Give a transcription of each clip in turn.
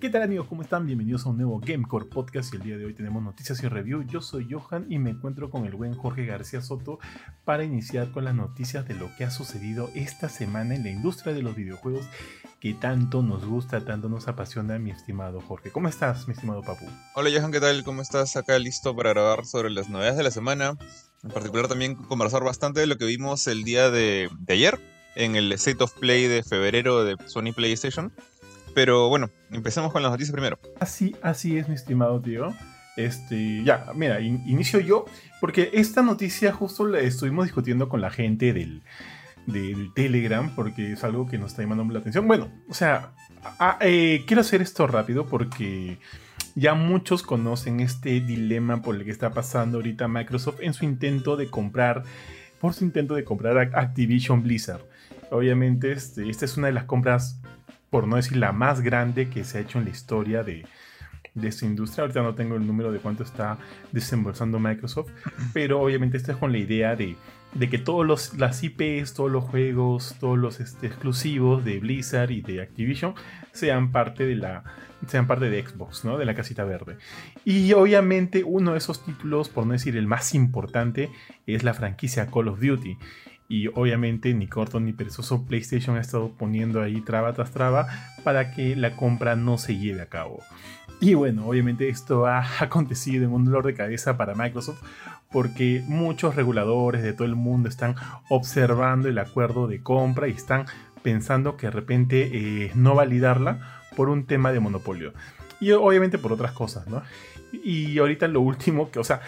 ¿Qué tal amigos? ¿Cómo están? Bienvenidos a un nuevo Gamecore Podcast y el día de hoy tenemos noticias y review. Yo soy Johan y me encuentro con el buen Jorge García Soto para iniciar con las noticias de lo que ha sucedido esta semana en la industria de los videojuegos que tanto nos gusta, tanto nos apasiona mi estimado Jorge. ¿Cómo estás, mi estimado Papu? Hola Johan, ¿qué tal? ¿Cómo estás? Acá listo para grabar sobre las novedades de la semana. En particular también conversar bastante de lo que vimos el día de, ayer en el State of Play de febrero de Sony PlayStation pero bueno, empecemos con las noticias primero. Así, así es, mi estimado tío. Este, ya, mira, inicio yo, porque esta noticia justo la estuvimos discutiendo con la gente del, del Telegram, porque es algo que nos está llamando la atención. Bueno, o sea, eh, quiero hacer esto rápido porque ya muchos conocen este dilema por el que está pasando ahorita Microsoft en su intento de comprar, por su intento de comprar Activision Blizzard. Obviamente, este, esta es una de las compras por no decir la más grande que se ha hecho en la historia de, esta industria. Ahorita no tengo el número de cuánto está desembolsando Microsoft, pero obviamente esto es con la idea de, que todos los las IPs, todos los juegos, todos los este, exclusivos de Blizzard y de Activision sean parte de la sean parte de Xbox, ¿no? De la casita verde. Y obviamente uno de esos títulos, por no decir el más importante, es la franquicia Call of Duty y obviamente ni corto ni perezoso PlayStation ha estado poniendo ahí traba tras traba para que la compra no se lleve a cabo. Y bueno, obviamente esto ha acontecido en un dolor de cabeza para Microsoft porque muchos reguladores de todo el mundo están observando el acuerdo de compra y están pensando que de repente eh, no validarla por un tema de monopolio. Y obviamente por otras cosas, ¿no? Y ahorita lo último que, o sea,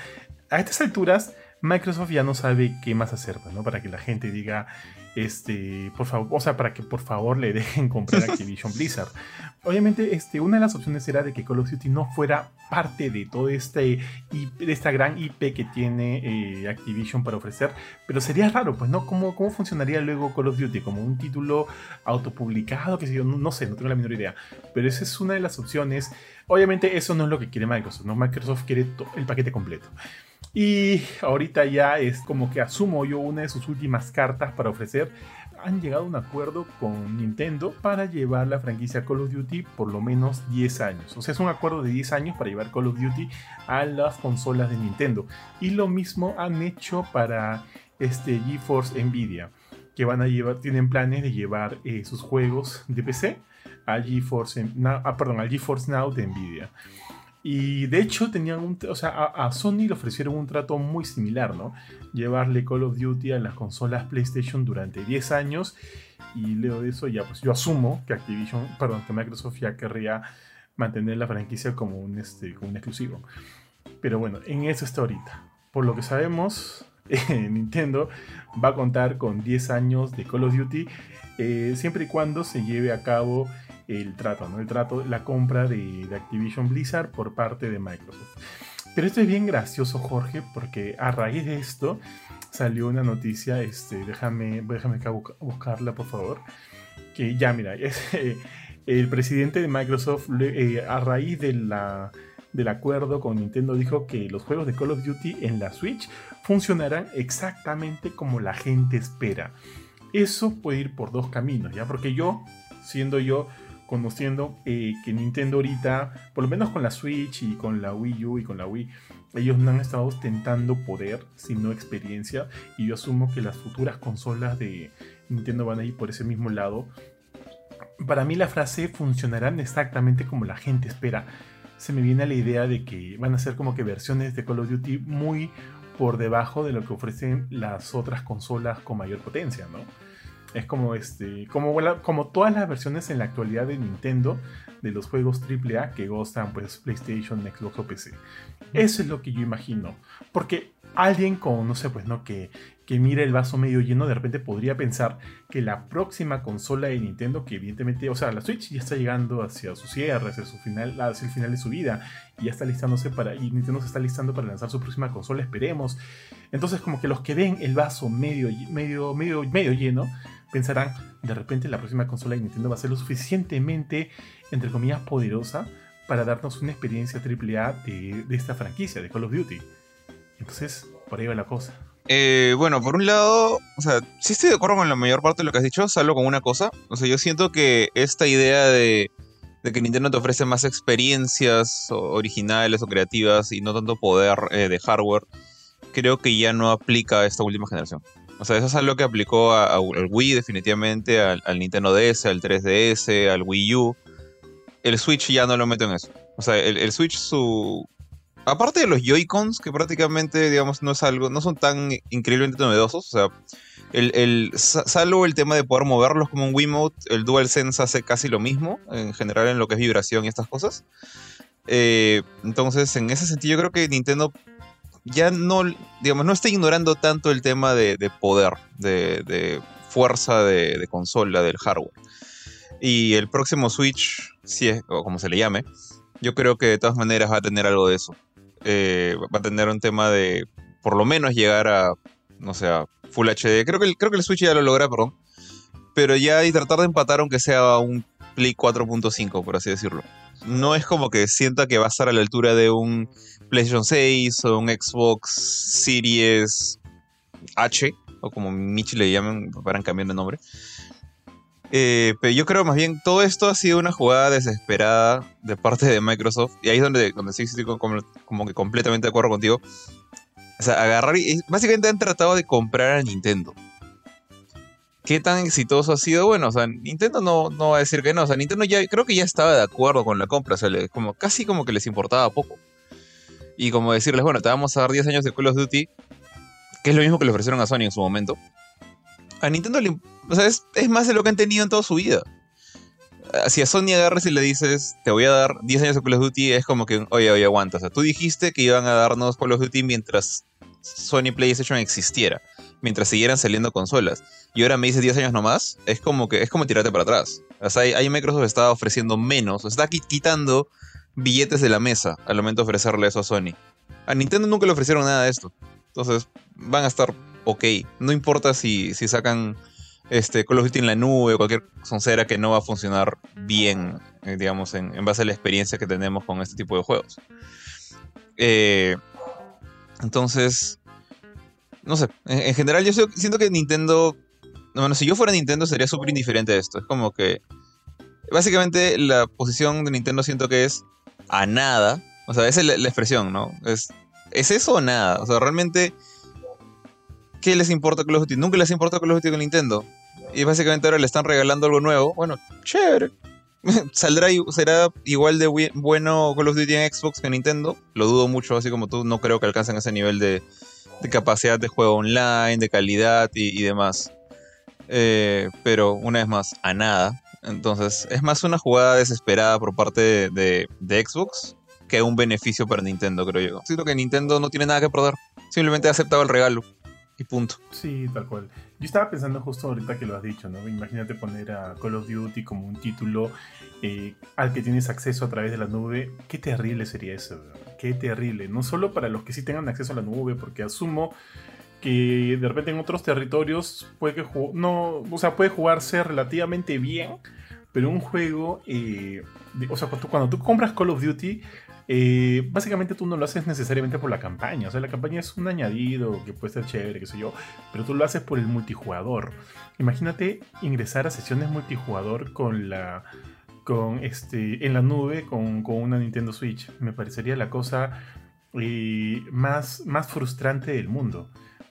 a estas alturas Microsoft ya no sabe qué más hacer, ¿no? Para que la gente diga, este, por favor, o sea, para que por favor le dejen comprar Activision Blizzard. Obviamente, este, una de las opciones era de que Call of Duty no fuera parte de todo este, de esta gran IP que tiene eh, Activision para ofrecer, pero sería raro, pues, ¿no? ¿Cómo, ¿Cómo funcionaría luego Call of Duty? ¿Como un título autopublicado? Que sé yo, no, sé, no tengo la menor idea, pero esa es una de las opciones. Obviamente, eso no es lo que quiere Microsoft, ¿no? Microsoft quiere el paquete completo. Y ahorita ya es como que asumo yo una de sus últimas cartas para ofrecer. Han llegado a un acuerdo con Nintendo para llevar la franquicia Call of Duty por lo menos 10 años. O sea, es un acuerdo de 10 años para llevar Call of Duty a las consolas de Nintendo. Y lo mismo han hecho para este GeForce Nvidia, que van a llevar, tienen planes de llevar eh, sus juegos de PC a GeForce, ah, perdón, al GeForce Now de Nvidia. Y de hecho tenían un, o sea, a, Sony le ofrecieron un trato muy similar, ¿no? Llevarle Call of Duty a las consolas PlayStation durante 10 años. Y leo eso, ya pues yo asumo que Activision, perdón, que Microsoft ya querría mantener la franquicia como un, este, como un exclusivo. Pero bueno, en eso está ahorita. Por lo que sabemos, Nintendo va a contar con 10 años de Call of Duty, eh, siempre y cuando se lleve a cabo el trato, ¿no? El trato, la compra de, Activision Blizzard por parte de Microsoft. Pero esto es bien gracioso, Jorge, porque a raíz de esto salió una noticia, este, déjame, déjame buscarla, por favor, que ya, mira, es, el presidente de Microsoft, eh, a raíz del acuerdo con Nintendo, dijo que los juegos de Call of Duty en la Switch funcionarán exactamente como la gente espera. Eso puede ir por dos caminos, ¿ya? Porque yo, siendo yo conociendo eh, que Nintendo ahorita, por lo menos con la Switch y con la Wii U y con la Wii, ellos no han estado ostentando poder, sino experiencia, y yo asumo que las futuras consolas de Nintendo van a ir por ese mismo lado. Para mí la frase funcionarán exactamente como la gente espera. Se me viene la idea de que van a ser como que versiones de Call of Duty muy por debajo de lo que ofrecen las otras consolas con mayor potencia, ¿no? Es como este, como, como todas las versiones en la actualidad de Nintendo de los juegos AAA que gustan pues PlayStation, Xbox o PC. Eso es lo que yo imagino. Porque alguien con, no sé, pues no, que, que mira el vaso medio lleno, de repente podría pensar que la próxima consola de Nintendo, que evidentemente, o sea, la Switch ya está llegando hacia su cierre, hacia su final, hacia el final de su vida, y ya está listándose para, y Nintendo se está listando para lanzar su próxima consola, esperemos. Entonces, como que los que ven el vaso medio, medio, medio, medio lleno, pensarán, de repente la próxima consola de Nintendo va a ser lo suficientemente, entre comillas, poderosa para darnos una experiencia AAA de, esta franquicia, de Call of Duty. Entonces, por ahí va la cosa. Eh, bueno, por un lado, o sea, sí estoy de acuerdo con la mayor parte de lo que has dicho, salvo con una cosa. O sea, yo siento que esta idea de de que Nintendo te ofrece más experiencias originales o creativas y no tanto poder eh, de hardware, creo que ya no aplica a esta última generación. O sea, eso es algo que aplicó al Wii definitivamente, al, Nintendo DS, al 3DS, al Wii U. El Switch ya no lo meto en eso. O sea, el, Switch, su... Aparte de los Joy-Cons, que prácticamente, digamos, no es algo, no son tan increíblemente novedosos. O sea, el, salvo el tema de poder moverlos como un Wiimote, el DualSense hace casi lo mismo, en general en lo que es vibración y estas cosas. Eh, entonces, en ese sentido, yo creo que Nintendo ya no, digamos, no está ignorando tanto el tema de, poder, de, fuerza de, consola, del hardware. Y el próximo Switch, si es, o como se le llame, yo creo que de todas maneras va a tener algo de eso. Eh, va a tener un tema de, por lo menos, llegar a, no sé, Full HD. Creo que, creo que el Switch ya lo logra, perdón. Pero ya y tratar de empatar aunque sea un Play 4.5, por así decirlo. No es como que sienta que va a estar a la altura de un PlayStation 6 o un Xbox Series H, o como Michi le llaman, para cambiar de nombre. Eh, pero yo creo más bien todo esto ha sido una jugada desesperada de parte de Microsoft. Y ahí es donde, donde sí estoy como, que completamente de acuerdo contigo. O sea, agarrar y básicamente han tratado de comprar a Nintendo. ¿Qué tan exitoso ha sido? Bueno, o sea, Nintendo no, no va a decir que no. O sea, Nintendo ya creo que ya estaba de acuerdo con la compra. O sea, como, casi como que les importaba poco y como decirles, bueno, te vamos a dar 10 años de Call of Duty, que es lo mismo que le ofrecieron a Sony en su momento. A Nintendo le, o sea, es, más de lo que han tenido en toda su vida. Si a Sony agarres y le dices, te voy a dar 10 años de Call of Duty, es como que, oye, oye, aguanta. O sea, tú dijiste que iban a darnos Call of Duty mientras Sony PlayStation existiera, mientras siguieran saliendo consolas. Y ahora me dices 10 años nomás, es como que es como tirarte para atrás. O sea, ahí Microsoft está ofreciendo menos, está quitando billetes de la mesa al momento de ofrecerle eso a Sony. A Nintendo nunca le ofrecieron nada de esto. Entonces, van a estar ok. No importa si, si sacan este, Call of Duty en la nube o cualquier soncera que no va a funcionar bien, eh, digamos, en, base a la experiencia que tenemos con este tipo de juegos. Eh, entonces, no sé, en, general yo siento que Nintendo, bueno, si yo fuera Nintendo sería súper indiferente a esto. Es como que, básicamente la posición de Nintendo siento que es, a nada. O sea, esa es la, expresión, ¿no? Es, ¿Es eso o nada? O sea, realmente, ¿qué les importa Call of Duty? Nunca les importa Call of Duty con Nintendo. Y básicamente ahora le están regalando algo nuevo. Bueno, chévere. Saldrá será igual de bueno Call of Duty en Xbox que en Nintendo. Lo dudo mucho, así como tú. No creo que alcancen ese nivel de, capacidad de juego online, de calidad y, demás. Eh, pero una vez más, a nada. Entonces, es más una jugada desesperada por parte de, Xbox que un beneficio para Nintendo, creo yo. Siento que Nintendo no tiene nada que perder. Simplemente ha aceptado el regalo. Y punto. Sí, tal cual. Yo estaba pensando justo ahorita que lo has dicho, ¿no? Imagínate poner a Call of Duty como un título eh, al que tienes acceso a través de la nube. Qué terrible sería eso, Qué terrible. No solo para los que sí tengan acceso a la nube, porque asumo que de repente en otros territorios puede que no, o sea, puede jugarse relativamente bien, pero un juego, eh, o sea, cuando tú, compras Call of Duty, eh, básicamente tú no lo haces necesariamente por la campaña, o sea, la campaña es un añadido que puede ser chévere, qué sé yo, pero tú lo haces por el multijugador. Imagínate ingresar a sesiones multijugador con la con este en la nube con, con una Nintendo Switch. Me parecería la cosa eh, más, más frustrante del mundo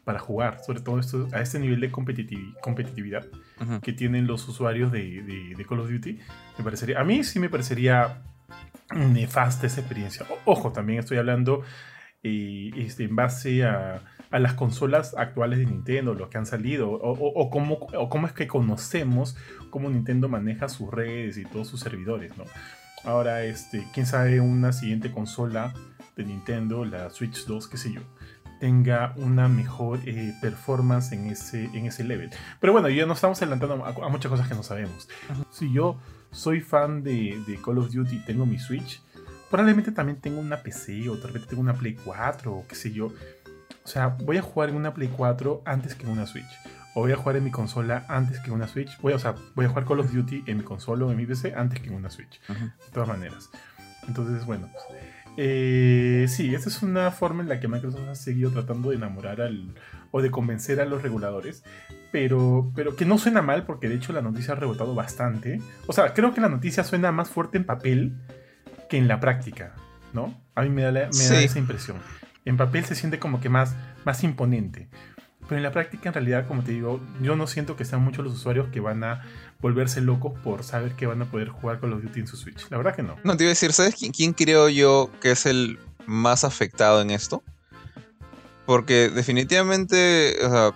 para jugar, sobre todo esto, a este nivel de competitividad que tienen los usuarios de, Call of Duty, me parecería, a mí sí me parecería nefasta esa experiencia. ojo, también estoy hablando eh, este, en base a, las consolas actuales de Nintendo, los que han salido, o, cómo, o cómo es que conocemos cómo Nintendo maneja sus redes y todos sus servidores, ¿no? Ahora, este, quién sabe, una siguiente consola de Nintendo, la Switch 2, qué sé yo tenga una mejor eh, performance en ese, en ese level. Pero bueno, ya nos estamos adelantando a, muchas cosas que no sabemos. Si yo soy fan de, Call of Duty y tengo mi Switch, probablemente también tengo una PC o de repente tengo una Play 4 o qué sé yo. O sea, voy a jugar en una Play 4 antes que en una Switch. O voy a jugar en mi consola antes que en una Switch. Voy, o sea, voy a jugar Call of Duty en mi consola o en mi PC antes que en una Switch. De todas maneras. Entonces, bueno. Pues, eh, sí, esa es una forma en la que Microsoft ha seguido tratando de enamorar al, o de convencer a los reguladores pero, pero que no suena mal porque de hecho la noticia ha rebotado bastante. O sea, creo que la noticia suena más fuerte en papel que en la práctica, ¿no? A mí me da, esa impresión. En papel se siente como que más, más imponente. Pero en la práctica, en realidad, como te digo, yo no siento que sean muchos los usuarios que van a volverse locos por saber que van a poder jugar con los Duty en su Switch. La verdad que no. No, te iba a decir, ¿sabes quién, creo yo que es el más afectado en esto? Porque definitivamente, o sea,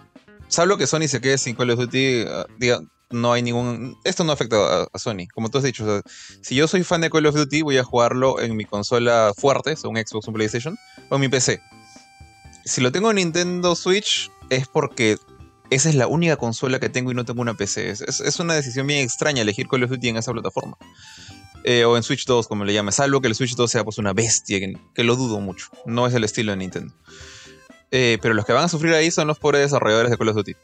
salvo que Sony se quede sin Call of Duty, ah, diga, no hay ningún. Esto no afecta a, Sony. Como tú has dicho, si yo soy fan de Call of Duty, voy a jugarlo en mi consola fuerte, un Xbox, un PlayStation, o en mi PC. Si lo tengo en Nintendo Switch, es porque esa es la única consola que tengo y no tengo una PC. Es, una decisión bien extraña elegir Call of Duty en esa plataforma. Eh, o en Switch 2, como le llame. Salvo que el Switch 2 sea pues una bestia, que, lo dudo mucho. No es el estilo de Nintendo. Eh, pero los que van a sufrir ahí son los pobres desarrolladores de Call of Duty.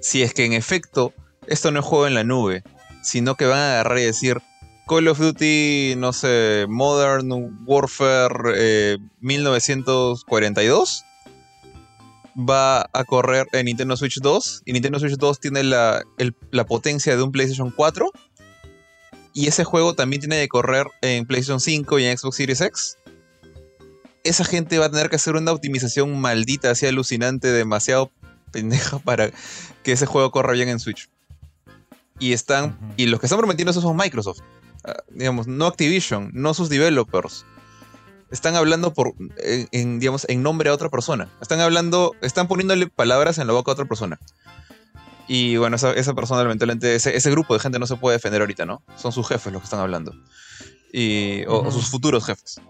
Si es que en efecto esto no es juego en la nube, sino que van a agarrar y decir Call of Duty, no sé, Modern Warfare 1942 eh, va a correr en Nintendo Switch 2 y Nintendo Switch 2 tiene la, potencia de un PlayStation 4 y ese juego también tiene que correr en PlayStation 5 y en Xbox Series X. Esa gente va a tener que hacer una optimización maldita, así alucinante, demasiado pendeja para que ese juego corra bien en Switch. Y están. Y los que están prometiendo eso son Microsoft. Ah, digamos, no Activision, no sus developers. Están hablando por, en, digamos, en nombre a otra persona. Están hablando, están poniéndole palabras en la boca a otra persona. Y bueno, esa, persona, lamentablemente, ese, ese, grupo de gente no se puede defender ahorita, ¿no? Son sus jefes los que están hablando. Y, o sus futuros jefes.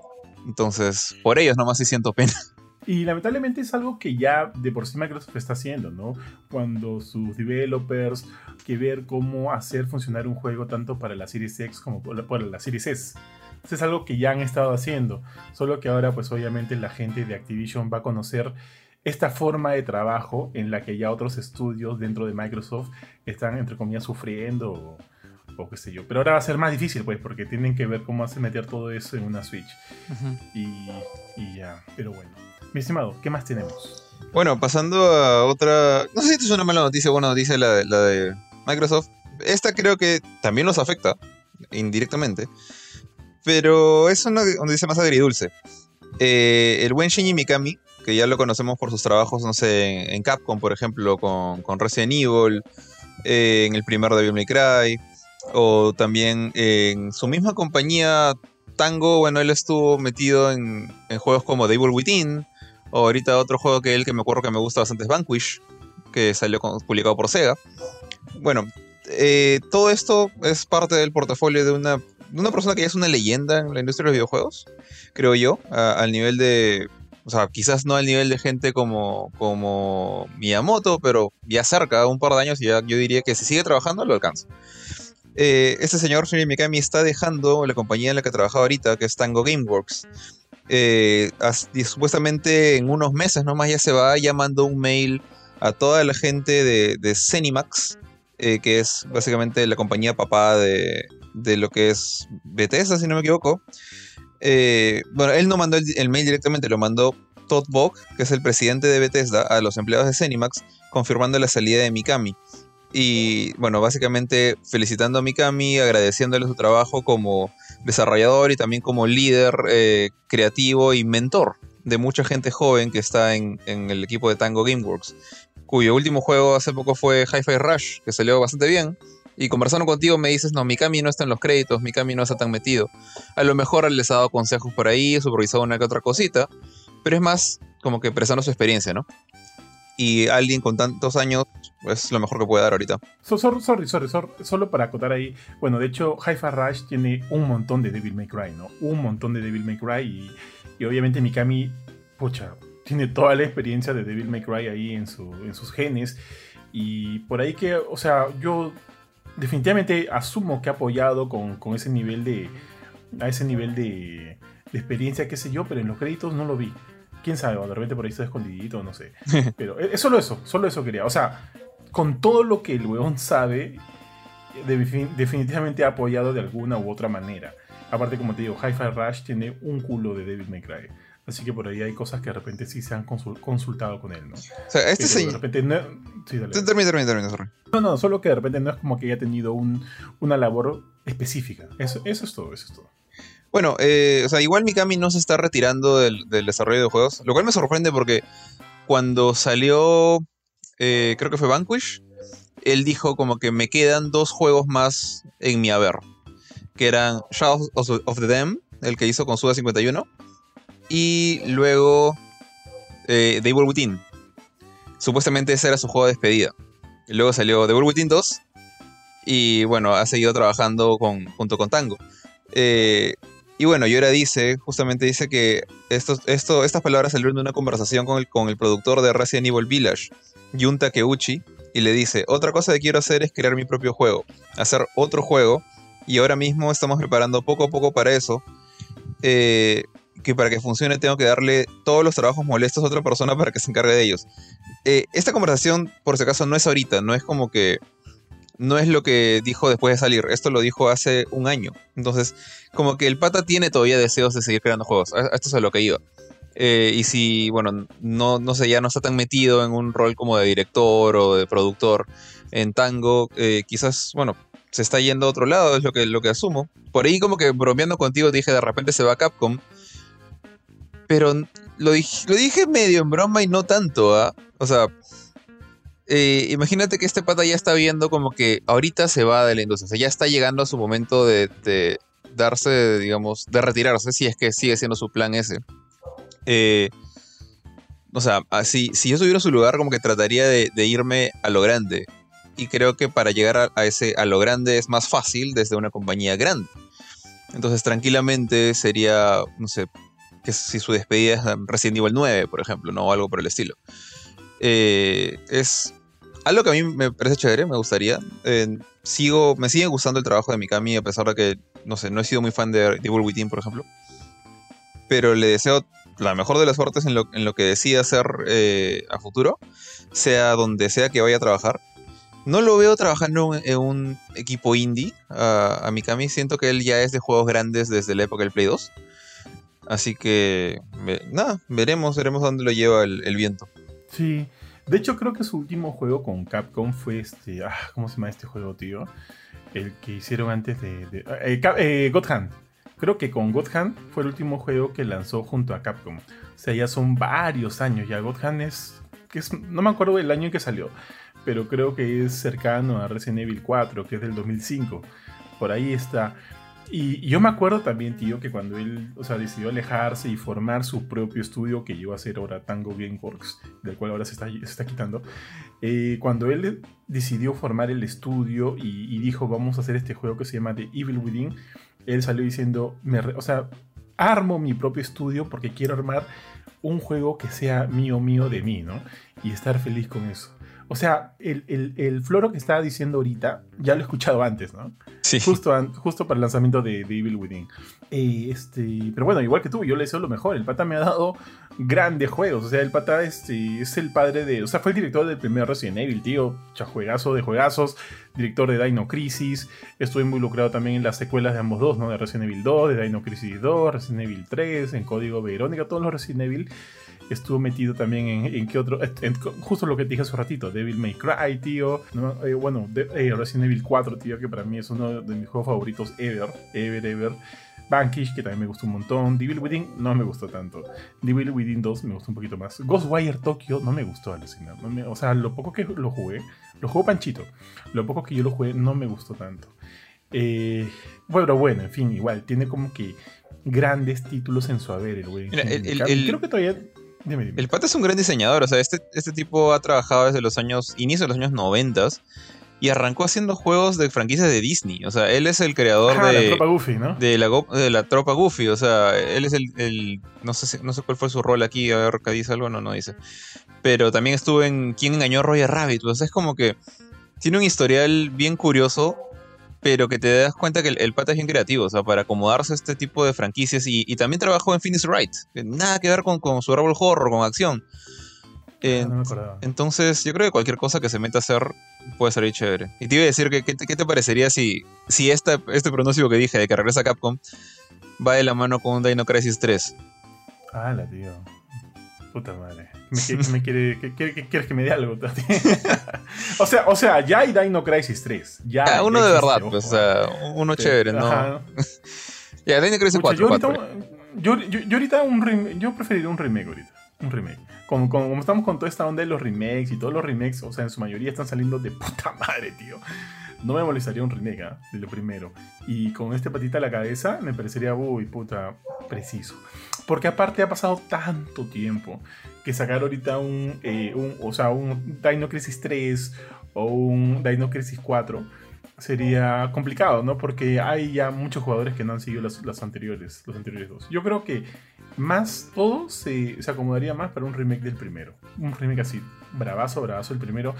Entonces, por ellos nomás sí siento pena. Y lamentablemente es algo que ya de por sí Microsoft está haciendo, ¿no? Cuando sus developers que ver cómo hacer funcionar un juego tanto para la Series X como para la Series S. es algo que ya han estado haciendo, solo que ahora pues obviamente la gente de Activision va a conocer esta forma de trabajo en la que ya otros estudios dentro de Microsoft están entre comillas sufriendo o, qué sé yo. Pero ahora va a ser más difícil pues porque tienen que ver cómo hace meter todo eso en una Switch. y, y ya, pero bueno. Mi estimado, ¿qué más tenemos? Bueno, pasando a otra. No sé si esto es una mala noticia o buena noticia, la de, la de Microsoft. Esta creo que también nos afecta, indirectamente. Pero es una noticia más agridulce. Eh, el buen Shinji Mikami, que ya lo conocemos por sus trabajos, no sé, en, Capcom, por ejemplo, con, con Resident Evil, eh, en el primer Devil May Cry, o también en su misma compañía Tango, bueno, él estuvo metido en, en juegos como Devil Within, o ahorita otro juego que él que me acuerdo que me gusta bastante es Vanquish, que salió publicado por Sega. Bueno, eh, todo esto es parte del portafolio de una, una persona que ya es una leyenda en la industria de los videojuegos, creo yo, al nivel de... O sea, quizás no al nivel de gente como, como Miyamoto, pero ya cerca, un par de años, y ya yo diría que si sigue trabajando lo alcanza. Eh, este señor, Shinji Mikami, está dejando la compañía en la que trabaja ahorita, que es Tango Gameworks. Eh, supuestamente en unos meses nomás ya se va llamando un mail a toda la gente de, de Cenimax, eh, que es básicamente la compañía papá de, lo que es Bethesda, si no me equivoco. Eh, bueno, él no mandó el, mail directamente, lo mandó Todd Bock, que es el presidente de Bethesda, a los empleados de Cenimax, confirmando la salida de Mikami. Y bueno, básicamente felicitando a Mikami, agradeciéndole su trabajo como desarrollador y también como líder eh, creativo y mentor de mucha gente joven que está en, el equipo de Tango Gameworks, cuyo último juego hace poco fue Hi-Fi Rush, que salió bastante bien. Y conversando contigo me dices, no, Mikami no está en los créditos, Mikami no está tan metido. A lo mejor les ha dado consejos por ahí, supervisado una que otra cosita, pero es más como que prestando su experiencia, ¿no? Y alguien con tantos años es lo mejor que puede dar ahorita. sorry, sorry, sorry, solo para acotar ahí. Bueno, de hecho, Hi-Fi Rush tiene un montón de Devil May Cry, ¿no? Un montón de Devil May Cry y, obviamente Mikami, pucha, tiene toda la experiencia de Devil May Cry ahí en, su, en sus genes. Y por ahí que, o sea, yo definitivamente asumo que ha apoyado con, ese nivel de. a ese nivel de, de experiencia, qué sé yo, pero en los créditos no lo vi quién sabe, o de repente por ahí está escondidito, no sé. Pero es solo eso, solo eso quería. O sea, con todo lo que el weón sabe, definitivamente ha apoyado de alguna u otra manera. Aparte, como te digo, Hi-Fi Rush tiene un culo de David McRae. Así que por ahí hay cosas que de repente sí se han consultado con él, ¿no? O sea, este señor. De repente, Sí, dale. Termina, termina, termina, sorry. No, no, solo que de repente no es como que haya tenido un, una labor específica. Eso, eso es todo, eso es todo. Bueno, eh, o sea, igual Mikami no se está retirando del, del desarrollo de juegos, lo cual me sorprende porque cuando salió, eh, creo que fue Vanquish, él dijo como que me quedan dos juegos más en mi haber, que eran Shadows of of the Dam, el que hizo con Suda 51, y luego eh, The Evil Within. Supuestamente ese era su juego de despedida. Luego salió The Evil Within 2, y bueno, ha seguido trabajando con, junto con Tango. Eh, y bueno, Yora dice, justamente dice que esto, esto, estas palabras salieron de una conversación con el, con el productor de Resident Evil Village, Jun Takeuchi, y le dice, otra cosa que quiero hacer es crear mi propio juego, hacer otro juego, y ahora mismo estamos preparando poco a poco para eso, eh, que para que funcione tengo que darle todos los trabajos molestos a otra persona para que se encargue de ellos. Eh, esta conversación, por si acaso, no es ahorita, no es como que no es lo que dijo después de salir. Esto lo dijo hace un año. Entonces, como que el pata tiene todavía deseos de seguir creando juegos. Esto es a lo que iba. Eh, y si, bueno, no, no sé, ya no está tan metido en un rol como de director o de productor en Tango, eh, quizás, bueno, se está yendo a otro lado, es lo que, lo que asumo. Por ahí como que bromeando contigo dije, de repente se va a Capcom. Pero lo dije, medio en broma y no tanto, ¿ah? O sea, eh, imagínate que este pata ya está viendo como que ahorita se va de la industria, o sea, ya está llegando a su momento de, darse, digamos, de retirarse, si es que sigue siendo su plan ese. Eh, o sea, así, si yo estuviera en su lugar, como que trataría de, de irme a lo grande. Y creo que para llegar a, a ese, a lo grande es más fácil desde una compañía grande. Entonces, tranquilamente sería, no sé, que si su despedida es Resident Evil 9, por ejemplo, ¿no? O algo por el estilo. Eh, es algo que a mí me parece chévere, me gustaría. Eh, sigo, me sigue gustando el trabajo de Mikami, a pesar de que, no sé, no he sido muy fan de Evil Within, por ejemplo. Pero le deseo la mejor de las suertes en lo, en lo que decida hacer eh, a futuro, sea donde sea que vaya a trabajar. No lo veo trabajando en un equipo indie. A Mikami siento que él ya es de juegos grandes desde la época del Play 2. Así que, nada, veremos, veremos dónde lo lleva el, viento. Sí. De hecho, creo que su último juego con Capcom fue este. Ah, ¿Cómo se llama este juego, tío? El que hicieron antes de. de- eh, Cap- eh, God Hand. Creo que con God Hand fue el último juego que lanzó junto a Capcom. O sea, ya son varios años. Ya God Hand es. Es no me acuerdo del año en que salió. Pero creo que es cercano a Resident Evil 4, que es del 2005. Por ahí está. Y, yo me acuerdo también, tío, que cuando él, o sea, decidió alejarse y formar su propio estudio, que llegó a ser ahora Tango Gameworks, del cual ahora se está, quitando, eh, cuando él decidió formar el estudio y, dijo, vamos a hacer este juego que se llama The Evil Within, él salió diciendo, me o sea, armo mi propio estudio porque quiero armar un juego que sea mío, mío de mí, ¿no? Y estar feliz con eso. O sea, el, el, el floro que estaba diciendo ahorita, ya lo he escuchado antes, ¿no? Sí. Justo, justo para el lanzamiento de, de Evil Within. Eh, este, pero bueno, igual que tú, yo le deseo lo mejor. El pata me ha dado grandes juegos. O sea, el pata este, es el padre de. O sea, fue el director del primer Resident Evil, tío. Chajuegazo de juegazos. Director de Dino Crisis. Estuve involucrado también en las secuelas de ambos dos, ¿no? De Resident Evil 2, de Dino Crisis 2, Resident Evil 3, en Código Verónica, todos los Resident Evil. Estuvo metido también en, en qué otro. en- justo lo que te dije hace un ratito, Devil May Cry, tío. ¿no? Eh, bueno, de- eh, Resident Evil 4, tío, que para mí es uno de mis juegos favoritos ever, ever, ever. Vanquish, que también me gustó un montón. Devil Within no me gustó tanto. Devil Within 2 me gustó un poquito más. Ghostwire Tokyo no me gustó alucinar. No me- o sea, lo poco que lo jugué, lo jugó Panchito. Lo poco que yo lo jugué no me gustó tanto. Eh, bueno, bueno, en fin, igual, tiene como que grandes títulos en su haber el güey. Mira, el- el- Y el- Creo que todavía. Dime, dime. El pata es un gran diseñador, o sea, este, este tipo ha trabajado desde los años, inicio de los años 90 y arrancó haciendo juegos de franquicias de Disney. O sea, él es el creador Ajá, de, la tropa Goofy, ¿no? de, la, go- de la tropa Goofy. O sea, él es el, el- no, sé, no sé cuál fue su rol aquí, a ver, ¿qué dice algo? No, no dice. Pero también estuvo en ¿Quién engañó a Roger Rabbit? O sea, es como que tiene un historial bien curioso, pero que te das cuenta que el, el pata es bien creativo, o sea, para acomodarse a este tipo de franquicias. Y, y también trabajó en Phoenix Wright, que nada que ver con, con su árbol horror, con acción. Eh, Ah, no me acordaba. entonces, yo creo que cualquier cosa que se meta a hacer puede salir chévere. Y te iba a decir que qué te, parecería si, si esta, este pronóstico que dije de que regresa a Capcom va de la mano con un Dino Crisis 3. Ah, la tío. Puta madre. Me, quiere, ¿qué, quieres que me dé algo? o, sea, o sea, ya hay Dino Crisis 3. Ya, ah, uno de verdad, pues, sea, uno chévere, ¿no? ya, Dino Crisis 4. Yo ahorita, yo, yo, ahorita un yo preferiría un remake ahorita. Un remake. Como, como, estamos con toda esta onda de los remakes y todos los remakes, o sea, en su mayoría están saliendo de puta madre, tío no me molestaría un remake ¿ah? de lo primero. Y con este patita a la cabeza me parecería, uy, puta, preciso. Porque aparte ha pasado tanto tiempo que sacar ahorita un, eh, un o sea, un Dino Crisis 3 o un Dino Crisis 4 sería complicado, ¿no? Porque hay ya muchos jugadores que no han seguido las, anteriores, los anteriores dos. Yo creo que más todo se, se, acomodaría más para un remake del primero. Un remake así, bravazo, bravazo el primero.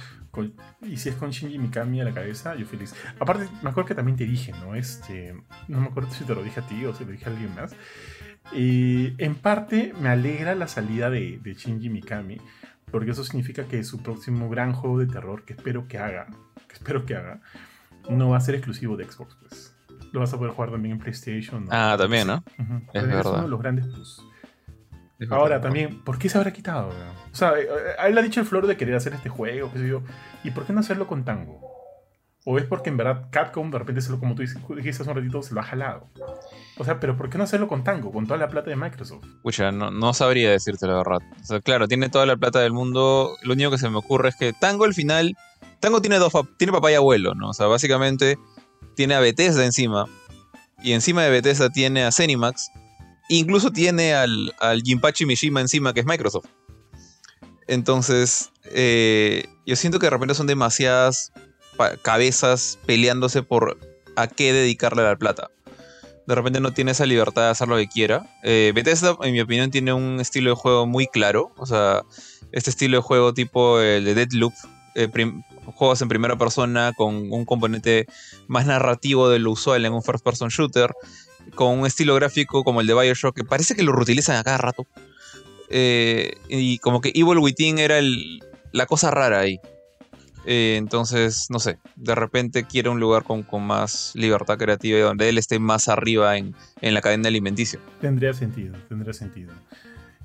y si es con Shinji Mikami a la cabeza, yo feliz. Aparte, me acuerdo que también te dije, ¿no? Este, no me acuerdo si te lo dije a ti o si lo dije a alguien más. Y en parte me alegra la salida de, de Shinji Mikami, porque eso significa que su próximo gran juego de terror, que espero que haga, que espero que haga, no va a ser exclusivo de Xbox, pues. Lo vas a poder jugar también en PlayStation. Ah, también, ¿no? Es, verdad. uno de los grandes plus. Ahora también, ¿por qué se habrá quitado? O sea, eh, eh, él ha dicho el flor de querer hacer este juego, qué sé yo. ¿Y por qué no hacerlo con Tango? ¿O es porque en verdad Capcom de repente, se como tú dijiste hace un ratito, se lo ha jalado? O sea, pero ¿por qué no hacerlo con Tango, con toda la plata de Microsoft? Pucha, no, no sabría decirte la verdad. O sea, claro, tiene toda la plata del mundo. Lo único que se me ocurre es que Tango al final. Tango tiene dos tiene papá y abuelo, ¿no? O sea, básicamente tiene a Bethesda encima. Y encima de Bethesda tiene a Zenimax. Incluso tiene al, al Jinpachi Mishima encima, que es Microsoft. Entonces, eh, yo siento que de repente son demasiadas cabezas peleándose por a qué dedicarle la plata. De repente no tiene esa libertad de hacer lo que quiera. Eh, Bethesda, en mi opinión, tiene un estilo de juego muy claro. O sea, este estilo de juego tipo el de Deadloop, eh, juegos en primera persona con un componente más narrativo de lo usual en un first person shooter, con un estilo gráfico como el de Bioshock, que parece que lo reutilizan a cada rato. Eh, y como que Evil Within era la cosa rara ahí. Eh, entonces, no sé, de repente quiere un lugar con, más libertad creativa y donde él esté más arriba en, la cadena alimenticia. Tendría sentido, tendría sentido.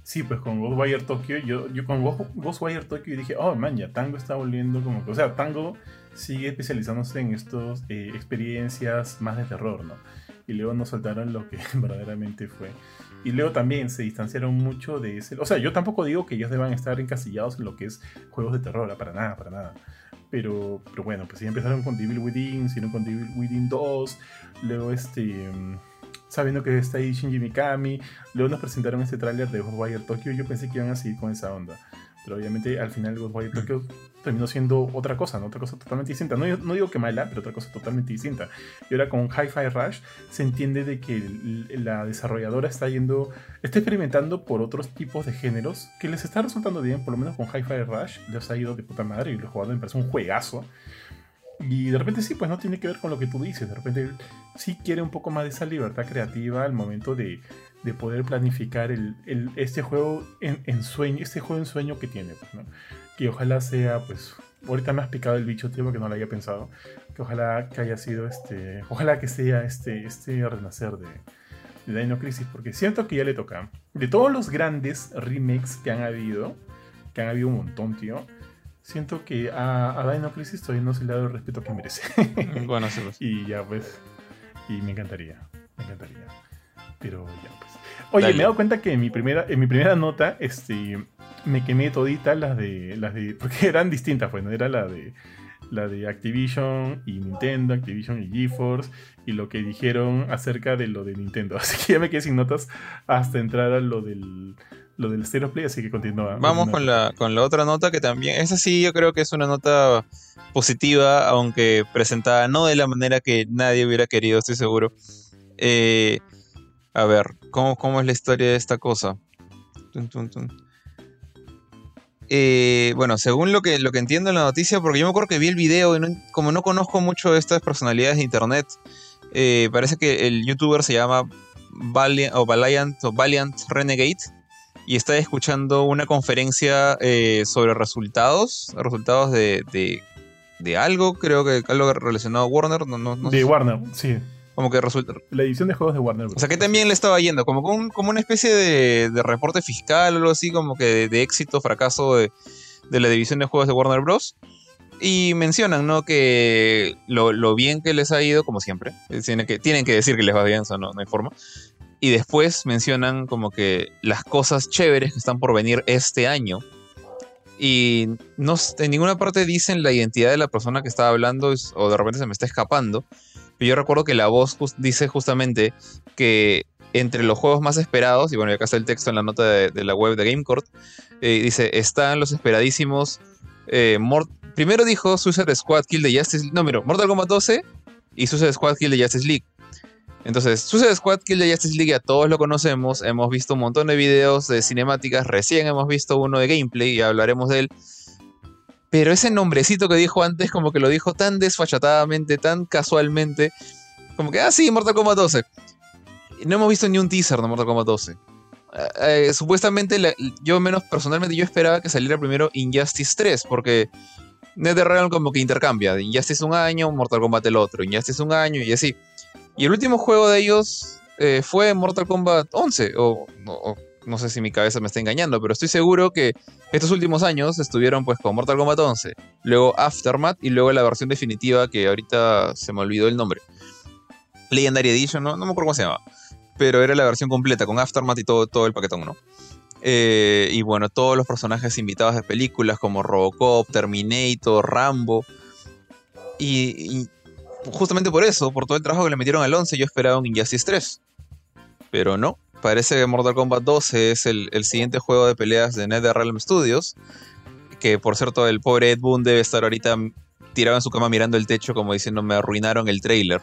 Sí, pues con Ghostwire Tokyo, yo, yo con Ghostwire Tokyo dije, oh man, ya Tango está volviendo como que, o sea, Tango sigue especializándose en estas eh, experiencias más de terror, ¿no? Y luego nos saltaron lo que verdaderamente fue. Y luego también se distanciaron mucho de ese. O sea, yo tampoco digo que ellos deban estar encasillados en lo que es juegos de terror, para nada, para nada. Pero, pero bueno, pues ya empezaron con Devil Within, sino con Devil Within 2, luego este, sabiendo que está ahí Shinji Mikami, luego nos presentaron este tráiler de Ghostwire Tokyo, yo pensé que iban a seguir con esa onda. Pero obviamente al final Ghostwire Tokyo terminó siendo otra cosa, ¿no? Otra cosa totalmente distinta. No, no, digo que mala, pero otra cosa totalmente distinta. Y ahora con Hi-Fi Rush se entiende de que la desarrolladora está yendo, está experimentando por otros tipos de géneros que les está resultando bien, por lo menos con Hi-Fi Rush les ha ido de puta madre y los jugadores me parece un juegazo. Y de repente sí, pues no tiene que ver con lo que tú dices. De repente sí quiere un poco más de esa libertad creativa al momento de, de poder planificar el, el, este juego en, en, sueño, este juego en sueño que tiene. Pues, ¿no? Que ojalá sea, pues, ahorita me has picado el bicho, tío, que no lo había pensado. Que ojalá que haya sido este, ojalá que sea este, este renacer de, de Dino Crisis, porque siento que ya le toca. De todos los grandes remakes que han habido, que han habido un montón, tío siento que a, a Dino Crisis todavía no se le ha dado el respeto que merece. bueno, sí, pues. Y ya, pues. Y me encantaría. Me encantaría. Pero ya, pues. Oye, me he dado cuenta que en mi primera, en mi primera nota, este. Me quemé todita las de. las de. Porque eran distintas, pues, ¿no? Era la de. La de Activision y Nintendo, Activision y GeForce, y lo que dijeron acerca de lo de Nintendo. Así que ya me quedé sin notas hasta entrar a lo del, lo del Stereo Play, así que continúa. Vamos con la, con la otra nota que también, esa sí yo creo que es una nota positiva, aunque presentada no de la manera que nadie hubiera querido, estoy seguro. Eh, a ver, ¿cómo, ¿cómo, es la historia de esta cosa? Eh, bueno, según lo que, lo que entiendo en la noticia, porque yo me acuerdo que vi el video y como no conozco mucho de estas personalidades de internet, eh, parece que el youtuber se llama Valiant o Valiant o Valiant Renegade y está escuchando una conferencia eh, sobre resultados, resultados de, de, algo, creo que algo relacionado a Warner. No, de Warner, sí. Como que resulta. La edición de juegos de Warner Bros. O sea, que también le estaba yendo, como, con- como una especie de, de reporte fiscal o algo así, como que de, de éxito, fracaso de, de la división de juegos de Warner Bros. Y mencionan, ¿no? Que lo, lo bien que les ha ido, como siempre. eh, Tienen que, tienen que decir que les va bien, eso no, no hay forma. Y después mencionan como que las cosas chéveres que están por venir este año. Y no, en ninguna parte dicen la identidad de la persona que estaba hablando o de repente se me está escapando. Pero yo recuerdo que la voz dice justamente que entre los juegos más esperados, y bueno, acá está el texto en la nota de, la web de GameCourt, eh, dice, están los esperadísimos... eh, Primero dijo Suicide Squad Kill de Justice League. No, mira, Mortal Kombat 12 y Suicide Squad Kill de Justice League. Entonces, Suicide Squad Kill de Justice League ya todos lo conocemos, hemos visto un montón de videos de cinemáticas, recién hemos visto uno de gameplay y hablaremos de él. Pero ese nombrecito que dijo antes, como que lo dijo tan desfachatadamente, tan casualmente, como que, ah, sí, Mortal Kombat 12. Y No hemos visto ni un teaser de Mortal Kombat 12. Eh, eh, supuestamente, yo menos personalmente, yo esperaba que saliera primero Injustice 3, porque NetherRealm como que intercambia, Injustice un año, Mortal Kombat el otro, Injustice un año y así. Y el último juego de ellos eh, fue Mortal Kombat 11, o, o- o no sé si mi cabeza me está engañando, pero estoy seguro que estos últimos años estuvieron pues con Mortal Kombat 11, luego Aftermath y luego la versión definitiva que ahorita se me olvidó el nombre. Legendary Edition, no, no me acuerdo cómo se llama, pero era la versión completa con Aftermath y todo, todo el paquetón, ¿no? Eh, y bueno, todos los personajes invitados de películas como Robocop, Terminator, Rambo. Y, y justamente por eso, por todo el trabajo que le metieron al 11, yo esperaba un Injustice 3. Pero no, parece que Mortal Kombat 12 es el, el siguiente juego de peleas de NetherRealm Studios. Que por cierto, el pobre Ed Boon debe estar ahorita tirado en su cama mirando el techo como diciendo me arruinaron el trailer.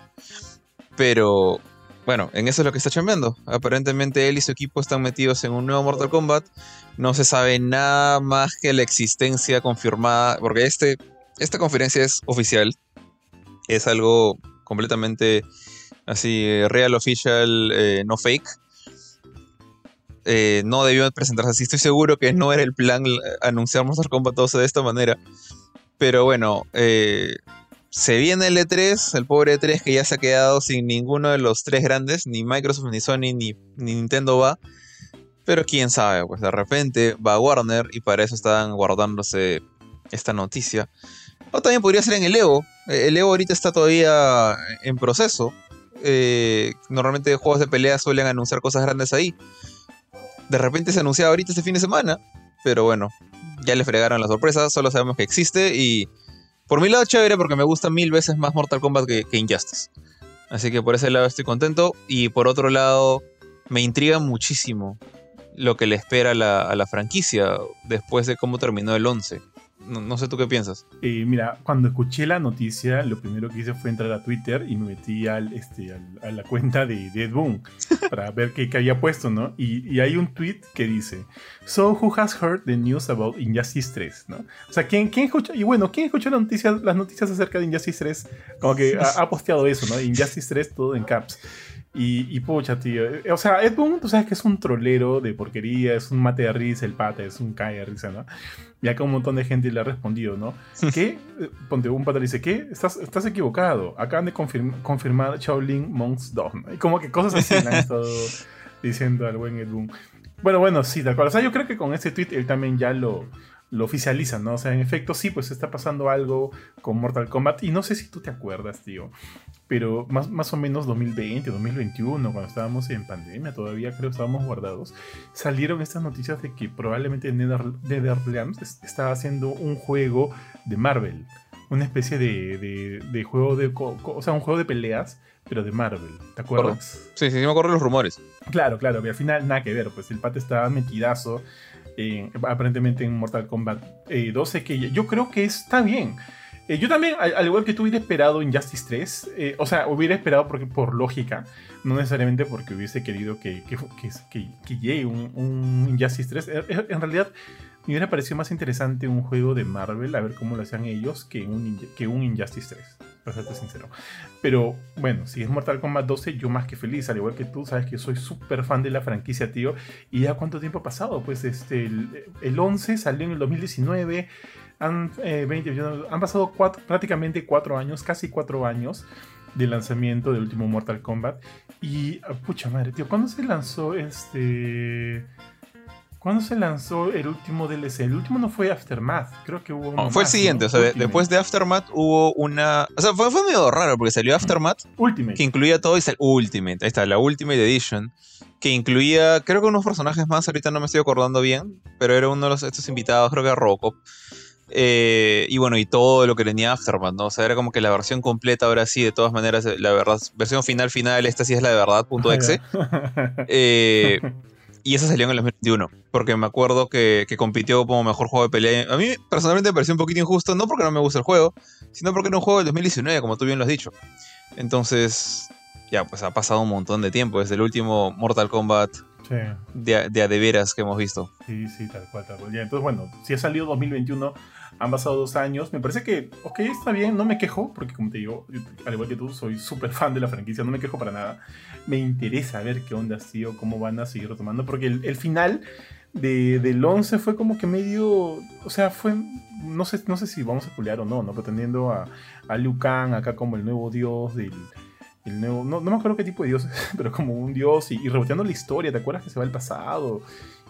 Pero bueno, en eso es lo que está chambeando. Aparentemente él y su equipo están metidos en un nuevo Mortal Kombat. No se sabe nada más que la existencia confirmada, porque este, esta conferencia es oficial. Es algo completamente así, eh, real, official, eh, no fake. Eh, no debió presentarse así. Estoy seguro que no era el plan anunciar Mortal Kombat 12 de esta manera. Pero bueno, eh, se viene el E3, el pobre E3 que ya se ha quedado sin ninguno de los tres grandes, ni Microsoft, ni Sony, ni, ni Nintendo va. Pero quién sabe, pues de repente va Warner y para eso estaban guardándose esta noticia. O también podría ser en el Evo. El Evo ahorita está todavía en proceso. Eh, normalmente juegos de pelea suelen anunciar cosas grandes ahí. De repente se anunciaba ahorita este fin de semana. Pero bueno, ya le fregaron la sorpresa. Solo sabemos que existe y por mi lado, chévere porque me gusta mil veces más Mortal Kombat que, que Injustice. Así que por ese lado estoy contento. Y por otro lado, me intriga muchísimo lo que le espera a la, franquicia después de cómo terminó el 11. No, no sé tú qué piensas. Eh, mira, cuando escuché la noticia, lo primero que hice fue entrar a Twitter y me metí al, este, al- a la cuenta de Dead Boom para ver qué, qué había puesto, ¿no? Y, y hay un tweet que dice: So, who has heard the news about Injustice 3? ¿no? O sea, ¿quién, quién escuchó? Y bueno, ¿quién escuchó las noticias, las noticias acerca de Injustice 3? Como que ha, ha posteado eso, ¿no? Injustice 3 todo en caps. Y, y pucha, tío. eh, O sea, Ed Boon, tú sabes que es un trolero de porquería, es un mate de risa, el pata, es un cae de risa, ¿no? Y acá un montón de gente le ha respondido, ¿no? ¿Qué? Eh, Ponte, un pata le dice, ¿qué? Estás, estás equivocado. Acaban de confirm- confirmar Shaolin Monks 2, ¿no? Y como que cosas así le han estado diciendo al buen Ed Boon. Bueno, bueno, sí, tal cual. O sea, yo creo que con este tweet él también ya lo, lo oficializa, ¿no? O sea, en efecto, sí, pues está pasando algo con Mortal Kombat. Y no sé si tú te acuerdas, tío. Pero más, más o menos 2020, 2021, cuando estábamos en pandemia, todavía creo que estábamos guardados, salieron estas noticias de que probablemente Nether- NetherRealm es- estaba haciendo un juego de Marvel. Una especie de, de- de juego de... o sea, un juego de peleas, pero de Marvel. ¿Te acuerdas? Sí, sí, sí me acuerdo de los rumores. Claro, claro, que al final nada que ver, pues el pata estaba metidazo en- aparentemente en Mortal Kombat eh, 12, que yo creo que está bien. Eh, yo también, al, al igual que tú, hubiera esperado Injustice 3, eh, o sea, hubiera esperado porque, por lógica, no necesariamente porque hubiese querido que, que, que, que- llegue un, un Injustice 3. En, en- realidad, me parecido más interesante un juego de Marvel, a ver cómo lo hacían ellos, que un, que un Injustice 3, para serte sincero. Pero bueno, si es Mortal Kombat 12, yo más que feliz, al igual que tú, sabes que soy súper fan de la franquicia, tío. ¿Y ya cuánto tiempo ha pasado? Pues este, el, el 11 salió en el 2019, han, eh, han pasado prácticamente cuatro años, casi cuatro años del lanzamiento del último Mortal Kombat. Y, ah, pucha madre, tío, ¿cuándo se lanzó este... ¿Cuándo se lanzó el último DLC? El último no fue Aftermath, creo que hubo uno Fue el siguiente, o sea, después de Aftermath hubo una... O sea, fue, fue medio raro porque salió Aftermath, Ultimate. que incluía todo y salió Ultimate, ahí está, la Ultimate Edition, que incluía, creo que unos personajes más, ahorita no me estoy acordando bien, pero era uno de los, estos invitados, creo que era Robocop. Eh, y bueno, y todo lo que tenía Aftermath, ¿no? O sea, era como que la versión completa, ahora sí, de todas maneras, la verdad, versión final, final, esta sí es la de verdad.exe. eh, y esa salió en el 2021, porque me acuerdo que, compitió como mejor juego de pelea. A mí personalmente me pareció un poquito injusto, no porque no me gusta el juego, sino porque era un juego del 2019, como tú bien lo has dicho. Entonces, ya, pues ha pasado un montón de tiempo desde el último Mortal Kombat sí. de, de, de veras que hemos visto. Sí, sí, tal cual, tal cual. Ya, entonces, bueno, si ha salido 2021, han pasado dos años. Me parece que, ok, está bien, no me quejo, porque como te digo, al igual que tú, soy súper fan de la franquicia, no me quejo para nada. Me interesa ver qué onda ha sido, cómo van a seguir retomando, porque el, final de, del 11 fue como que medio, o sea, fue, no sé, no sé si vamos a culear o no, ¿no? Pretendiendo a, a Liu Kang acá como el nuevo dios del... El nuevo, no, no me acuerdo qué tipo de dios es, pero como un dios y, y reboteando la historia, ¿te acuerdas que se va al pasado?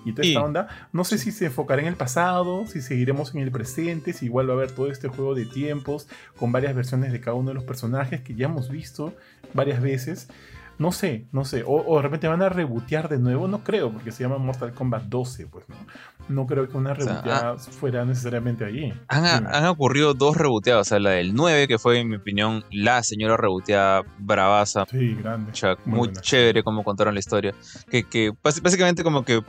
Y toda esta onda. No sé si se enfocará en el pasado, si seguiremos en el presente, si igual va a haber todo este juego de tiempos con varias versiones de cada uno de los personajes que ya hemos visto varias veces. No sé, no sé. O, de repente van a rebotear de nuevo, no creo, porque se llama Mortal Kombat 12, pues no. No creo que una reboteada ah, fuera necesariamente allí. Han, han, ocurrido dos reboteadas, o sea, la del 9, que fue, en mi opinión, la señora reboteada bravaza. Sí, grande. muy, chévere como contaron la historia. Que, que básicamente como que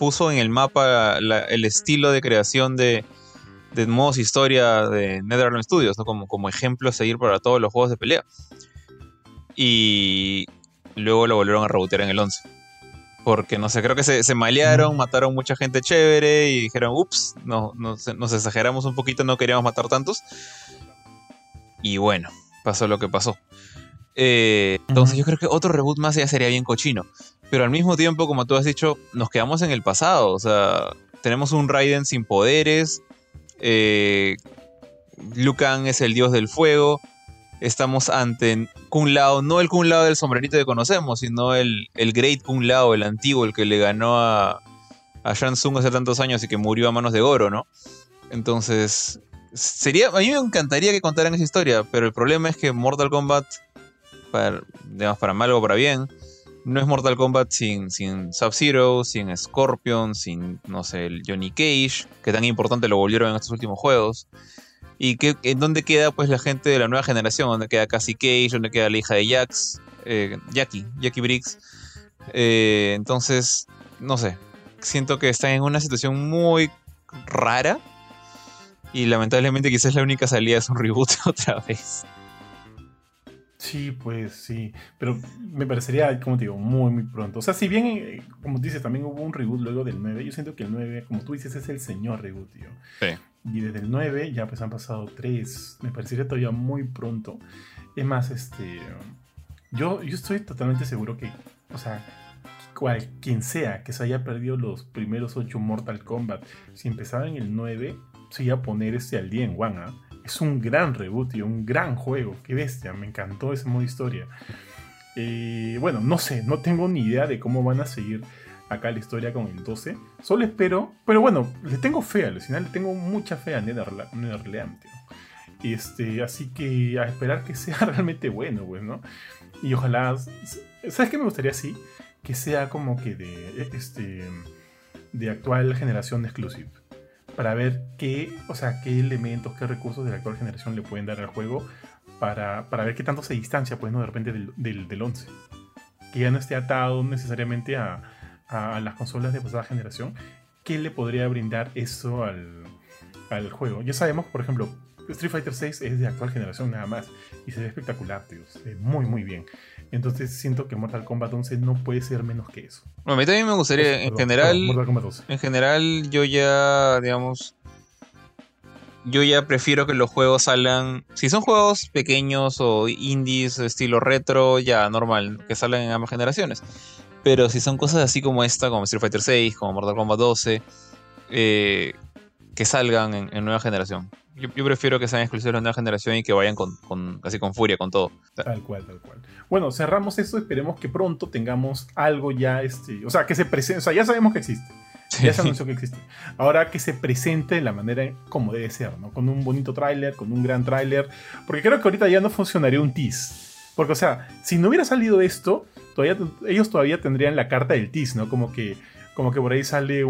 puso en el mapa el estilo de creación de, de modos historia de NetherRealm Studios, ¿no? como, como ejemplo a seguir para todos los juegos de pelea. Y luego lo volvieron a rebotear en el 11. Porque no sé, creo que se, se malearon, mataron mucha gente chévere y dijeron, ups, no, nos exageramos un poquito, no queríamos matar tantos. Y bueno, pasó lo que pasó. Eh, entonces yo creo que otro reboot más ya sería bien cochino. Pero al mismo tiempo, como tú has dicho, nos quedamos en el pasado. O sea, tenemos un Raiden sin poderes. Eh, Lucan es el dios del fuego. Estamos ante Kun Lao, no el Kun Lao del sombrerito que conocemos, sino el, el Great Kun Lao, el antiguo, el que le ganó a, a Shang Tsung hace tantos años y que murió a manos de Goro, ¿no? Entonces, sería, a mí me encantaría que contaran esa historia, pero el problema es que Mortal Kombat, para, para mal o para bien, no es Mortal Kombat sin, sin Sub-Zero, sin Scorpion, sin, no sé, el Johnny Cage, que tan importante lo volvieron en estos últimos juegos. ¿Y que, en dónde queda pues la gente de la nueva generación? ¿Dónde queda Cassie Cage? ¿Dónde queda la hija de Jax? Eh, Jackie, Jackie Briggs. Eh, entonces, no sé. Siento que están en una situación muy rara. Y lamentablemente quizás la única salida es un reboot otra vez. Sí, pues sí, pero me parecería, como te digo, muy, muy pronto. O sea, si bien, eh, como dices, también hubo un reboot luego del 9, yo siento que el 9, como tú dices, es el señor reboot, tío. Sí. Y desde el 9 ya pues han pasado 3, me parecería todavía muy pronto. Es más, este, yo, yo estoy totalmente seguro que, o sea, cual, quien sea que se haya perdido los primeros 8 Mortal Kombat, si empezaba en el 9, se iba a poner este al día en One, ¿ah? Es un gran reboot y un gran juego. Qué bestia, me encantó ese modo historia. Eh, bueno, no sé, no tengo ni idea de cómo van a seguir acá la historia con el 12. Solo espero, pero bueno, le tengo fe al final, le tengo mucha fe a Netherland. Este, así que a esperar que sea realmente bueno, pues, ¿no? Y ojalá, ¿sabes qué me gustaría así? Que sea como que de, este, de actual generación exclusive para ver qué, o sea, qué elementos, qué recursos de la actual generación le pueden dar al juego para, ver qué tanto se distancia, pues, ¿no? De repente del, del, 11. Que ya no esté atado necesariamente a, las consolas de pasada generación. ¿Qué le podría brindar eso al, al juego? Ya sabemos, por ejemplo, Street Fighter 6 es de actual generación nada más y se ve espectacular, tío. Se ve muy, muy bien. Entonces siento que Mortal Kombat 11 no puede ser menos que eso. Bueno, a mí también me gustaría, en general, en general yo ya, digamos, yo ya prefiero que los juegos salgan, si son juegos pequeños o indies, estilo retro, ya normal, que salgan en ambas generaciones. Pero si son cosas así como esta, como Street Fighter 6, como Mortal Kombat 12, eh, que salgan en, nueva generación. Yo, prefiero que sean exclusivos de nueva generación y que vayan con, así con furia, con todo. Tal cual, tal cual. Bueno, cerramos esto, esperemos que pronto tengamos algo ya, este, o sea, que se presente, o sea, ya sabemos que existe. Ya se anunció que existe. Ahora que se presente de la manera como debe ser, ¿no? Con un bonito tráiler, con un gran tráiler. Porque creo que ahorita ya no funcionaría un tease. Porque, o sea, si no hubiera salido esto, todavía, ellos todavía tendrían la carta del tease, ¿no? Como que como que por ahí sale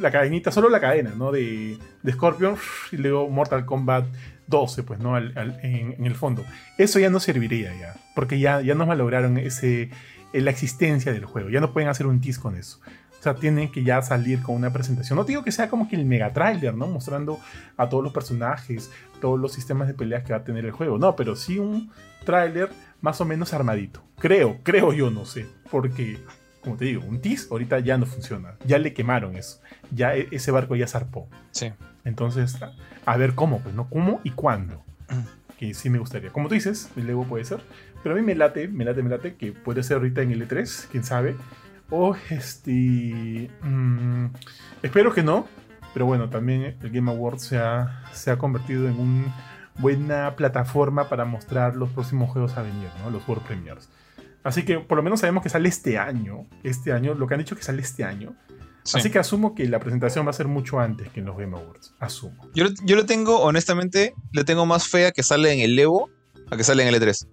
la cadenita, solo la cadena, ¿no? De, Scorpion y luego Mortal Kombat 12, pues, ¿no? en, el fondo. Eso ya no serviría ya, porque ya, ya nos malograron ese, la existencia del juego, ya no pueden hacer un tease con eso. O sea, tienen que ya salir con una presentación. No digo que sea como que el mega trailer, ¿no? Mostrando a todos los personajes, todos los sistemas de peleas que va a tener el juego. No, pero sí un trailer más o menos armadito. Creo, creo yo, no sé. Porque como te digo, un TIS ahorita ya no funciona. Ya le quemaron eso. Ya e, ese barco ya zarpó. Sí. Entonces, a ver cómo, pues, ¿no? ¿Cómo y cuándo? que sí me gustaría. Como tú dices, el Lego puede ser. Pero a mí me late, me late, me late, que puede ser ahorita en el E3, quién sabe. O este. Mm, espero que no. Pero bueno, también el Game Awards se ha, se ha convertido en una buena plataforma para mostrar los próximos juegos a venir, ¿no? Los World Premiers. Así que por lo menos sabemos que sale este año. Este año, lo que han dicho que sale este año. Así que asumo que la presentación va a ser mucho antes que en los Game Awards. Asumo. Yo, yo lo tengo, honestamente, le tengo más fea que sale en el Evo a que sale en el E3.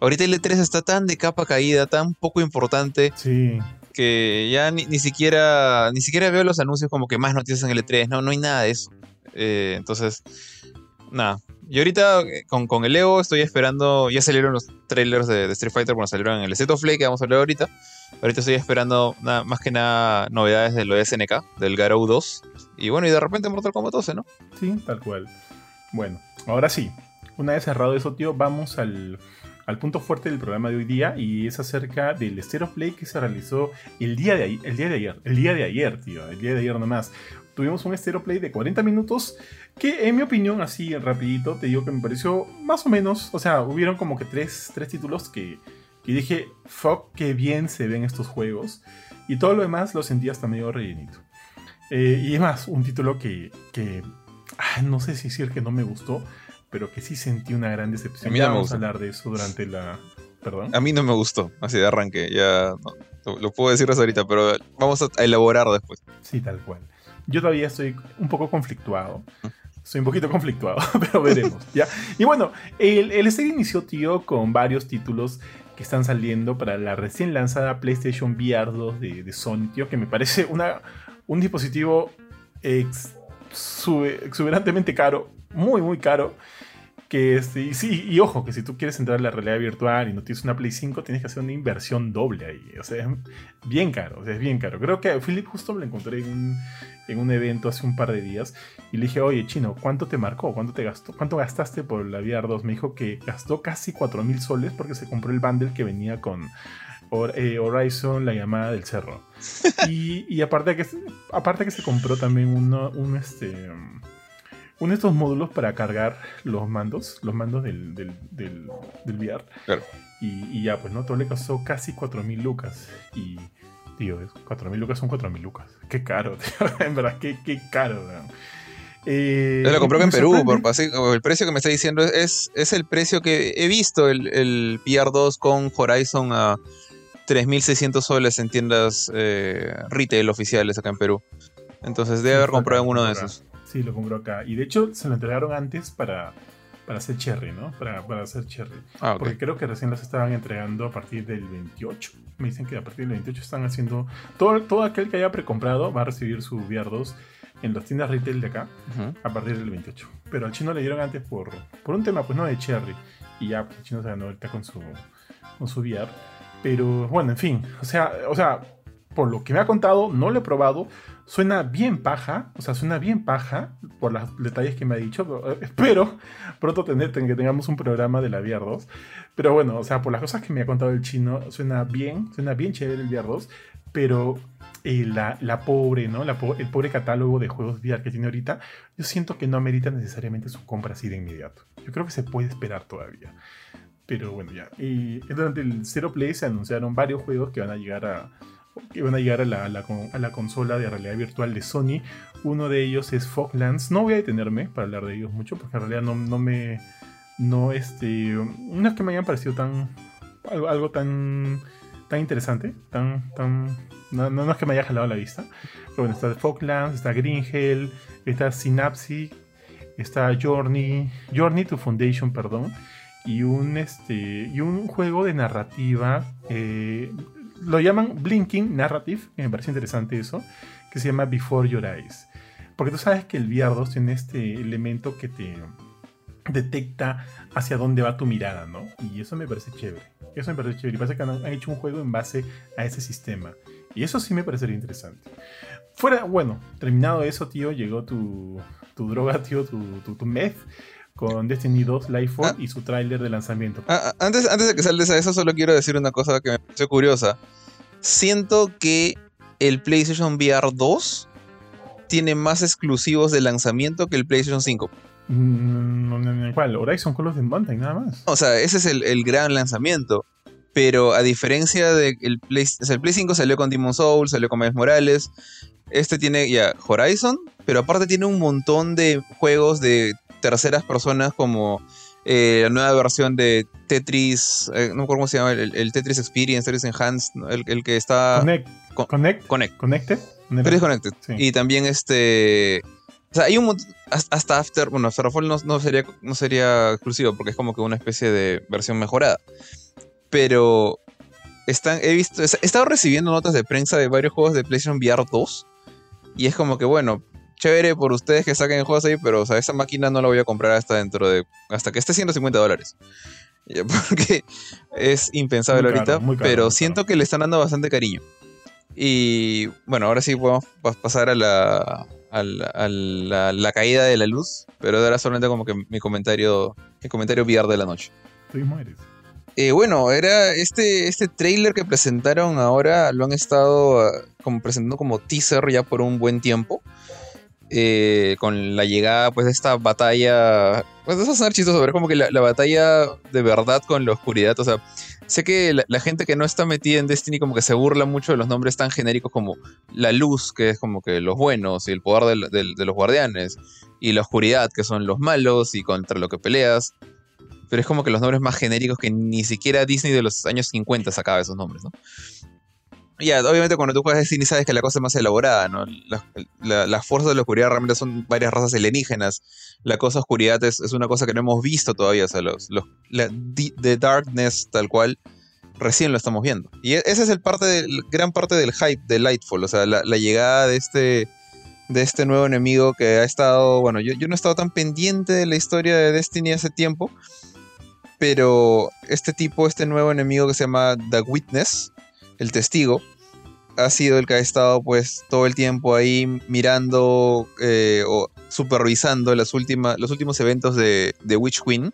Ahorita el E3 está tan de capa caída, tan poco importante. Sí. Que ya ni, siquiera ni siquiera veo los anuncios como que más noticias en el E3. No, no hay nada de eso. Eh, entonces, nada. Y ahorita eh, con, el Evo estoy esperando. Ya salieron los trailers de, Street Fighter, bueno, salieron en el Set of Play que vamos a hablar ahorita. Ahorita estoy esperando nada, más que nada novedades de lo de SNK, del Garou 2. Y bueno, y de repente Mortal Kombat 12, ¿no? Sí, tal cual. Bueno, ahora sí. Una vez cerrado eso, tío, vamos al, al punto fuerte del programa de hoy día y es acerca del State of Play que se realizó el día de, el día de ayer. El día de ayer, tío. El día de ayer nomás. Tuvimos un Stereo Play de 40 minutos que en mi opinión, así rapidito, te digo que me pareció más o menos, o sea, hubieron como que tres, tres títulos que, que dije, fuck, qué bien se ven estos juegos. Y todo lo demás lo sentí hasta medio rellenito. Eh, y es más, un título que, que ah, no sé si decir que no me gustó, pero que sí sentí una gran decepción. A mí no vamos a hablar de eso durante la... Perdón. A mí no me gustó, así de arranque, ya lo, puedo decir ahorita, pero vamos a, elaborar después. Sí, tal cual. Yo todavía estoy un poco conflictuado. Soy un poquito conflictuado, pero veremos. ¿ya? Y bueno, el, el inició, tío, con varios títulos que están saliendo para la recién lanzada PlayStation VR 2 de, de Sony, tío, que me parece una, un dispositivo exuberantemente caro, muy, muy caro. Que este, y sí, y ojo, que si tú quieres entrar a la realidad virtual y no tienes una Play 5, tienes que hacer una inversión doble ahí. O sea, es bien caro, o sea, es bien caro. Creo que a Philip justo me lo encontré en un, en un evento hace un par de días y le dije, oye, chino, ¿cuánto te marcó? ¿Cuánto te gastó? ¿Cuánto gastaste por la VR 2? Me dijo que gastó casi 4 mil soles porque se compró el bundle que venía con eh, Horizon, la llamada del cerro. y, aparte que aparte que se compró también uno, un este uno de estos módulos para cargar los mandos, los mandos del, del, del, VR. Y, y, ya, pues, ¿no? Todo le costó casi 4.000 lucas. Y tío, 4.000 lucas son 4.000 lucas. Qué caro, tío. en verdad, qué, qué caro, eh, lo compró en Perú, por, así, el precio que me está diciendo es, es el precio que he visto el, el PR2 con Horizon a 3.600 soles en tiendas eh, retail oficiales acá en Perú. Entonces debe haber comprado en uno de esos. Sí, lo compró acá. Y de hecho se lo entregaron antes para, para hacer cherry, ¿no? Para, para hacer cherry. Ah, Porque creo que recién las estaban entregando a partir del 28. Me dicen que a partir del 28 están haciendo. Todo, todo aquel que haya precomprado va a recibir su VR2 en las tiendas retail de acá a partir del 28. Pero al chino le dieron antes por, por un tema, pues no de cherry. Y ya, pues, el chino se ganó ahorita con su, con su VR. Pero bueno, en fin. O sea, o sea, por lo que me ha contado, no lo he probado. Suena bien paja, o sea, suena bien paja por los detalles que me ha dicho. Eh, espero pronto tener, que tengamos un programa de la VR 2. Pero bueno, o sea, por las cosas que me ha contado el chino, suena bien, suena bien chévere el VR 2. Pero eh, la, la, pobre, ¿no? El pobre catálogo de juegos VR que tiene ahorita, yo siento que no amerita necesariamente su compra así de inmediato. Yo creo que se puede esperar todavía. Pero bueno, ya. Y durante el Zero Play se anunciaron varios juegos que van a llegar a, que van a llegar a la, la, consola de realidad virtual de Sony. Uno de ellos es Foglands. No voy a detenerme para hablar de ellos mucho, porque en realidad no, no me. No, este. No es que me hayan parecido tan. Algo, tan. tan interesante. Tan. tan. No, no, es que me haya jalado la vista. Pero bueno, está Foglands, está Green está Synapse, está Journey. Journey to Foundation, perdón y un, este, y un juego de narrativa. Eh, lo llaman Blinking Narrative, que me parece interesante eso, que se llama Before Your Eyes. Porque tú sabes que el VR2 tiene este elemento que te detecta hacia dónde va tu mirada, ¿no? Y eso me parece chévere. Eso me parece chévere. Y parece que han, hecho un juego en base a ese sistema. Y eso sí me parecería interesante. Fuera, bueno, terminado eso, tío, llegó tu, tu droga, tío, tu, tu, tu meth con Destiny 2 Lightfall ah. y su tráiler de lanzamiento. Ah, ah, antes, antes de que saltes a eso, solo quiero decir una cosa que me pareció curiosa. Siento que el PlayStation VR 2 tiene más exclusivos de lanzamiento que el PlayStation 5. Mm, ¿Cuál? Horizon Call of the Mountain, nada más. O sea, ese es el, gran lanzamiento. Pero a diferencia del de Play, o sea, el Play 5 salió con Demon Souls, salió con Miles Morales. Este tiene ya Horizon, pero aparte tiene un montón de juegos de terceras personas como eh, la nueva versión de Tetris, eh, no me acuerdo cómo se llama, el, Tetris Experience, Tetris Enhanced, el, que está... Connect. Connect. Connect. Connected. Tetris Connected. Y también este... O sea, hay un hasta After, bueno, Afterfall no, no, sería, no sería exclusivo porque es como que una especie de versión mejorada. Pero están, he visto, he estado recibiendo notas de prensa de varios juegos de PlayStation VR 2 y es como que, bueno, chévere por ustedes que saquen juegos ahí, pero o sea, esa máquina no la voy a comprar hasta dentro de. hasta que esté 150 dólares. Porque es impensable ahorita, pero siento que le están dando bastante cariño. Y bueno, ahora sí podemos pasar a la, a la, caída de la luz, pero ahora solamente como que mi comentario, mi comentario VR de la noche. Tú mismo eres. Eh, bueno, era este, este trailer que presentaron ahora, lo han estado ah, como presentando como teaser ya por un buen tiempo. Eh, con la llegada pues de esta batalla, pues eso es chistoso, ver como que la, batalla de verdad con la oscuridad, o sea, sé que la, gente que no está metida en Destiny como que se burla mucho de los nombres tan genéricos como la luz, que es como que los buenos, y el poder de los guardianes, y la oscuridad, que son los malos y contra lo que peleas, pero es como que los nombres más genéricos que ni siquiera Disney de los años 50 sacaba esos nombres, ¿no? Ya, obviamente cuando tú juegas Destiny sabes que la cosa es más elaborada, ¿no? las fuerzas de la oscuridad realmente son varias razas alienígenas. La cosa oscuridad es, una cosa que no hemos visto todavía, o sea, los, los The Darkness tal cual, recién lo estamos viendo. Y e, esa es el parte del, gran parte del hype de Lightfall, o sea, la, llegada de este, de este nuevo enemigo que ha estado, bueno, yo, yo no he estado tan pendiente de la historia de Destiny hace tiempo, pero este tipo, este nuevo enemigo que se llama The Witness, el testigo, ha sido el que ha estado pues todo el tiempo ahí mirando eh, o supervisando los últimos eventos de, Witch Queen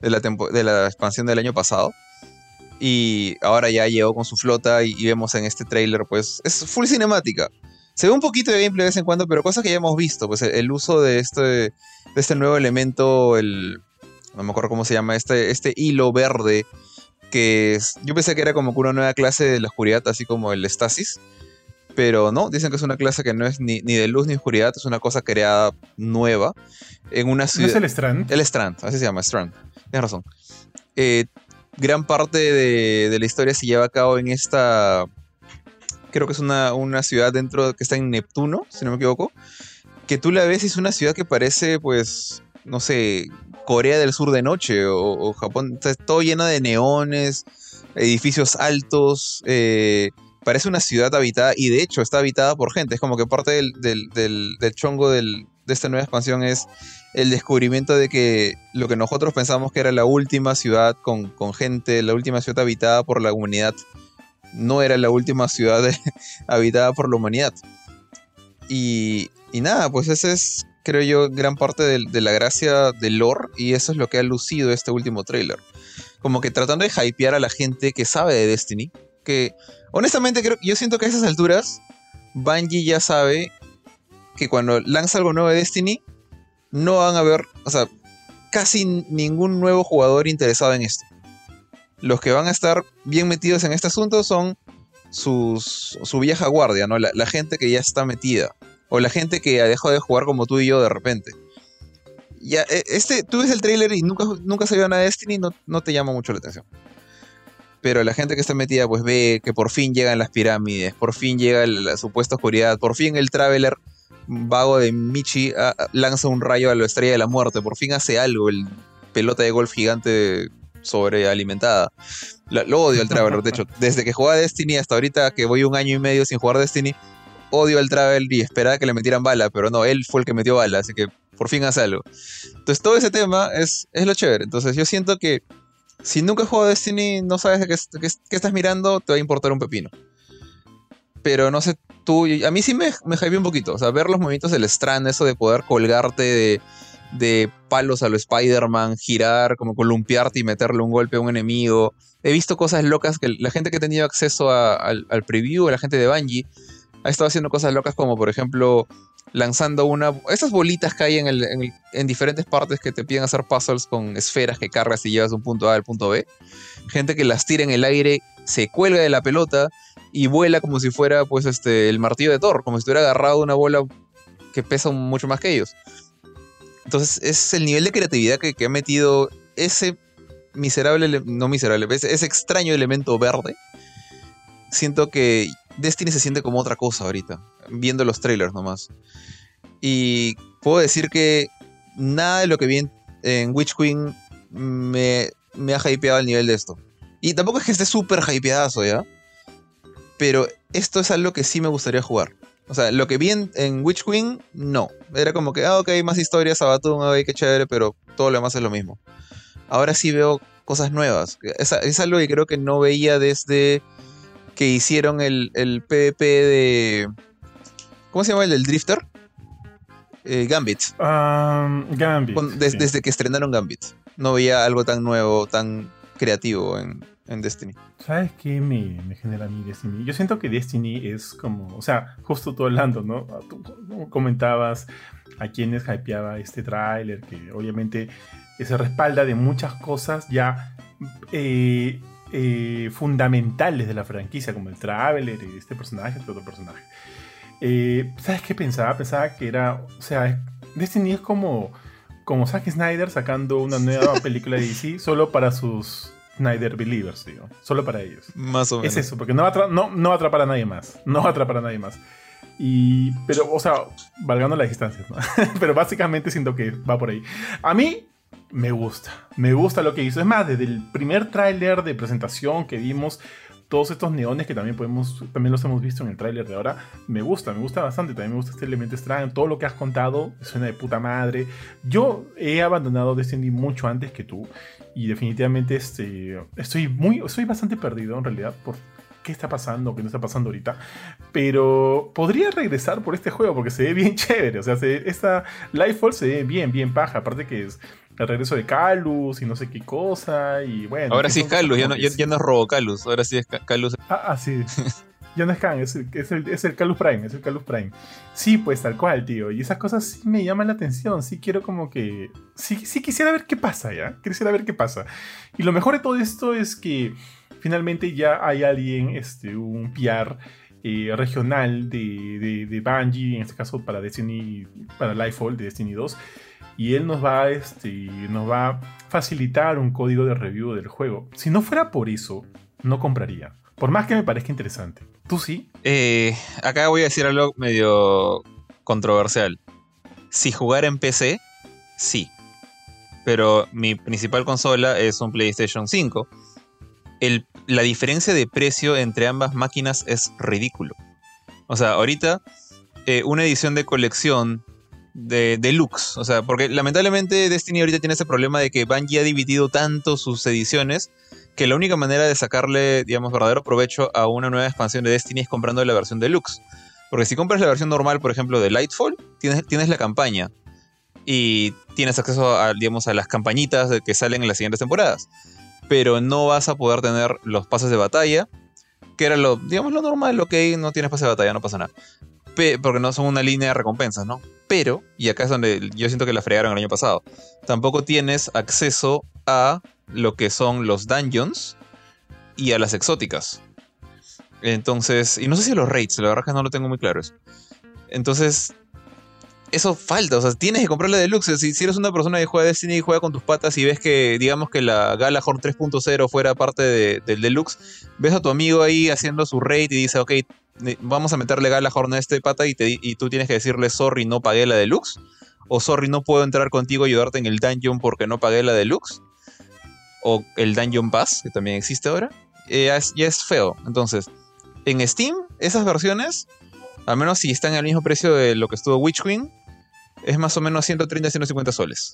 de la, expansión del año pasado. Y ahora ya llegó con su flota y, vemos en este trailer pues es full cinemática. Se ve un poquito de gameplay de vez en cuando, pero cosas que ya hemos visto, pues el, uso de este, de este nuevo elemento, el... No me acuerdo cómo se llama, este, este hilo verde que yo pensé que era como una nueva clase de la oscuridad, así como el estasis, pero no, dicen que es una clase que no es ni, de luz ni oscuridad, es una cosa creada nueva en una ciudad. ¿No es el Strand? El Strand, así se llama, Strand, tienes razón. Eh, gran parte de, la historia se lleva a cabo en esta, creo que es una, una ciudad dentro que está en Neptuno, si no me equivoco, que tú la ves y es una ciudad que parece pues no sé, Corea del Sur de noche o, Japón, está todo lleno de neones, edificios altos, eh, parece una ciudad habitada y de hecho está habitada por gente, es como que parte del, chongo de esta nueva expansión es el descubrimiento de que lo que nosotros pensamos que era la última ciudad con, gente, la última ciudad habitada por la humanidad, no era la última ciudad habitada por la humanidad. Y, y nada, pues ese es creo yo, gran parte de, la gracia del lore y eso es lo que ha lucido este último trailer. Como que tratando de hypear a la gente que sabe de Destiny, que honestamente creo, yo siento que a esas alturas Bungie ya sabe que cuando lanza algo nuevo de Destiny, no van a haber, o sea, casi ningún nuevo jugador interesado en esto. Los que van a estar bien metidos en este asunto son su vieja guardia, ¿no? La gente que ya está metida. O la gente que ha dejado de jugar como tú y yo de repente. Ya, e- este, tú ves el trailer y nunca, nunca salió nada de Destiny, no, no te llama mucho la atención. Pero la gente que está metida, pues ve que por fin llegan las pirámides, por fin llega la supuesta oscuridad, por fin el Traveler vago de Michi ah, ah, lanza un rayo a la estrella de la muerte, por fin hace algo, el pelota de golf gigante sobrealimentada. Lo, lo odio al Traveler, de hecho, desde que jugaba Destiny hasta ahorita que voy un año y medio sin jugar Destiny, odio al Traveler y esperaba que le metieran bala, pero no, él fue el que metió bala, así que por fin hace algo. Entonces todo ese tema es, es lo chévere. Entonces yo siento que si nunca has jugado Destiny, no sabes qué, qué- estás mirando, te va a importar un pepino. Pero no sé, tú, a mí sí me, me un poquito. O sea, ver los movimientos del Strand, eso de poder colgarte de, de palos a lo Spider-Man, girar, como columpiarte y meterle un golpe a un enemigo. He visto cosas locas que la gente que ha tenido acceso al, al preview, la gente de Bungie, ha estado haciendo cosas locas como, por ejemplo, lanzando una. Esas bolitas que hay en, diferentes partes que te piden hacer puzzles con esferas que cargas y llevas un punto A al punto B. Gente que las tira en el aire, se cuelga de la pelota y vuela como si fuera pues este el martillo de Thor, como si estuviera agarrado una bola que pesa mucho más que ellos. Entonces es el nivel de creatividad que, ha metido ese miserable, no miserable, ese extraño elemento verde. Siento que Destiny se siente como otra cosa ahorita, viendo los trailers nomás. Y puedo decir que nada de lo que vi en, Witch Queen me, me ha hypeado al nivel de esto. Y tampoco es que esté súper hypeadazo, ¿ya? Pero esto es algo que sí me gustaría jugar. O sea, lo que vi en, Witch Queen, no. Era como que, ah, ok, más historias, Sabatun, ok, qué chévere, pero todo lo demás es lo mismo. Ahora sí veo cosas nuevas. Es, es algo que creo que no veía desde que hicieron el, el PvP de... ¿Cómo se llama el del Drifter? Eh, Gambit. Um, Gambit. Con- des- sí. Desde que estrenaron Gambit. No veía algo tan nuevo, tan creativo en, en Destiny. ¿Sabes qué me, me genera a mí Destiny? Yo siento que Destiny es como, o sea, justo tú hablando, ¿no? Tú comentabas a quienes hypeaba este tráiler, que obviamente se respalda de muchas cosas ya eh, eh, fundamentales de la franquicia, como el Traveler, este personaje, este otro personaje. Eh, ¿Sabes qué pensaba? Pensaba que era, o sea, Destiny es como, como Zack Snyder sacando una nueva película de DC solo para sus Snyder Believers, digo, solo para ellos. Más o menos. Es eso, porque no va, no, no va a atrapar a nadie más. No va a atrapar a nadie más. Y, pero, o sea, valgando las distancias, ¿no? pero básicamente siento que va por ahí. A mí me gusta, me gusta lo que hizo. Es más, desde el primer tráiler de presentación que vimos, todos estos neones que también podemos, también los hemos visto en el tráiler de ahora, me gusta, me gusta bastante. También me gusta este elemento extraño. Todo lo que has contado suena de puta madre. Yo he abandonado Destiny mucho antes que tú. Y definitivamente este, estoy muy, estoy bastante perdido en realidad por qué está pasando, qué no está pasando ahorita. Pero podría regresar por este juego porque se ve bien chévere. O sea, se, esta Lightfall se ve bien, bien paja. Aparte que es el regreso de Calus y no sé qué cosa. Y bueno. Ahora sí es Calus, ya no, ya, no es Robo Calus, ahora sí es Ca- Calus. Ah, ah, sí. Ya no es Khan, es el, es, el, es el Calus Prime, es el Calus Prime. Sí, pues tal cual, tío. Y esas cosas sí me llaman la atención. Sí quiero como que... Sí, sí quisiera ver qué pasa, ¿ya? Quisiera ver qué pasa. Y lo mejor de todo esto es que finalmente ya hay alguien, este, un PR eh, regional de, de, de Bungie, en este caso para Destiny, para Lightfall de Destiny 2. Y él nos va, este, nos va a facilitar un código de review del juego. Si no fuera por eso, no compraría. Por más que me parezca interesante. ¿Tú sí? Eh, acá voy a decir algo medio controversial. Si jugar en PC, sí. Pero mi principal consola es un PlayStation 5. El- la diferencia de precio entre ambas máquinas es ridículo. O sea, ahorita eh, una edición de colección de deluxe, o sea, porque lamentablemente Destiny ahorita tiene ese problema de que Bungie ha dividido tanto sus ediciones que la única manera de sacarle, digamos, verdadero provecho a una nueva expansión de Destiny es comprando la versión deluxe. Porque si compras la versión normal, por ejemplo, de Lightfall, tienes, tienes la campaña y tienes acceso a, digamos, a las campañitas que salen en las siguientes temporadas. Pero no vas a poder tener los pases de batalla, que era lo, digamos, lo normal, ok, no tienes pase de batalla, no pasa nada. Porque no son una línea de recompensas, ¿no? Pero, y acá es donde yo siento que la fregaron el año pasado, tampoco tienes acceso a lo que son los dungeons y a las exóticas. Entonces, y no sé si los rates, la verdad es que no lo tengo muy claro eso. Entonces, eso falta, o sea, tienes que comprar la deluxe. Si, si eres una persona que juega Destiny y juega con tus patas y ves que, digamos que la Galahorn 3.0 fuera parte del deluxe, ves a tu amigo ahí haciendo su raid y dice, ok, vamos a meterle Galahorn a este pata y, tú tienes que decirle, sorry, no pagué la deluxe. O sorry, no puedo entrar contigo y ayudarte en el dungeon porque no pagué la deluxe. O el Dungeon Pass, que también existe ahora. Eh, ya, es, ya es feo. Entonces, en Steam, esas versiones, al menos si están al mismo precio de lo que estuvo Witch Queen, es más o menos 130 150 soles.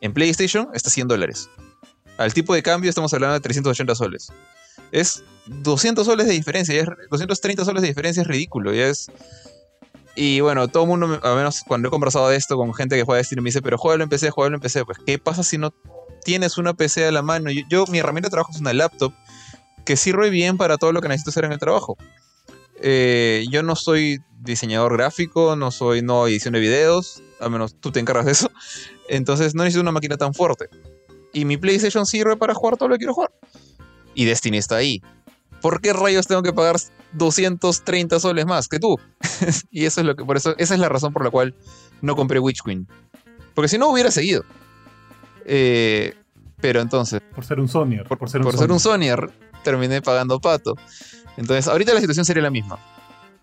En PlayStation está 100 dólares. Al tipo de cambio estamos hablando de 380 soles. Es 200 soles de diferencia, es, 230 soles de diferencia es ridículo, y es... Y bueno, todo el mundo, al menos cuando he conversado de esto con gente que juega Destiny, me dice, pero juégalo en PC, juégalo en PC. Pues, ¿qué pasa si no tienes una PC a la mano? Yo, mi herramienta de trabajo es una laptop que sirve bien para todo lo que necesito hacer en el trabajo. Eh, yo no soy diseñador gráfico, no soy no edición de videos, al menos tú te encargas de eso. Entonces no necesito una máquina tan fuerte. Y mi PlayStation sirve para jugar todo lo que quiero jugar. Y Destiny está ahí. ¿Por qué rayos tengo que pagar 230 soles más que tú? y eso es lo que por eso esa es la razón por la cual no compré Witch Queen. Porque si no hubiera seguido. Eh, pero entonces. Por ser un Sonyer. Por, ser, un, Sonyer, terminé pagando pato. Entonces, ahorita la situación sería la misma.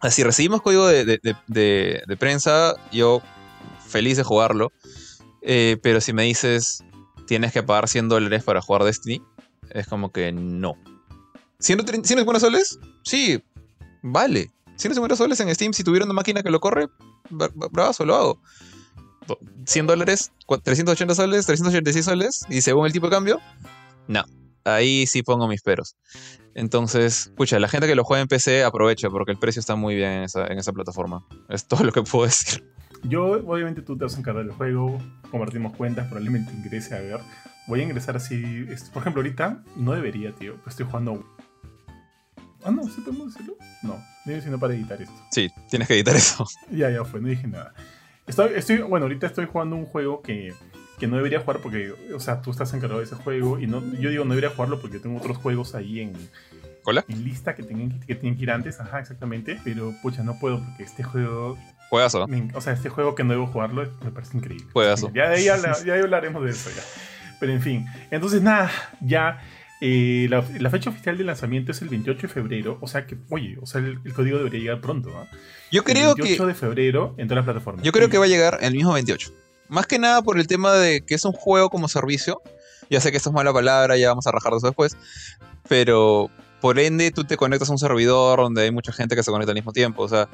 Si recibimos código de, prensa, yo feliz de jugarlo. Eh, pero si me dices, tienes que pagar 100 dólares para jugar Destiny, es como que no. ¿150 soles? Sí, vale. 150 soles en Steam, si tuviera una máquina que lo corre, bravazo, lo hago. 100 dólares, 380 soles, 386 soles, y según el tipo de cambio, no. Ahí sí pongo mis peros. Entonces, pucha, la gente que lo juega en PC aprovecha porque el precio está muy bien en esa, en esa plataforma. Es todo lo que puedo decir. Yo, obviamente, tú te vas a encargar del juego, compartimos cuentas, probablemente ingrese a ver. Voy a ingresar así. Por ejemplo, ahorita no debería, tío. Estoy jugando. Ah, no, ¿sí podemos decirlo? No, dime si no para editar esto. Sí, tienes que editar eso. Ya, ya fue, no dije nada. Estoy, estoy, bueno, ahorita estoy jugando un juego que, que no debería jugar porque, o sea, tú estás encargado de ese juego y no, yo digo no debería jugarlo porque tengo otros juegos ahí en, ¿Cola? en lista que tienen, que tienen que ir antes, ajá, exactamente, pero pucha, no puedo porque este juego... Juegazo. o sea, este juego que no debo jugarlo me parece increíble. Juegazo. Ya de ahí, ya hablaremos de eso ya. Pero en fin, entonces nada, ya eh, la, fecha oficial de lanzamiento es el 28 de febrero, o sea que, oye, o sea, el, código debería llegar pronto, ¿no? Yo creo que. El 28 de febrero en todas las plataformas. Yo creo que va a llegar el mismo 28. Más que nada por el tema de que es un juego como servicio. Ya sé que esto es mala palabra, ya vamos a rajar de eso después. Pero por ende, tú te conectas a un servidor donde hay mucha gente que se conecta al mismo tiempo. O sea,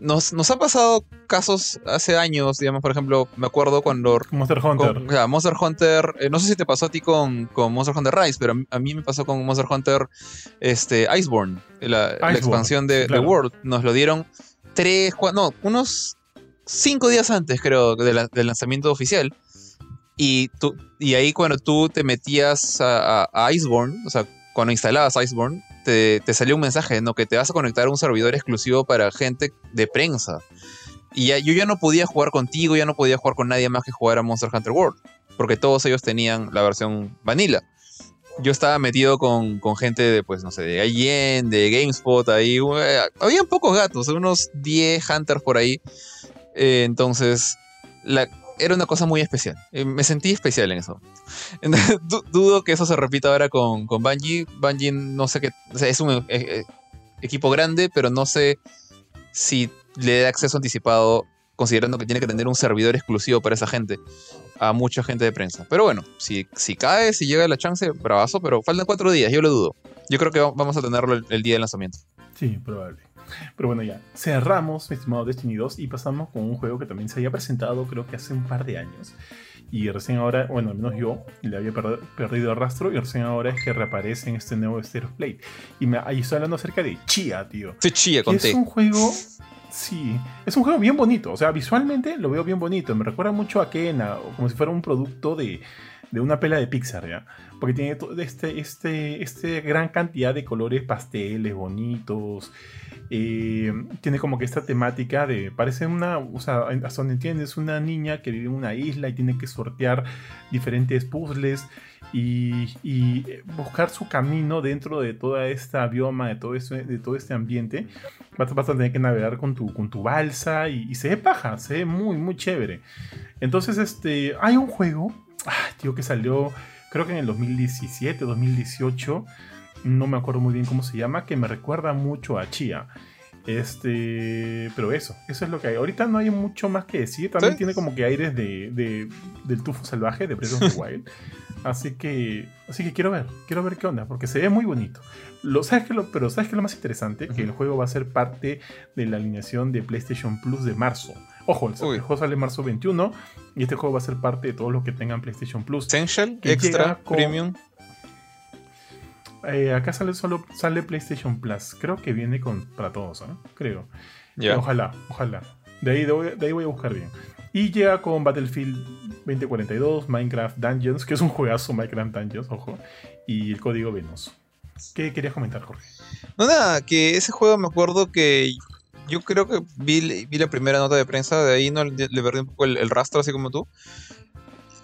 nos, ha pasado casos hace años, digamos, por ejemplo, me acuerdo cuando... Monster Hunter. o sea, Monster Hunter, eh, no sé si te pasó a ti con, con, Monster Hunter Rise, pero a mí me pasó con Monster Hunter este, Iceborne, la, expansión de, The World. Nos lo dieron tres, no, unos cinco días antes, creo, del lanzamiento oficial. Y, tú, y ahí cuando tú te metías a, a Iceborne, o sea, cuando instalabas Iceborne, te, salió un mensaje, ¿no? Que te vas a conectar a un servidor exclusivo para gente de prensa. Y ya, yo ya no podía jugar contigo, ya no podía jugar con nadie más que jugar a Monster Hunter World. Porque todos ellos tenían la versión vanilla. Yo estaba metido con, gente de, pues, no sé, de IGN, de GameSpot, ahí. había pocos gatos, unos 10 Hunters por ahí. Eh, entonces, la, era una cosa muy especial. Eh, me sentí especial en eso. dudo que eso se repita ahora con, con Bungie. Bungie no sé qué. es un eh, eh, equipo grande, pero no sé si le da acceso anticipado, considerando que tiene que tener un servidor exclusivo para esa gente, a mucha gente de prensa. Pero bueno, si, si cae, si llega la chance, bravazo, pero faltan cuatro días, yo lo dudo. Yo creo que vamos a tenerlo el día de lanzamiento. Sí, probable. Pero bueno, ya cerramos, mi estimado Destiny 2, y pasamos con un juego que también se había presentado, creo que hace un par de años. Y recién ahora, bueno, al menos yo le había perdido el rastro, y recién ahora es que reaparece en este nuevo State of Play. Y me, ahí estoy hablando acerca de Chia, tío. Sí, Chia, Es un juego Sí, es un juego bien bonito. O sea, visualmente lo veo bien bonito. Me recuerda mucho a Kena, como si fuera un producto de, de una pela de Pixar, ¿ya? Porque tiene todo este, este, este gran cantidad de colores pasteles bonitos. Eh, tiene como que esta temática de. Parece una. O sea, hasta donde entiendes, una niña que vive en una isla y tiene que sortear diferentes puzzles y, buscar su camino dentro de toda esta bioma, de todo, este, de todo este ambiente. Vas, a tener que navegar con tu, con tu balsa y, se ve paja, se ve muy, muy chévere. Entonces, este. Hay un juego. Tío, que salió. Creo que en el 2017, 2018 no me acuerdo muy bien cómo se llama, que me recuerda mucho a Chia. Este, pero eso, eso es lo que hay. Ahorita no hay mucho más que decir. También tiene como que aires de, del tufo salvaje de Breath of the Wild. así que, así que quiero ver, quiero ver qué onda, porque se ve muy bonito. Lo, ¿sabes que lo, pero ¿sabes qué es lo más interesante? Que el juego va a ser parte de la alineación de PlayStation Plus de marzo. Ojo, el, juego sale en marzo 21 y este juego va a ser parte de todos los que tengan PlayStation Plus. Essential, Extra, Premium. Eh, acá sale solo sale PlayStation Plus. Creo que viene con, para todos, ¿no? Creo. Ojalá, ojalá. De ahí, de, ahí voy a buscar bien. Y llega con Battlefield 2042, Minecraft Dungeons, que es un juegazo Minecraft Dungeons, ojo. Y el código Venus. ¿Qué querías comentar, Jorge? No, nada, que ese juego me acuerdo que yo creo que vi, vi la primera nota de prensa, de ahí no le, perdí un poco el, rastro, así como tú.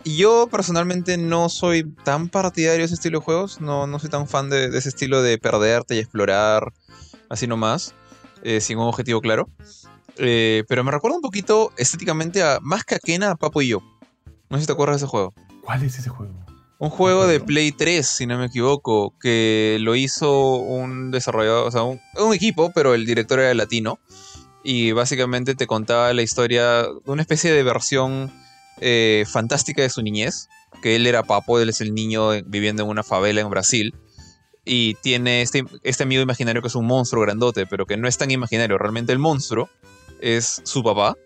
Yo personalmente no soy tan partidario de ese estilo de juegos, no, no soy tan fan de, ese estilo de perderte y explorar así nomás, eh, sin un objetivo claro. Eh, pero me recuerda un poquito estéticamente a más que a Kena, a Papo y yo. No sé si te acuerdas de ese juego. ¿Cuál es ese juego? Un juego de Play 3, si no me equivoco, que lo hizo un desarrollador, o sea, un, un equipo, pero el director era latino. Y básicamente te contaba la historia de una especie de versión eh, fantástica de su niñez, que él era papo, él es el niño viviendo en una favela en Brasil, y tiene este, este amigo imaginario que es un monstruo grandote, pero que no es tan imaginario, realmente el monstruo es su papá,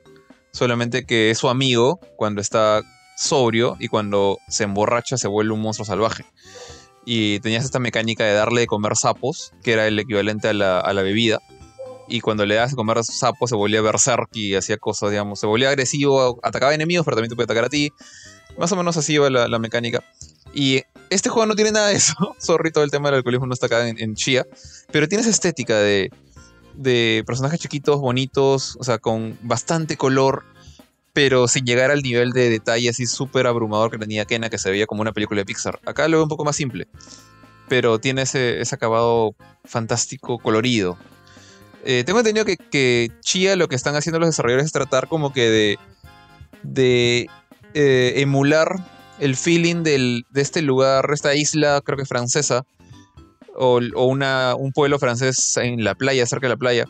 solamente que es su amigo cuando está sobrio y cuando se emborracha se vuelve un monstruo salvaje. Y tenías esta mecánica de darle de comer sapos, que era el equivalente a la, a la bebida y cuando le das a comer a su sapo se volvía berserk y hacía cosas, digamos, se volvía agresivo, atacaba enemigos, pero también te puede atacar a ti. Más o menos así iba la, mecánica. Y este juego no tiene nada de eso. Sorry, todo el tema del alcoholismo no está acá en, en Chia. Pero tiene esa estética de, de personajes chiquitos, bonitos, o sea, con bastante color, pero sin llegar al nivel de detalle así súper abrumador que tenía Kena, que se veía como una película de Pixar. Acá lo veo un poco más simple, pero tiene ese, acabado fantástico, colorido. Eh, tengo entendido que, que, Chia lo que están haciendo los desarrolladores es tratar como que de, de eh, emular el feeling de este lugar, esta isla, creo que francesa, o, una, un pueblo francés en la playa, cerca de la playa,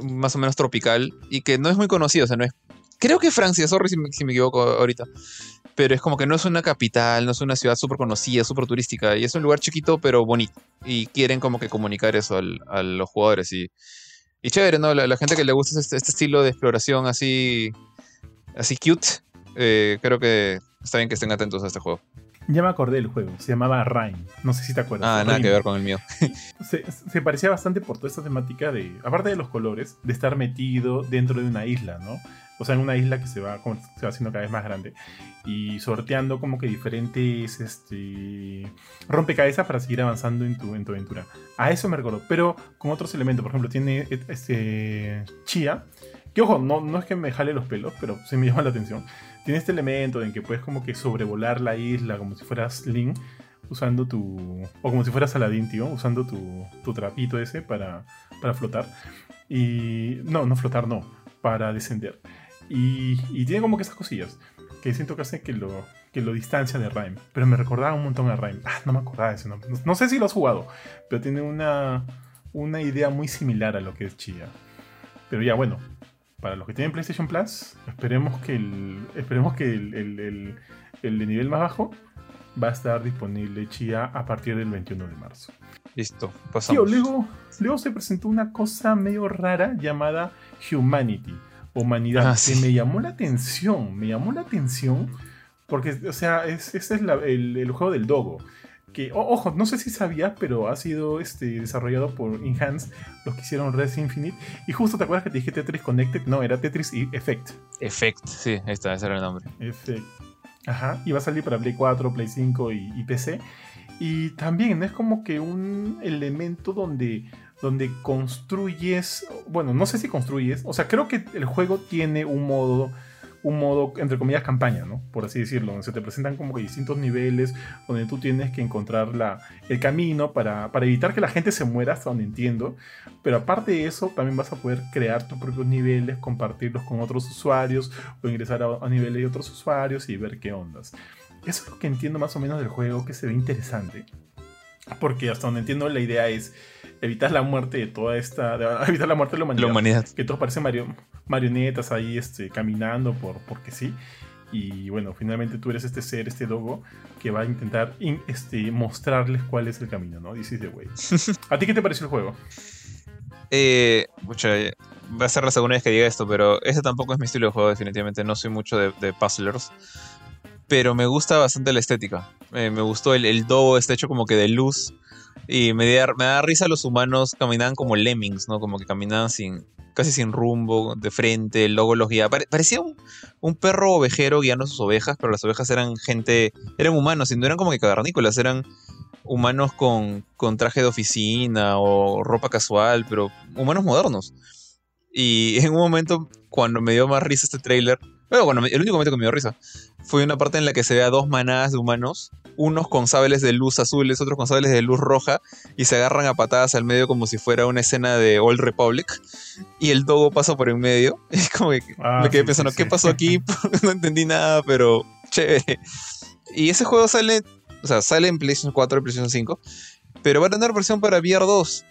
más o menos tropical, y que no es muy conocido, o sea, no es... Creo que Francia, sorry si me, si me equivoco ahorita, pero es como que no es una capital, no es una ciudad súper conocida, súper turística, y es un lugar chiquito pero bonito, y quieren como que comunicar eso a los jugadores, y y chévere, ¿no? La, gente que le gusta este, este, estilo de exploración así, así cute, eh, creo que está bien que estén atentos a este juego. Ya me acordé del juego, se llamaba Rhyme, no sé si te acuerdas. Ah, nada que ver con el mío. se, parecía bastante por toda esta temática de, aparte de los colores, de estar metido dentro de una isla, ¿no? O sea, en una isla que se va, se va haciendo cada vez más grande y sorteando como que diferentes este, rompecabezas para seguir avanzando en tu, en tu aventura. A eso me recuerdo, pero con otros elementos. Por ejemplo, tiene este Chia, que ojo, no, no es que me jale los pelos, pero se me llama la atención. Tiene este elemento en que puedes como que sobrevolar la isla como si fueras Link, usando tu... o como si fueras Aladdin, tío, usando tu, tu trapito ese para, para flotar. Y... no, no flotar, no, para descender. Y, y tiene como que esas cosillas que siento que hace que lo, que lo distancia de Rhyme. Pero me recordaba un montón a Rhyme. Ah, no me acordaba de ese nombre. No, sé si lo has jugado, pero tiene una, una idea muy similar a lo que es Chia. Pero ya, bueno, para los que tienen PlayStation Plus, esperemos que el, esperemos que el, el, el de nivel más bajo va a estar disponible Chia a partir del 21 de marzo. Listo, pasamos. luego, luego se presentó una cosa medio rara llamada Humanity humanidad. Que ah, me llamó la atención, me llamó la atención porque, o sea, es, ese es el, juego del dogo. que, ojo, no sé si sabías, pero ha sido este, desarrollado por Enhance, los que hicieron Res Infinite. Y justo te acuerdas que te dije Tetris Connected, no, era Tetris Effect. Effect, sí, ahí está, ese era el nombre. Effect. Ajá, y va a salir para Play 4, Play 5 y, PC. Y también es como que un elemento donde, donde construyes, bueno, no sé si construyes, o sea, creo que el juego tiene un modo un modo, entre comillas, campaña, ¿no? Por así decirlo, donde se te presentan como que distintos niveles, donde tú tienes que encontrar la, el camino para, evitar que la gente se muera, hasta donde entiendo. Pero aparte de eso, también vas a poder crear tus propios niveles, compartirlos con otros usuarios o ingresar a, a niveles de otros usuarios y ver qué ondas. Eso es lo que entiendo más o menos del juego, que se ve interesante. Porque hasta donde entiendo la idea es evitar la muerte de toda esta. evitar la muerte de la humanidad. Que todos parecen marionetas ahí este, caminando por, porque sí. Y bueno, finalmente tú eres este ser, este logo, que va a intentar este, mostrarles cuál es el camino, ¿no? This is the way. ¿A ti qué te pareció el juego? Eh, va a ser la segunda vez que diga esto, pero ese tampoco es mi estilo de juego, definitivamente. No soy mucho de, puzzlers. Pero me gusta bastante la estética. Eh, me gustó el, el dogo, está hecho como que de luz y me da, me da risa los humanos caminaban como lemmings, ¿no? Como que caminaban sin, casi sin rumbo, de frente, el logo los guiaba. parecía un, perro ovejero guiando sus ovejas, pero las ovejas eran gente, eran humanos, y no eran como que cavernícolas, eran humanos con, con traje de oficina o ropa casual, pero humanos modernos. Y en un momento, cuando me dio más risa este trailer, bueno, el único momento que me dio risa fue una parte en la que se ve a dos manadas de humanos, unos con sables de luz azules, otros con sables de luz roja, y se agarran a patadas al medio como si fuera una escena de Old Republic, y el dogo pasa por en medio. Y como que ah, me quedé pensando, ¿qué pasó aquí? no entendí nada, pero chévere. Y ese juego sale, o sea, sale en PlayStation 4 y PlayStation 5, pero va a tener versión para VR 2.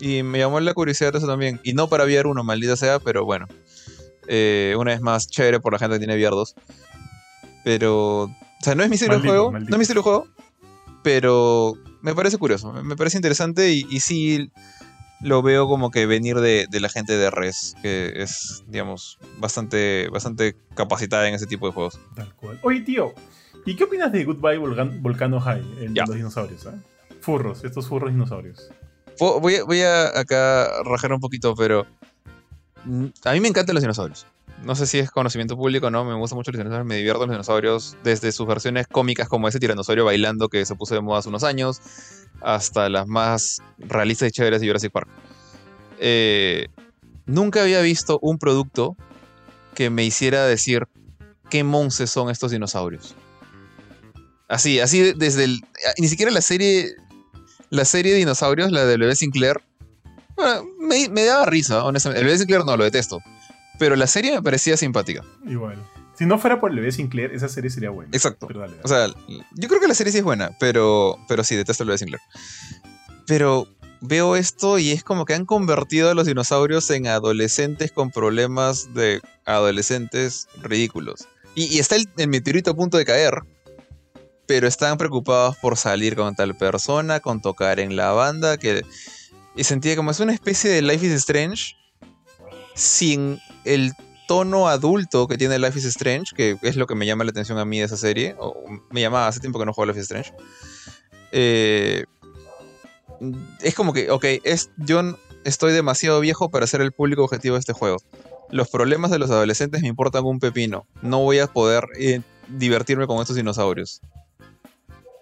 Y me llamó la curiosidad eso también. Y no para VR 1, maldita sea, pero bueno. Eh, una vez más, chévere por la gente que tiene 2. Pero. O sea, no es mi estilo de juego. No es mi estilo de juego. Pero me parece curioso. Me parece interesante y, y sí lo veo como que venir de, la gente de Res, que es, digamos, bastante, bastante capacitada en ese tipo de juegos. Tal cual. Oye, tío, ¿y qué opinas de Goodbye Volcano High, en los dinosaurios? ¿eh? Furros, estos furros dinosaurios. Voy, voy a acá rajar un poquito, pero a mí me encantan los dinosaurios. No sé si es conocimiento público o no, me gustan mucho los dinosaurios, me divierto los dinosaurios, desde sus versiones cómicas como ese tiranosaurio bailando que se puso de moda hace unos años, hasta las más realistas y chéveres de Jurassic Park. Eh, nunca había visto un producto que me hiciera decir qué monces son estos dinosaurios. Así, así desde el... Ni siquiera la serie... La serie de dinosaurios, la de Bebé Sinclair, me, daba risa, honestamente. El bebé Sinclair no, lo detesto. Pero la serie me parecía simpática. Igual. Si no fuera por el bebé Sinclair, esa serie sería buena. Exacto. O sea, yo creo que la serie sí es buena, pero, pero sí, detesto el bebé Sinclair. Pero veo esto y es como que han convertido a los dinosaurios en adolescentes con problemas de adolescentes ridículos. Y, está el, el, meteorito a punto de caer, pero están preocupados por salir con tal persona, con tocar en la banda, que y sentía como es una especie de Life is Strange sin el tono adulto que tiene Life is Strange, que es lo que me llama la atención a mí de esa serie. O me llamaba hace tiempo que no juego Life is Strange. Eh, es como que, ok, es, yo estoy demasiado viejo para ser el público objetivo de este juego. Los problemas de los adolescentes me importan un pepino. No voy a poder eh, divertirme con estos dinosaurios.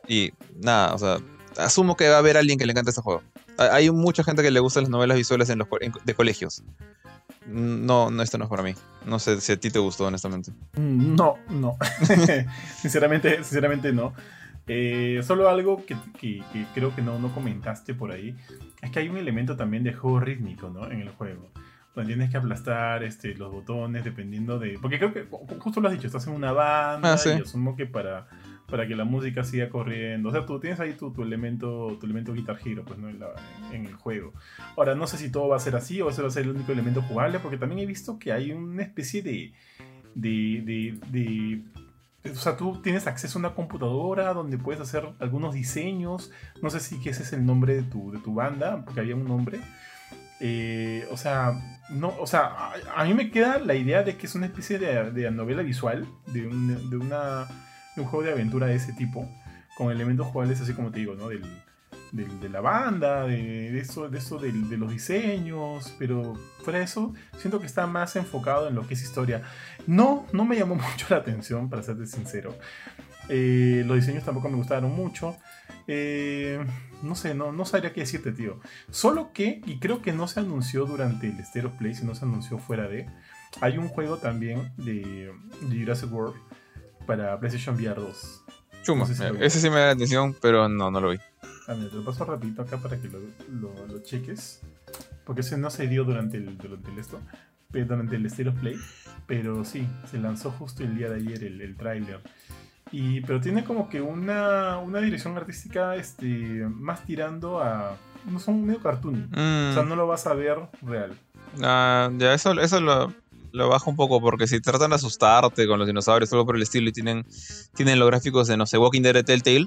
Y nada, o sea, asumo que va a haber alguien que le encante este juego. Hay mucha gente que le gusta las novelas visuales en los, de colegios. No, no, esto no es para mí. No sé si a ti te gustó, honestamente. Mm, no, no. sinceramente, sinceramente no. Eh, solo algo que, creo que no, no comentaste por ahí es que hay un elemento también de juego rítmico ¿no? en el juego. Donde tienes que aplastar este, los botones dependiendo de. Porque creo que, justo lo has dicho, estás en una banda ah, y asumo que para para que la música siga corriendo. O sea, tú tienes ahí tu, elemento tu elemento Guitar Hero pues, ¿no? en, el juego. Ahora, no sé si todo va a ser así o ese va a ser el único elemento jugable, porque también he visto que hay una especie de, de, de, o sea, tú tienes acceso a una computadora donde puedes hacer algunos diseños. No sé si ese es el nombre de tu, de tu banda, porque había un nombre. Eh, o sea, no, o sea, a, mí me queda la idea de que es una especie de, de novela visual, de, de una un juego de aventura de ese tipo, con elementos jugables así como te digo, ¿no? Del, de la banda, de, eso, de, eso de los diseños, pero fuera de eso, siento que está más enfocado en lo que es historia. No, no me llamó mucho la atención, para serte sincero. Eh, los diseños tampoco me gustaron mucho. Eh, no sé, no, no sabría qué decirte, tío. Solo que, y creo que no se anunció durante el State of Play, sino se anunció fuera de. Hay un juego también de, de Jurassic World para PlayStation VR 2. Chuma. No sé si lo vi. Ese sí me da la atención, pero no, no lo vi. Ah, mira, te lo paso rapidito acá para que lo, lo- lo cheques. Porque ese no se dio durante el, durante el esto, durante el State of Play. Pero sí, se lanzó justo el día de ayer el, el tráiler. Y, pero tiene como que una, una dirección artística este, más tirando a... No son medio cartoon. Mm, O sea, no lo vas a ver real. ah, ya, eso, eso lo, lo bajo un poco, porque si tratan de asustarte con los dinosaurios o algo por el estilo y tienen, tienen los gráficos de, no sé, Walking Dead de Telltale,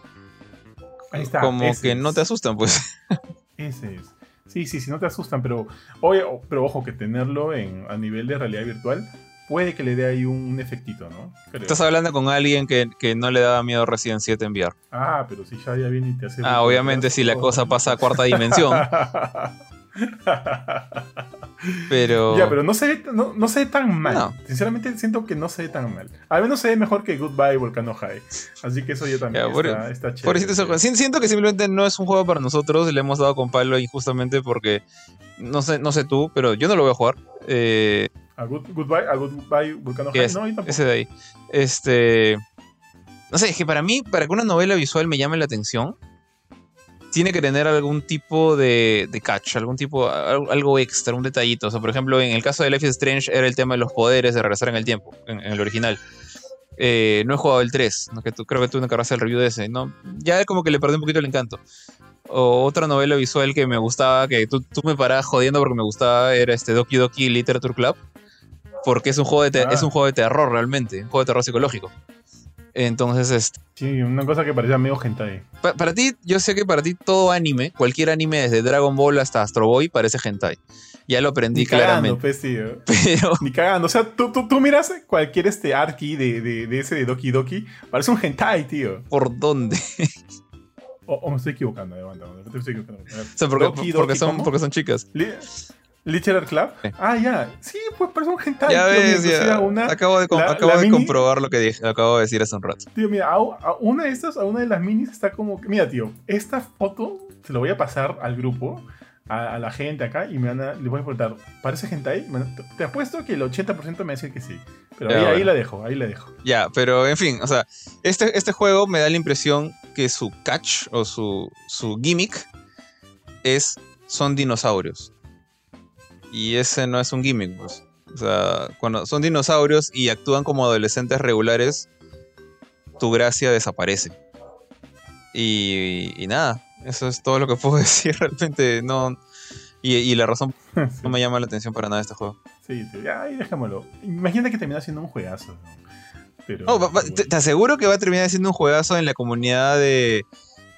Ahí está. como que es. no te asustan, pues. Ese es. Sí, sí, sí, no te asustan, pero, oye, o- pero ojo que tenerlo en, a nivel de realidad virtual puede que le dé ahí un, un efectito, ¿no? Creo. Estás hablando con alguien que, que no le daba miedo Resident 7 en VR. Ah, pero si ya, ya viene y te hace... Ah, obviamente si la cosa pasa a cuarta dimensión, pero... Ya, pero no se, ve, no, no se ve tan mal. No. Sinceramente siento que no se ve tan mal. Al menos se ve mejor que Goodbye Volcano High. Así que eso ya también Ya, por- está, está chévere. Siento que simplemente no es un juego para nosotros, le hemos dado con palo injustamente porque... No sé, no sé tú, pero yo no lo voy a jugar. Eh, A good, goodbye, a Goodbye Volcano ¿Qué High, es? no, yo tampoco. ese de ahí. Este. No sé, es que para mí, para que una novela visual me llame la atención, tiene que tener algún tipo de, de catch, algún tipo, al- algo extra, un detallito. O sea, por ejemplo, en el caso de Life is Strange era el tema de los poderes de regresar en el tiempo, en, en el original. Eh, no he jugado el 3, ¿no? que tú, creo que tú no acabaste el review de ese. ¿no? Ya como que le perdí un poquito el encanto. O otra novela visual que me gustaba, que tú, tú me parabas jodiendo porque me gustaba, era este Doki Doki Literature Club. Porque es un juego de, Ah. es un juego de terror realmente, un juego de terror psicológico. Entonces, este, Sí, una cosa que parecía medio hentai. pa- para ti, yo sé que para ti todo anime, cualquier anime desde Dragon Ball hasta Astro Boy parece hentai. Ya lo aprendí Ni cagando, claramente. pues, tío. Pero Ni cagando. O sea, tú, tú, tú miras cualquier este arki de, de, de ese de Doki Doki. Parece un hentai, tío. ¿por dónde? O, o me estoy equivocando, aguanta, aguanta, me estoy equivocando. O sea, porque, Doki porque son, porque son chicas. Li- Literal Club. Sí. Ah, ya. Sí, pues parece un hentai. ya tío, ves, mira, o sea, ya. una- acabo de, com- la- acabo la de mini- comprobar lo que dije, acabo de decir hace un rato. Tío, mira, a, a una de estas, a una de las minis está como. Mira, tío, esta foto se lo voy a pasar al grupo, a, a la gente acá, y me van a, les voy a preguntar, ¿parece hentai? Te, apuesto que el 80% me va a decir que sí. Pero Ya, ahí, ahí la dejo, ahí la dejo. Ya, pero en fin, o sea, este, este juego me da la impresión que su catch o su, su gimmick es son dinosaurios. Y ese no es un gimmick, pues. O sea, cuando son dinosaurios y actúan como adolescentes regulares, tu gracia desaparece. Y, y nada, eso es todo lo que puedo decir realmente. No, y, y la razón no me llama la atención para nada este juego. sí, sí, ahí déjamelo. Imagínate que termina siendo un juegazo. ¿no? Pero, No, va- va- pero te, te aseguro que va a terminar siendo un juegazo en la comunidad de,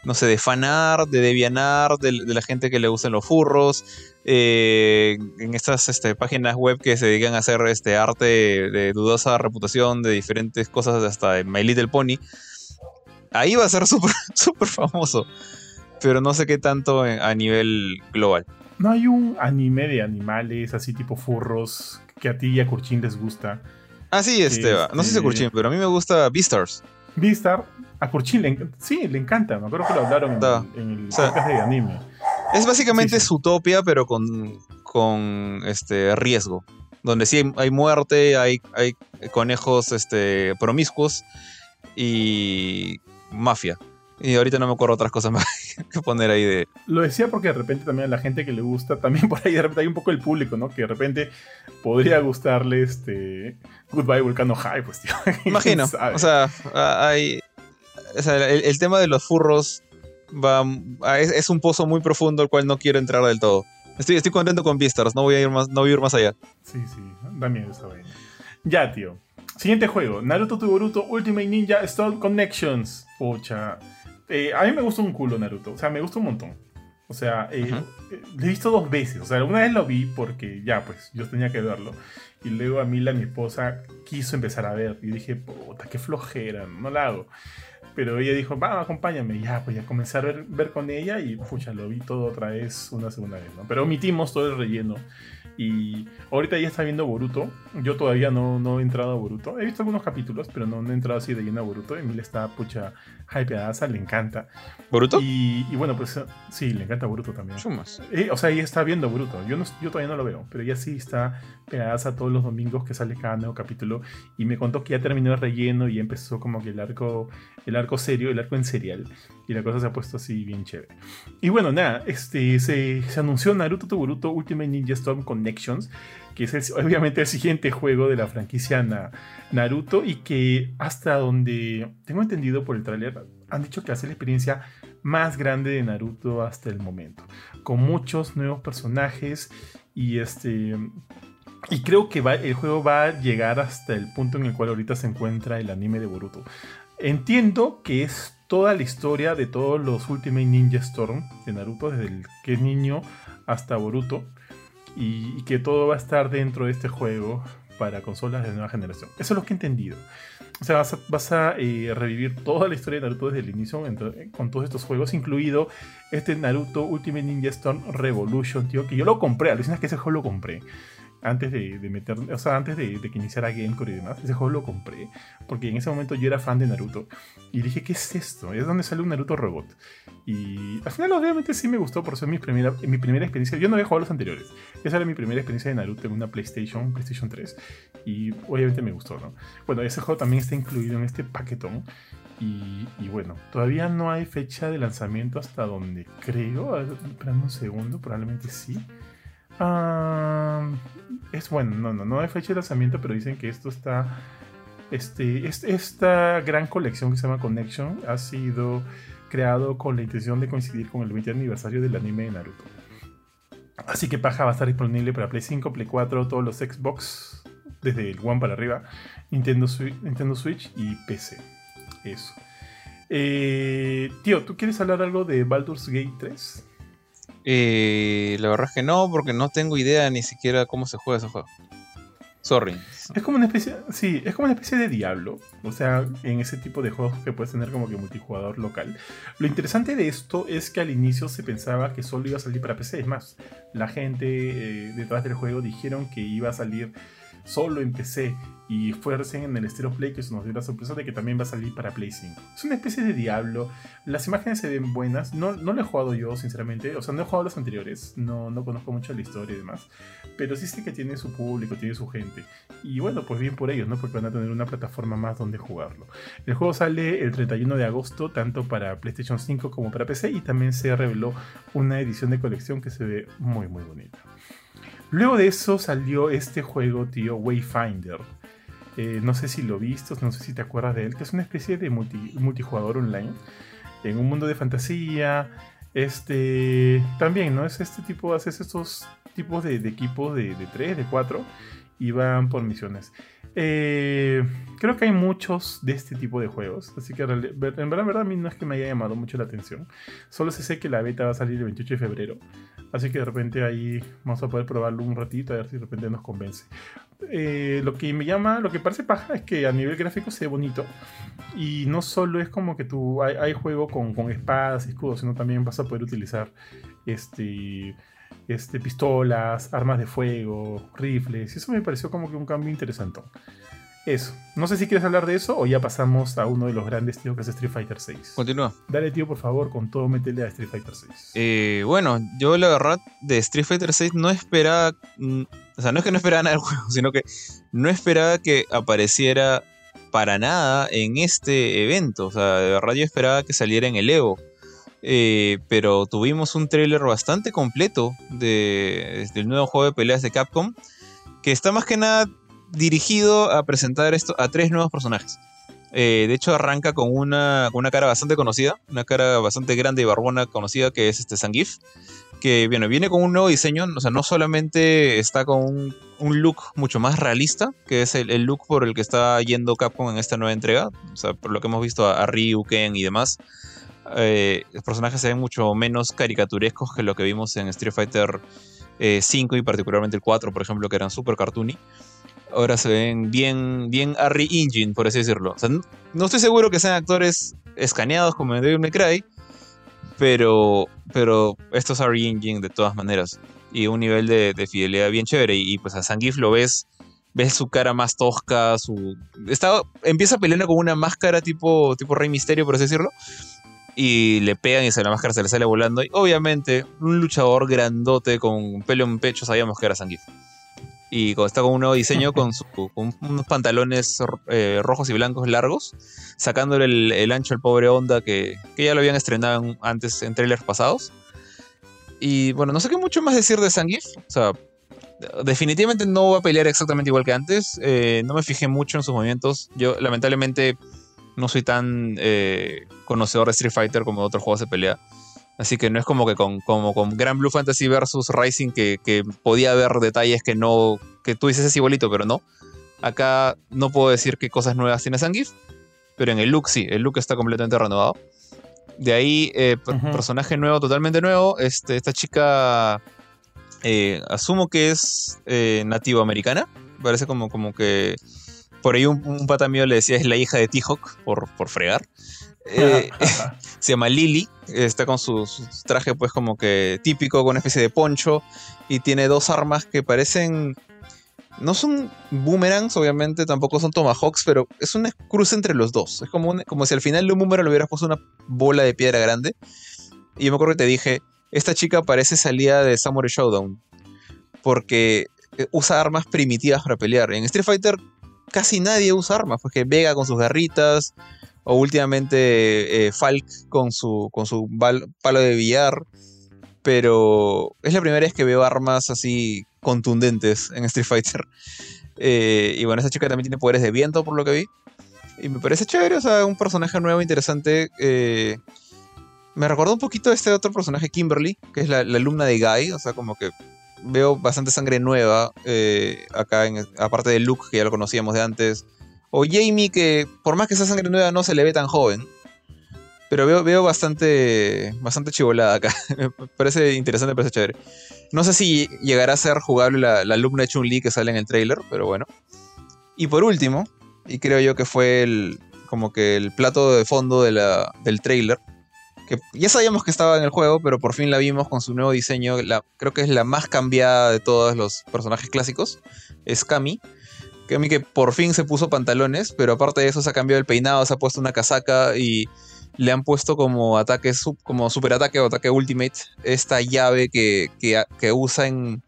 no sé, de fanart, de devianart, de, de la gente que le gustan los furros, eh, en estas este, páginas web que se dedican a hacer este arte de, dudosa reputación de diferentes cosas, hasta de My Little Pony. Ahí va a ser súper súper famoso, pero no sé qué tanto a nivel global. No hay un anime de animales así tipo furros que a ti y a Kurchin les gusta. Ah, sí, este, no sé si Este- Kurchin, pero a mí me gusta Beastars. Vistar, a Kurchin le, enc- sí, le encanta. Me acuerdo que lo hablaron en, Da. el- en el O sea, podcast de anime. Es básicamente Sí, sí. Pero con, con este riesgo. Donde sí hay, hay muerte, hay, hay conejos este, promiscuos y mafia. Y ahorita no me acuerdo otras cosas más que poner ahí de. Lo decía porque de repente también a la gente que le gusta, también por ahí de repente hay un poco el público, ¿no? Que de repente podría gustarle este Goodbye Volcano High, pues tío. Imagino. O sea, hay. O sea, el, el tema de los furros va, a- es, es un pozo muy profundo al cual no quiero entrar del todo. Estoy, estoy contento con Beastars, no voy a ir más, no voy a ir más allá. Sí, sí, da miedo esa vaina. Ya, tío. Siguiente juego, Naruto to Boruto Ultimate Ninja Storm Connections. Pucha. Eh, a mí me gusta un culo Naruto, o sea, me gusta un montón. O sea, eh, eh, lo he visto dos veces. O sea, una vez lo vi porque ya, pues, yo tenía que verlo. Y luego a Mila, mi esposa, quiso empezar a ver. Y dije, puta, qué flojera, no la hago. Pero ella dijo, va, acompáñame. Ya, pues ya comencé a ver, ver con ella y pucha, lo vi todo otra vez, una segunda vez, ¿no? Pero omitimos todo el relleno. Y ahorita ya está viendo Boruto. Yo todavía no, no he entrado a Boruto. He visto algunos capítulos, pero no, no he entrado así de lleno a Boruto. Emil está pucha hypeadaza, le encanta. ¿Boruto? Y, y bueno, pues sí, le encanta Boruto también. Chumas. Eh, o sea, ella está viendo Boruto. Yo, no, yo todavía no lo veo, pero ella sí está pegadaza todos los domingos que sale cada nuevo capítulo. Y me contó que ya terminó el relleno y empezó como que el arco, el arco serio, el arco en serial. Y la cosa se ha puesto así bien chévere. Y bueno, nada, este, se, se anunció Naruto to Boruto Ultimate Ninja Storm Connections, que es el- obviamente el siguiente juego de la franquicia Na- Naruto y que hasta donde tengo entendido por el tráiler han dicho que hace la experiencia más grande de Naruto hasta el momento, con muchos nuevos personajes y este y creo que va- el juego va a llegar hasta el punto en el cual ahorita se encuentra el anime de Boruto. Entiendo que es toda la historia de todos los Ultimate Ninja Storm de Naruto, desde el que es niño hasta Boruto, y, que todo va a estar dentro de este juego para consolas de nueva generación. Eso es lo que he entendido. O sea, vas a, eh, revivir toda la historia de Naruto desde el inicio con todos estos juegos, incluido este Naruto Ultimate Ninja Storm Revolution, tío, que yo lo compré. Alucinas que ese juego lo compré antes de, meter, o sea, antes de, que iniciara GameCore y demás, ese juego lo compré, porque en ese momento yo era fan de Naruto, y dije, ¿qué es esto? Es donde sale un Naruto robot. Y al final obviamente sí me gustó, por ser mi primera, mi primera experiencia, yo no había jugado los anteriores, esa era mi primera experiencia de Naruto en una PlayStation, PlayStation 3, y obviamente me gustó, ¿no? Bueno, ese juego también está incluido en este paquetón, y, bueno, todavía no hay fecha de lanzamiento hasta donde creo, espérame un segundo, probablemente sí. Ah, es bueno, no, no, no hay fecha de lanzamiento, pero dicen que esto está. Este, es- esta gran colección que se llama Connection ha sido creado con la intención de coincidir con el 20 aniversario del anime de Naruto. Así que Paja va a estar disponible para Play 5, Play 4, todos los Xbox, desde el One para arriba, Nintendo, Swi- Nintendo Switch y PC. Eso. Eh, tío, ¿tú quieres hablar algo de Baldur's Gate 3? Eh, la verdad es que no, porque no tengo idea ni siquiera cómo se juega ese juego. Sorry. Es como una especie, sí, es como una especie de Diablo. O sea, en ese tipo de juegos que puedes tener como que multijugador local. Lo interesante de esto es que al inicio se pensaba que solo iba a salir para PC. Es más, la gente eh, detrás del juego dijeron que iba a salir solo en PC. Y fue recién en el Stereo Play que se nos dio la sorpresa de que también va a salir para Play 5. Es una especie de Diablo. Las imágenes se ven buenas. No, no lo he jugado yo, sinceramente. O sea, no he jugado los anteriores. No, no conozco mucho la historia y demás. Pero sí sé que tiene su público, tiene su gente. Y bueno, pues bien por ellos, ¿no? Porque van a tener una plataforma más donde jugarlo. El juego sale el 31 de agosto, tanto para PlayStation 5 como para PC, y también se reveló una edición de colección que se ve muy, muy bonita. Luego de eso salió este juego, tío, Wayfinder. Eh, no sé si lo viste, no sé si te acuerdas de él, que es una especie de multi- multijugador online en un mundo de fantasía. Este también, ¿no? Es este tipo, haces estos tipos de, de equipos de, de 3, de 4 y van por misiones. Eh, creo que hay muchos de este tipo de juegos, así que en verdad, en verdad a mí no es que me haya llamado mucho la atención. Solo se sé que la beta va a salir el 28 de febrero, así que de repente ahí vamos a poder probarlo un ratito a ver si de repente nos convence. Eh, lo que me llama, lo que parece paja es que a nivel gráfico se ve bonito y no solo es como que tú hay, hay juego con, con espadas y escudos, sino también vas a poder utilizar este este, pistolas, armas de fuego, rifles. Y eso me pareció como que un cambio interesante. Eso. No sé si quieres hablar de eso o ya pasamos a uno de los grandes, tío, que es Street Fighter 6. Continúa. Dale, tío, por favor, con todo, métele a Street Fighter 6. Eh, bueno, yo la verdad de Street Fighter 6 no esperaba. mm, O sea, no es que no esperaba nada del juego, sino que no esperaba que apareciera para nada en este evento. O sea, de verdad yo esperaba que saliera en el Evo. Eh, pero tuvimos un tráiler bastante completo de, del nuevo juego de peleas de Capcom. Que está más que nada dirigido a presentar esto a tres nuevos personajes. Eh, de hecho, arranca con una, una cara bastante conocida, una cara bastante grande y barbona conocida, que es este Zangief. Que viene con un nuevo diseño, o sea, no solamente está con un, look mucho más realista, que es el, el look por el que está yendo Capcom en esta nueva entrega, o sea, por lo que hemos visto a, a Ryu, Ken y demás. Eh, los personajes se ven mucho menos caricaturescos que lo que vimos en Street Fighter eh, 5 y particularmente el 4, por ejemplo, que eran super cartoony. Ahora se ven bien, bien Harry Engine, por así decirlo. O sea, no, estoy seguro que sean actores escaneados como en Devil May Cry, pero, pero esto es Harry Engine de todas maneras. Y un nivel de, fidelidad bien chévere. Y, pues a Zangief lo ves, ves su cara más tosca, su... Está, empieza peleando con una máscara tipo, tipo Rey Misterio, por así decirlo. Y le pegan y se la máscara se le sale volando. Y obviamente, un luchador grandote con pelo en pecho, sabíamos que era Zangief y está con un nuevo diseño con, unos pantalones eh, rojos y blancos largos, sacándole el, ancho al pobre Onda que, ya lo habían estrenado antes en trailers pasados. Y bueno, no sé qué mucho más decir de Zangief. O sea, definitivamente no va a pelear exactamente igual que antes. Eh, no me fijé mucho en sus movimientos. Yo lamentablemente no soy tan eh, conocedor de Street Fighter como de otros juegos de pelea. Así que no es como que con, como con Grand Blue Fantasy versus Rising que, podía haber detalles que no. que tú dices es igualito, pero no. Acá no puedo decir qué cosas nuevas tiene Zangief, pero en el look sí, el look está completamente renovado. De ahí, eh, personaje nuevo, totalmente nuevo. Este, esta chica, eh, asumo que es eh, nativo americana. Parece como, como que. Por ahí un, un pata mío le decía es la hija de T-Hawk por, por fregar. Eh, se llama Lily, está con su, traje pues como que típico, con una especie de poncho, y tiene dos armas que parecen... No son boomerangs, obviamente, tampoco son tomahawks, pero es una cruce entre los dos. Es como, como si al final de un boomerang le hubieras puesto una bola de piedra grande. Y yo me acuerdo que te dije, esta chica parece salida de Samurai Showdown, porque eh, usa armas primitivas para pelear. En Street Fighter casi nadie usa armas, porque Vega con sus garritas, o últimamente eh, Falk con su, con su palo de billar. Pero es la primera vez que veo armas así contundentes en Street Fighter. Eh, y bueno, esa chica también tiene poderes de viento, por lo que vi. Y me parece chévere, o sea, un personaje nuevo, interesante. Eh, me recordó un poquito a este otro personaje, Kimberly, que es la, alumna de Guy. O sea, como que veo bastante sangre nueva acá, aparte de Luke, que ya lo conocíamos de antes. O Jamie, que por más que sea sangre nueva, no se le ve tan joven. Pero veo, veo bastante, bastante chivolada acá. me parece interesante, me parece chévere. No sé si llegará a ser jugable la, alumna de Chun-Li que sale en el trailer, pero bueno. Y por último, y creo yo que fue el, como que el plato de fondo de la, del trailer, que ya sabíamos que estaba en el juego, pero por fin la vimos con su nuevo diseño. La, creo que es la más cambiada de todos los personajes clásicos. Es que a mí que por fin se puso pantalones, pero aparte de eso se ha cambiado el peinado, se ha puesto una casaca y le han puesto como ataque, como super ataque o ataque ultimate, esta llave que, que, usan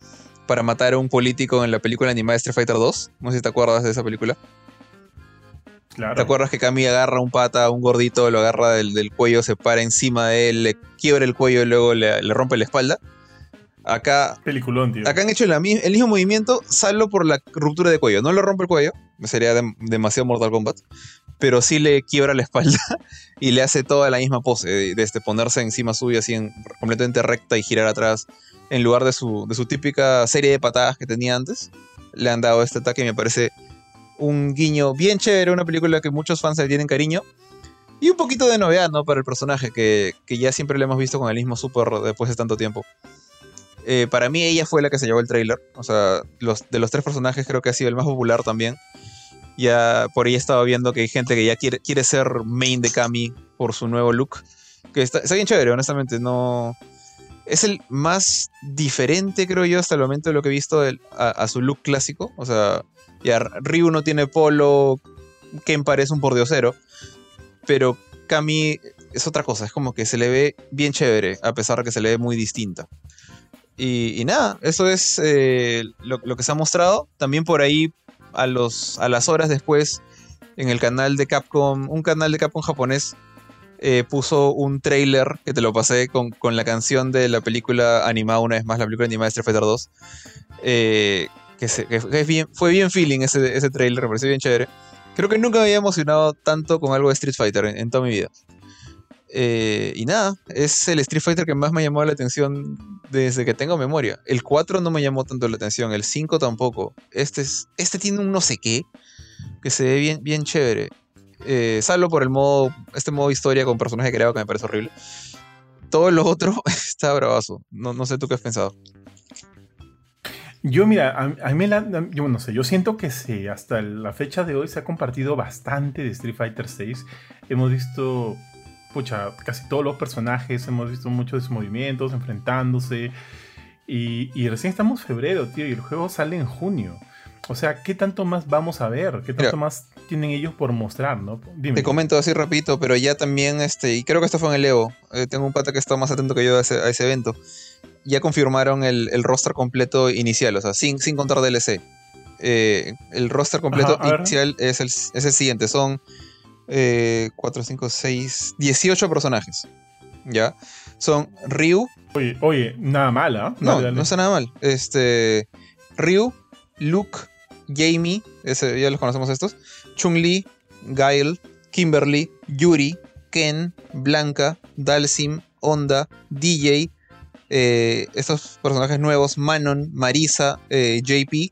para matar a un político en la película animada Street Fighter 2. No sé si te acuerdas de esa película. Claro. ¿Te acuerdas que Kami agarra un pata, un gordito, lo agarra del, cuello, se para encima de él, le quiebra el cuello y luego le rompe la espalda? Acá. Peliculón, tío. Acá han hecho el mismo movimiento, salvo por la ruptura de cuello. No le rompe el cuello, sería demasiado Mortal Kombat. Pero sí le quiebra la espalda y le hace toda la misma pose de, este, ponerse encima suyo así en, completamente recta y girar atrás. En lugar de su, de su típica serie de patadas que tenía antes, le han dado este ataque y me parece un guiño bien chévere, una película que muchos fans le tienen cariño. Y un poquito de novedad, ¿no? Para el personaje, que, que ya siempre le hemos visto con el mismo super después de tanto tiempo. Eh, para mí ella fue la que se llevó el trailer. O sea, de los tres personajes creo que ha sido el más popular también. Ya por ahí estaba viendo que hay gente que ya quiere, ser main de Kami por su nuevo look. Que está, bien chévere, honestamente. No. Es el más diferente, creo yo, hasta el momento de lo que he visto a, su look clásico. O sea, ya Ryu no tiene polo. Ken parece un pordiosero. Pero Kami es otra cosa. Es como que se le ve bien chévere, a pesar de que se le ve muy distinta. Y, nada, eso es eh, lo, que se ha mostrado. También por ahí, a, las horas después, en el canal de Capcom, un canal de Capcom japonés eh, puso un trailer que te lo pasé con, la canción de la película animada, una vez más, la película animada de Street Fighter 2. Eh, que, bien, fue bien feeling ese, ese trailer, me pareció bien chévere. Creo que nunca me había emocionado tanto con algo de Street Fighter en toda mi vida. Eh, y nada, es el Street Fighter que más me llamó la atención desde que tengo memoria. El 4 no me llamó tanto la atención, el 5 tampoco. Este, es, este tiene un no sé qué que se ve bien, bien chévere. Eh, salvo por el modo, este modo historia con personaje creado que me parece horrible. Todo lo otro está bravazo. No, no sé tú qué has pensado. Yo, mira, a, mí me la, yo no sé, yo siento que sí, hasta la fecha de hoy se ha compartido bastante de Street Fighter VI. Hemos visto, pucha, casi todos los personajes, hemos visto muchos de sus movimientos, enfrentándose. Y, y recién estamos en febrero, tío, y el juego sale en junio. O sea, ¿qué tanto más vamos a ver? ¿Qué tanto más tienen ellos por mostrar, no? Te comento así rapidito, pero ya también, este, y creo que esto fue en el Evo. Eh, tengo un pata que está más atento que yo a ese, evento. Ya confirmaron el, roster completo inicial, o sea, sin, sin contar DLC. Eh, el roster completo inicial es el, es el, siguiente, son 4, 5, 6, 18 personajes. ¿Ya? Son Ryu. Oye, oye nada mal, ¿ah? No, no está nada mal. Este, Ryu, Luke, Jamie, ese, ya los conocemos estos, Chun-Li, Gail, Kimberly, Yuri, Ken, Blanca, Dalsim, Onda, DJ, eh, estos personajes nuevos, Manon, Marisa, eh, JP,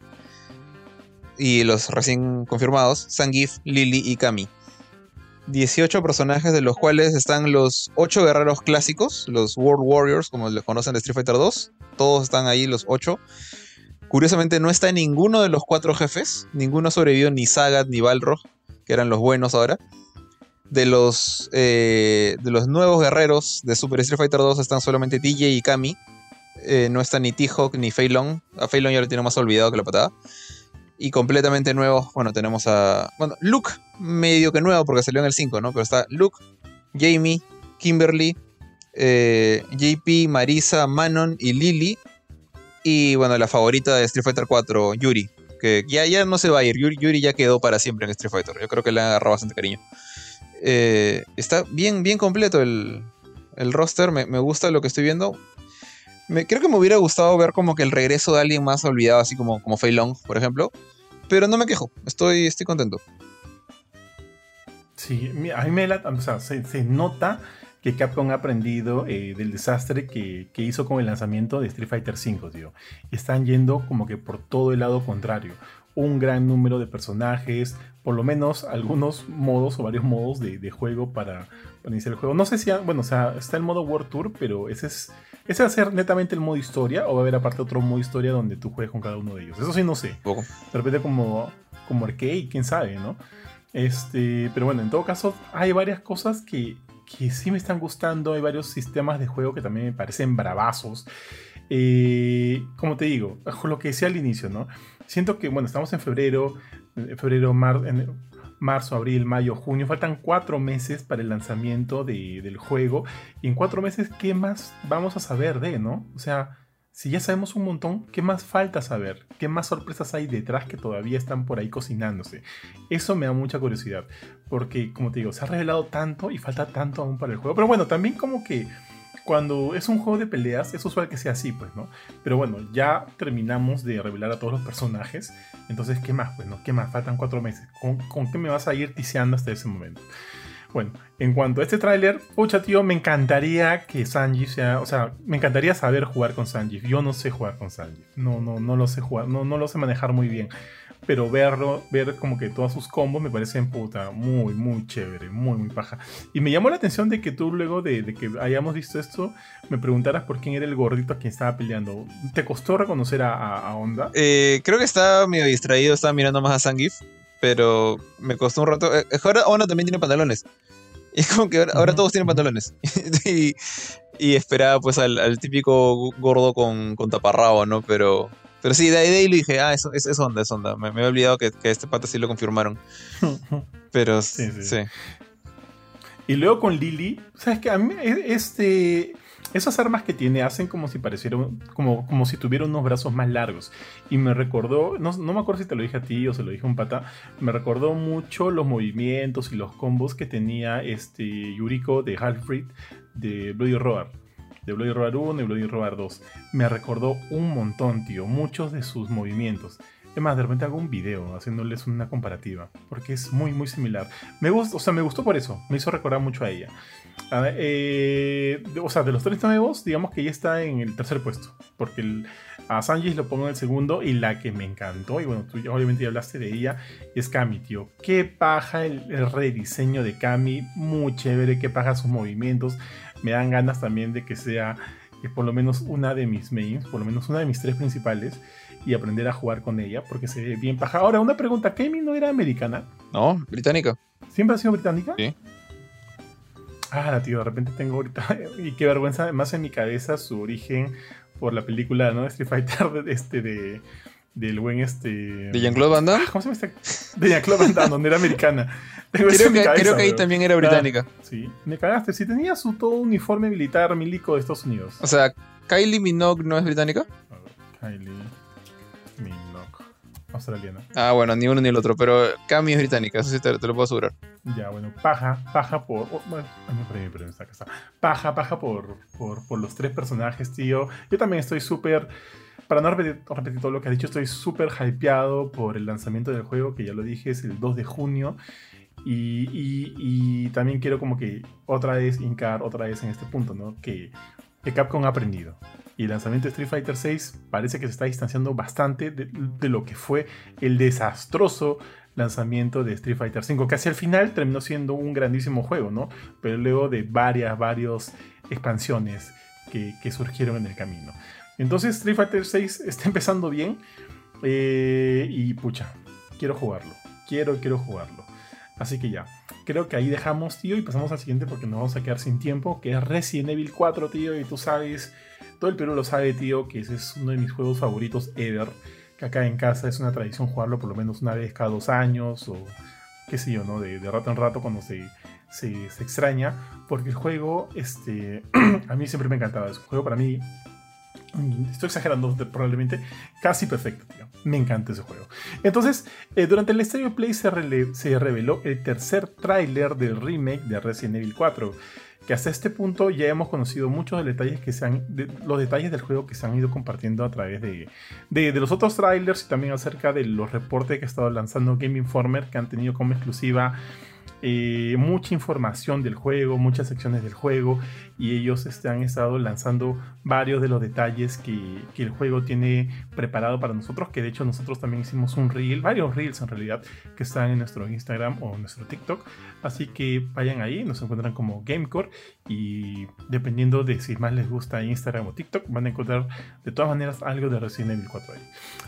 y los recién confirmados, Sangif, Lily y Kami. 18 personajes de los cuales están los 8 guerreros clásicos, los World Warriors, como les conocen de Street Fighter 2. Todos están ahí, los 8. Curiosamente no está ninguno de los cuatro jefes, ninguno sobrevivió, ni Sagat ni Balrog, que eran los buenos ahora. De los, eh, de los nuevos guerreros de Super Street Fighter 2 están solamente TJ y Kami. Eh, no está ni T-Hawk ni Fei Long. A Fei Long ya lo tiene más olvidado que la patada. Y completamente nuevos, bueno, tenemos a. Bueno, Luke, medio que nuevo porque salió en el 5, ¿no? Pero está Luke, Jamie, Kimberly, eh, JP, Marisa, Manon y Lily. Y bueno, la favorita de Street Fighter 4, Yuri. Que ya, ya no se va a ir. Yuri, ya quedó para siempre en Street Fighter. Yo creo que le ha agarrado bastante cariño. Eh, está bien, bien completo el, roster. Me, gusta lo que estoy viendo. Creo que me hubiera gustado ver como que el regreso de alguien más olvidado, así como, como Fei Long, por ejemplo. Pero no me quejo. Estoy, estoy contento. Sí, a mí me la, o sea, se, se nota que Capcom ha aprendido eh, del desastre que, hizo con el lanzamiento de Street Fighter V, tío. Están yendo como que por todo el lado contrario. Un gran número de personajes, por lo menos algunos modos o varios modos de, juego para, iniciar el juego. No sé si, bueno, o sea, está el modo World Tour, pero ese es ¿Ese va a ser netamente el modo historia o va a haber aparte otro modo historia donde tú juegues con cada uno de ellos? Eso sí no sé. De repente como, como arcade, quién sabe, ¿no? Este, pero bueno, en todo caso hay varias cosas que que sí me están gustando. Hay varios sistemas de juego que también me parecen bravazos. Eh, como te digo, lo que decía al inicio, ¿no? Siento que, bueno, estamos en febrero, febrero, marzo, abril, mayo, junio. Faltan cuatro meses para el lanzamiento del juego. Y en cuatro meses, ¿qué más vamos a saber de, no? O sea, si ya sabemos un montón, ¿qué más falta saber? ¿Qué más sorpresas hay detrás que todavía están por ahí cocinándose? Eso me da mucha curiosidad, porque como te digo, se ha revelado tanto y falta tanto aún para el juego. Pero bueno, también como que cuando es un juego de peleas es usual que sea así, pues, ¿no? Pero bueno, ya terminamos de revelar a todos los personajes, entonces, ¿qué más? Pues, ¿no? ¿Qué más? Faltan cuatro meses. ¿Con, qué me vas a ir tiseando hasta ese momento? Bueno, en cuanto a este tráiler, pucha tío, me encantaría que Sanji sea, o sea, me encantaría saber jugar con Sanji. Yo no sé jugar con Sanji. No, no, no lo sé jugar, no, no lo sé manejar muy bien. Pero verlo, ver como que todos sus combos me parecen puta muy, muy chévere, muy, muy paja. Y me llamó la atención de que tú luego de, que hayamos visto esto, me preguntaras por quién era el gordito a quien estaba peleando. ¿Te costó reconocer a, a, Onda? Eh, creo que estaba medio distraído, estaba mirando más a Sangif pero me costó un rato. Eh, ahora Onda también tiene pantalones. Y es como que ahora, todos tienen pantalones. y, esperaba pues al, típico gordo con, con, taparrabo, ¿no? Pero, pero sí, de ahí, le dije, ah, es, es, onda, es onda. Me, me he olvidado que, que, este pata sí lo confirmaron. Pero sí, sí. Y luego con Lily, ¿sabes qué? A mí, este esas armas que tiene hacen como si parecieran, como, como si tuviera unos brazos más largos. Y me recordó, no, me acuerdo si te lo dije a ti o se lo dije a un pata, me recordó mucho los movimientos y los combos que tenía este Yuriko de Halfrid de Bloody Roar. De Bloody Roar 1 y Bloody Roar 2. Me recordó un montón, tío, muchos de sus movimientos. Es más, de repente hago un video haciéndoles una comparativa, porque es muy, muy similar. Me gustó, o sea, me gustó por eso, me hizo recordar mucho a ella. Eh, o sea, de los tres nuevos, digamos que ella está en el tercer puesto, porque a Sanji lo pongo en el segundo y la que me encantó, y bueno, tú obviamente ya hablaste de ella, es Kami, tío. Qué paja el, el rediseño de Kami, muy chévere, qué paja sus movimientos. Me dan ganas también de que sea por lo menos una de mis mains, por lo menos una de mis tres principales. y aprender a jugar con ella, porque se ve bien paja. Ahora, una pregunta, ¿Kemi no era americana? No, británica. ¿Siempre ha sido británica? Sí. Ah, tío, de repente tengo ahorita, y qué vergüenza, además en mi cabeza su origen por la película, ¿no? Street Fighter, de, este, de, del buen este... ¿De Jean-Claude Van Damme? Ah, ¿Cómo se llama este? De Jean-Claude Van Damme, donde era americana. Creo, que, cabeza, creo que ahí bro. también era británica. Ah, sí, me cagaste. Si tenía su todo uniforme militar milico de Estados Unidos. O sea, ¿Kylie Minogue no es británica? Kylie Minogue. Australiana. Ah, bueno, ni uno ni el otro, pero Cami es británica, eso sí te, te lo puedo asegurar. Ya, bueno, paja, paja por. Oh, bueno, pero está, está. Paja, paja por, por, por los tres personajes, tío. Yo también estoy súper para no repetir, repetir, todo lo que has dicho, estoy súper hypeado por el lanzamiento del juego, que ya lo dije, es el 2 de junio. Y, también quiero como que otra vez hincar otra vez en este punto, ¿no? Que, que Capcom ha aprendido. Y el lanzamiento de Street Fighter 6 parece que se está distanciando bastante de, lo que fue el desastroso lanzamiento de Street Fighter 5, que hacia el final terminó siendo un grandísimo juego, ¿no? Pero luego de varias, varias expansiones que surgieron en el camino. Entonces Street Fighter 6 está empezando bien. Eh, y pucha, quiero jugarlo. Quiero, quiero jugarlo. Así que ya. Creo que ahí dejamos, tío, y pasamos al siguiente porque nos vamos a quedar sin tiempo, que es Resident Evil 4, tío, y tú sabes, todo el Perú lo sabe, tío, que ese es uno de mis juegos favoritos ever, que acá en casa es una tradición jugarlo por lo menos una vez cada dos años, o qué sé yo, ¿no? De, de rato en rato cuando se, se, se, extraña, porque el juego, este, a mí siempre me ha encantado, es un juego para mí Estoy exagerando probablemente. Casi perfecto, tío. Me encanta ese juego. Entonces, eh, durante el Stereo Play se, se, reveló el tercer tráiler del remake de Resident Evil 4. Que hasta este punto ya hemos conocido muchos de los detalles del juego que se han ido compartiendo a través de, de, de los otros trailers y también acerca de los reportes que ha estado lanzando Game Informer que han tenido como exclusiva eh, mucha información del juego, muchas secciones del juego y ellos este, han estado lanzando varios de los detalles que, el juego tiene preparado para nosotros, que de hecho nosotros también hicimos un reel, varios reels en realidad, que están en nuestro Instagram o nuestro TikTok, así que vayan ahí, nos encuentran como Gamecore y dependiendo de si más les gusta Instagram o TikTok, van a encontrar de todas maneras algo de Resident Evil 4 ahí.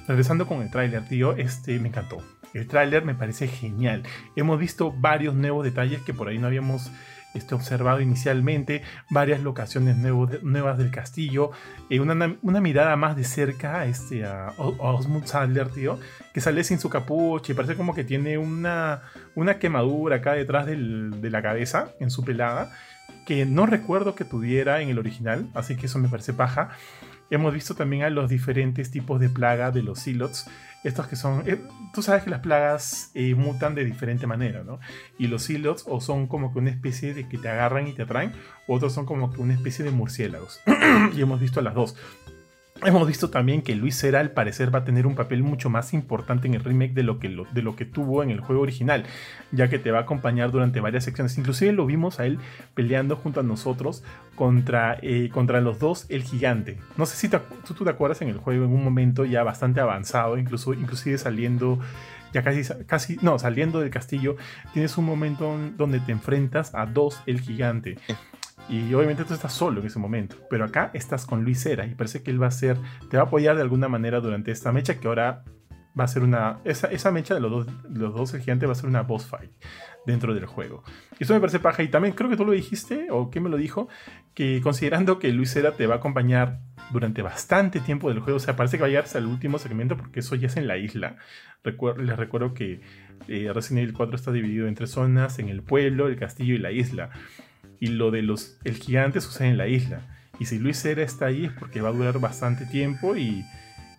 Regresando con el tráiler, tío, este me encantó. El tráiler me parece genial. Hemos visto varios nuevos detalles que por ahí no habíamos este, observado inicialmente, varias locaciones nuevas del castillo, eh, una, una, mirada más de cerca este, a, Osmond Sadler, tío, que sale sin su capucha y parece como que tiene una, una quemadura acá detrás del, de la cabeza, en su pelada, que no recuerdo que tuviera en el original, así que eso me parece paja. Hemos visto también a los diferentes tipos de plaga de los silots. Estos que son. Eh, tú sabes que las plagas eh, mutan de diferente manera, ¿no? Y los silots o son como que una especie de que te agarran y te atraen, otros son como que una especie de murciélagos. y hemos visto las dos. Hemos visto también que Luis Cera al parecer va a tener un papel mucho más importante en el remake de lo, que de lo que tuvo en el juego original, ya que te va a acompañar durante varias secciones. Inclusive lo vimos a él peleando junto a nosotros contra, eh, contra los dos, el gigante. No sé si tú, tú, te acuerdas en el juego en un momento ya bastante avanzado, incluso, inclusive saliendo ya casi, casi, no, saliendo del castillo, tienes un momento donde te enfrentas a dos, el gigante. Y obviamente tú estás solo en ese momento. Pero acá estás con Luis Cera y parece que él va a ser, te va a apoyar de alguna manera durante esta mecha que ahora va a ser una, esa, esa mecha de los dos, los dos, gigante va a ser una boss fight dentro del juego. Eso me parece paja. Y también creo que tú lo dijiste, o que me lo dijo, que considerando que Luis Cera te va a acompañar durante bastante tiempo del juego, o sea, parece que va a llegar hasta el último segmento porque eso ya es en la isla. Les recuerdo que eh, Resident Evil 4 está dividido en tres zonas, en el pueblo, el castillo y la isla. Y lo de los el gigante sucede en la isla. Y si Luis Cera está ahí es porque va a durar bastante tiempo y,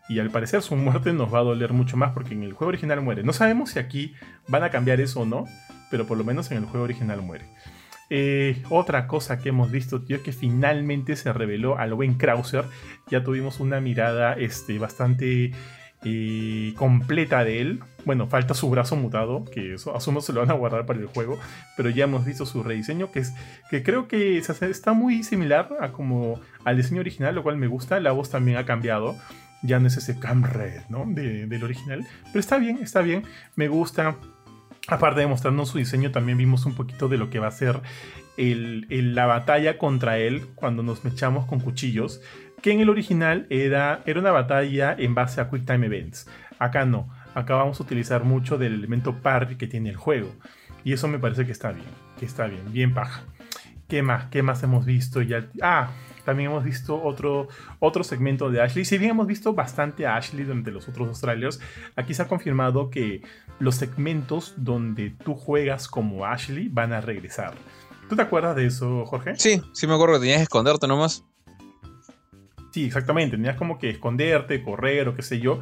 y al parecer su muerte nos va a doler mucho más porque en el juego original muere. No sabemos si aquí van a cambiar eso o no, pero por lo menos en el juego original muere. Eh, otra cosa que hemos visto, tío, es que finalmente se reveló al buen Krauser. Ya tuvimos una mirada este, bastante eh, completa de él. Bueno, falta su brazo mutado, que eso asumo se lo van a guardar para el juego, pero ya hemos visto su rediseño, que es que creo que está muy similar a como al diseño original, lo cual me gusta. La voz también ha cambiado. Ya no es ese Cam Red, ¿no? De, del original. Pero está bien, está bien. Me gusta. Aparte de mostrarnos su diseño, también vimos un poquito de lo que va a ser el, la batalla contra él cuando nos mechamos con cuchillos. Que en el original era, una batalla en base a Quick Time Events. Acá no, acá vamos a utilizar mucho del elemento parry que tiene el juego. Y eso me parece que está bien, que está bien, bien paja. ¿Qué más? ¿Qué más hemos visto? Ya, ah, también hemos visto otro, otro segmento de Ashley. Si bien hemos visto bastante a Ashley durante los otros dos trailers, aquí se ha confirmado que los segmentos donde tú juegas como Ashley van a regresar. ¿Tú te acuerdas de eso, Jorge? Sí, sí me acuerdo que tenías que esconderte nomás. Sí, exactamente. Tenías como que esconderte, correr o qué sé yo,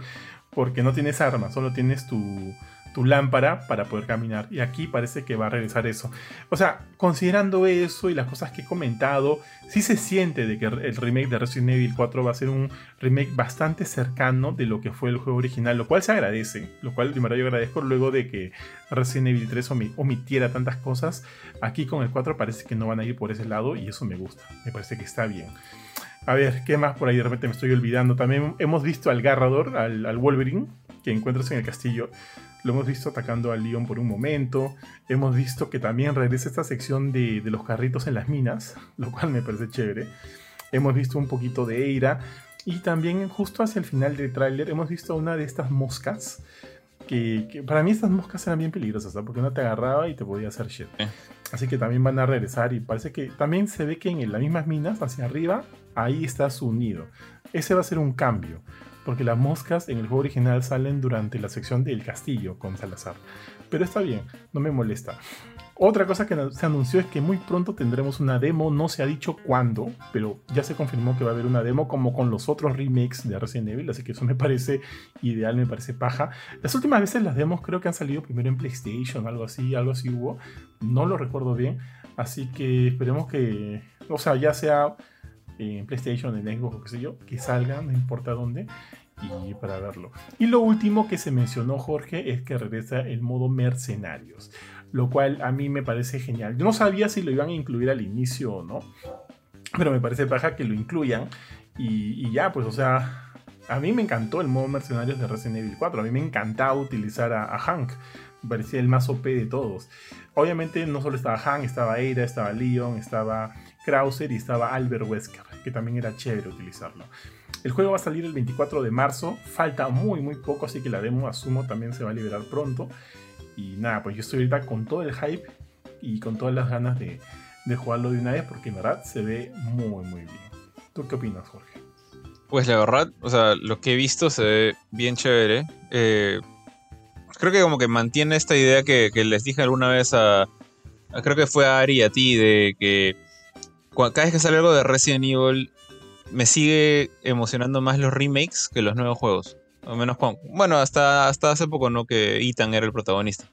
porque no tienes armas, solo tienes tu, lámpara para poder caminar. Y aquí parece que va a regresar eso. O sea, considerando eso y las cosas que he comentado, sí se siente de que el remake de Resident Evil 4 va a ser un remake bastante cercano de lo que fue el juego original, lo cual se agradece. Lo cual primero yo agradezco luego de que Resident Evil 3 omitiera tantas cosas. Aquí con el 4 parece que no van a ir por ese lado y eso me gusta. Me parece que está bien. A ver, ¿qué más por ahí? De repente me estoy olvidando. También hemos visto al Garrador, al, al Wolverine, que encuentras en el castillo. Lo hemos visto atacando a Leon por un momento. Hemos visto que también regresa esta sección de, los carritos en las minas, lo cual me parece chévere. Hemos visto un poquito de Eira. Y también justo hacia el final del tráiler hemos visto una de estas moscas. Que, para mí estas moscas eran bien peligrosas, porque una te agarraba y te podía hacer shit. Así que también van a regresar y parece que también se ve que en las mismas minas, hacia arriba, ahí está su nido. Ese va a ser un cambio porque las moscas en el juego original salen durante la sección del castillo con Salazar. Pero está bien, no me molesta. Otra cosa que se anunció es que muy pronto tendremos una demo, no se ha dicho cuándo, pero ya se confirmó que va a haber una demo como con los otros remakes de Resident Evil, así que eso me parece ideal, me parece paja. Las últimas veces las demos creo que han salido primero en PlayStation, algo así, algo así hubo, no lo recuerdo bien, así que esperemos que, o sea, ya sea en PlayStation, en Xbox o qué sé yo, que salgan, no importa dónde, y para verlo. Y lo último que se mencionó Jorge es que regresa el modo mercenarios, lo cual a mí me parece genial. Yo no sabía si lo iban a incluir al inicio o no, pero me parece paja que lo incluyan y, ya, pues o sea, a mí me encantó el modo mercenarios de Resident Evil 4, a mí me encantaba utilizar a, a Hank. Parecía el más OP de todos. Obviamente no solo estaba Hank, estaba Eira, estaba Leon, estaba Krauser y estaba Albert Wesker que también era chévere utilizarlo. El juego va a salir el 24 de marzo, falta muy muy poco, así que la demo asumo también se va a liberar pronto. Y nada, pues yo estoy ahorita con todo el hype y con todas las ganas de, jugarlo de una vez porque en verdad se ve muy muy bien. ¿Tú qué opinas, Jorge? Pues la verdad, o sea, lo que he visto se ve bien chévere. Eh, creo que como que mantiene esta idea que, les dije alguna vez a, Creo que fue a Ari y a ti, de que cada vez que sale algo de Resident Evil, me sigue emocionando más los remakes que los nuevos juegos. O menos con, bueno, hasta, hasta hace poco, ¿no? Que Ethan era el protagonista.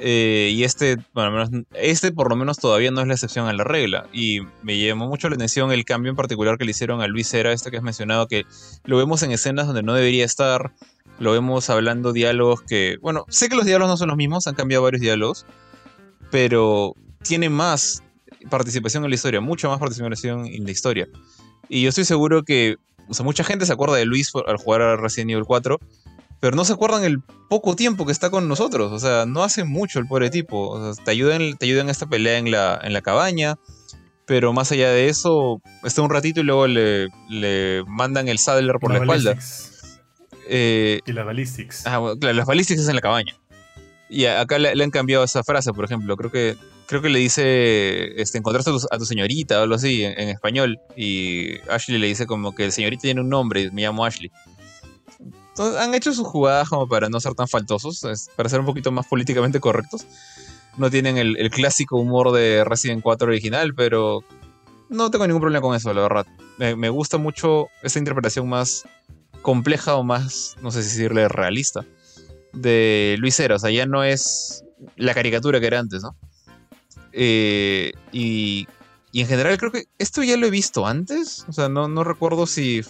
Eh, y este, bueno, menos, este por lo menos todavía no es la excepción a la regla. Y me llamó mucho la atención el cambio en particular que le hicieron a Luis Era, este que has mencionado, que lo vemos en escenas donde no debería estar. Lo vemos hablando diálogos que, bueno, sé que los diálogos no son los mismos, han cambiado varios diálogos, pero tiene más participación en la historia, mucha más participación en la historia. Y yo estoy seguro que, o sea, mucha gente se acuerda de Luis al jugar a Resident Evil 4, pero no se acuerdan el poco tiempo que está con nosotros. O sea, no hace mucho el pobre tipo. O sea, te ayudan, te ayudan en esta pelea en la, en la cabaña. Pero más allá de eso, está un ratito y luego le, le mandan el Sadler por la, espalda. Eh, y las ballistics. Ah, claro, las ballistics es en la cabaña. Y acá le, han cambiado esa frase, por ejemplo. Creo que creo que le dice, este, encontraste a tu, señorita o algo así en, español. Y Ashley le dice como que el señorita tiene un nombre, me llamo Ashley. Entonces, han hecho sus jugadas como para no ser tan faltosos, para ser un poquito más políticamente correctos. No tienen el, clásico humor de Resident 4 original, pero no tengo ningún problema con eso, la verdad. Me, me gusta mucho esa interpretación más compleja o más, no sé si decirle realista de Luis Era. O sea, ya no es la caricatura que era antes, ¿no? Eh, y, y, en general creo que esto ya lo he visto antes. O sea, no, no recuerdo si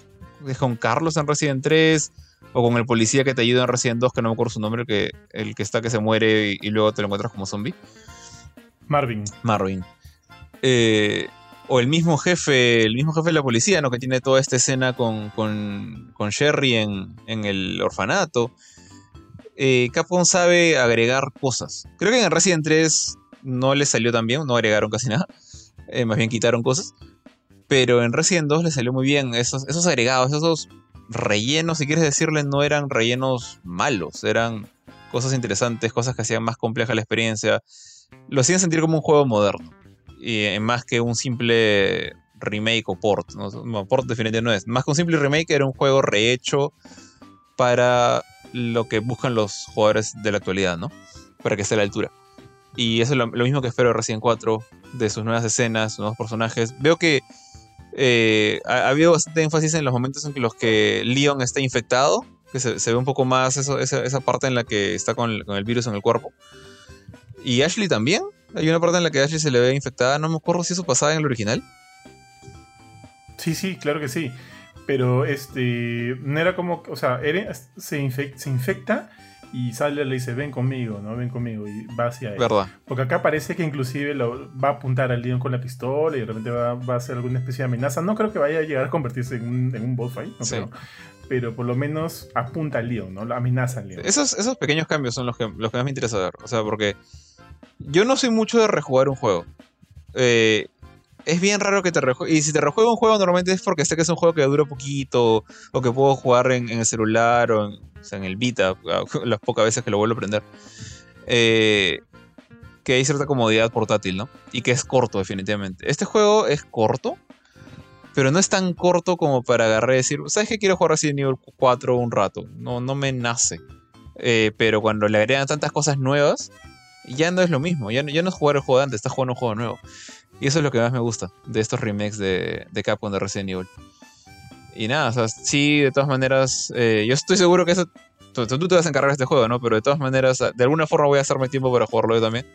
es con Carlos en Resident 3 o con el policía que te ayuda en Resident 2, que no me acuerdo su nombre, que, el que está que se muere y, luego te lo encuentras como zombie. Marvin. Marvin. Eh, o el mismo jefe, el mismo jefe de la policía, ¿no? Que tiene toda esta escena con, con, con Sherry en, en, el orfanato. Eh, sabe agregar cosas. Creo que en Resident 3 no les salió tan bien, no agregaron casi nada. Eh, más bien quitaron cosas. Pero en Resident 2 le salió muy bien. Esos, esos agregados, esos rellenos, si quieres decirle, no eran rellenos malos. Eran cosas interesantes, cosas que hacían más compleja la experiencia. Lo hacían sentir como un juego moderno. Y eh, más que un simple remake o port. ¿no? port definitivamente no es. Más que un simple remake, era un juego rehecho para lo que buscan los jugadores de la actualidad, ¿no? Para que esté a la altura. Y eso es lo, mismo que espero de Resident 4, de sus nuevas escenas, sus nuevos personajes. Veo que eh, ha, habido bastante énfasis en los momentos en que los que Leon está infectado, que se, ve un poco más esa, parte en la que está con el, virus en el cuerpo. Y Ashley también. Hay una parte en la que Ashley se le ve infectada. No me acuerdo si eso pasaba en el original. Sí, sí, claro que sí. Pero este. No era como. O sea, se, se infecta y sale le dice, ven conmigo, ¿no? Ven conmigo y va hacia él. ¿Verdad? Porque acá parece que inclusive lo, va a apuntar al Leon con la pistola y de repente va, a hacer alguna especie de amenaza. No creo que vaya a llegar a convertirse en un, en un boss fight, no Pero por lo menos apunta al Leon, ¿no? Amenaza al Leon. Esos, esos pequeños cambios son los que, los que más me interesa ver. O sea, porque yo no soy mucho de rejugar un juego. Eh, es bien raro que te rejuegue. Y si te rejuego un juego, normalmente es porque sé que es un juego que dura poquito, o que puedo jugar en, el celular o en, el Vita, las pocas veces que lo vuelvo a aprender. Eh, que hay cierta comodidad portátil, ¿no? Y que es corto, definitivamente. Este juego es corto, pero no es tan corto como para agarrar y decir, ¿sabes qué? Quiero jugar así nivel 4 un rato. No, no me nace. Eh, pero cuando le agregan tantas cosas nuevas, ya no es lo mismo. Ya, ya no es jugar el juego de antes, estás jugando un juego nuevo. Y eso es lo que más me gusta de estos remakes de, de Capcom de Resident Evil. Y nada, o sea, sí, de todas maneras, eh, yo estoy seguro que eso. Tú, te vas a encargar de este juego, ¿no? Pero de todas maneras, de alguna forma voy a hacerme tiempo para jugarlo yo también.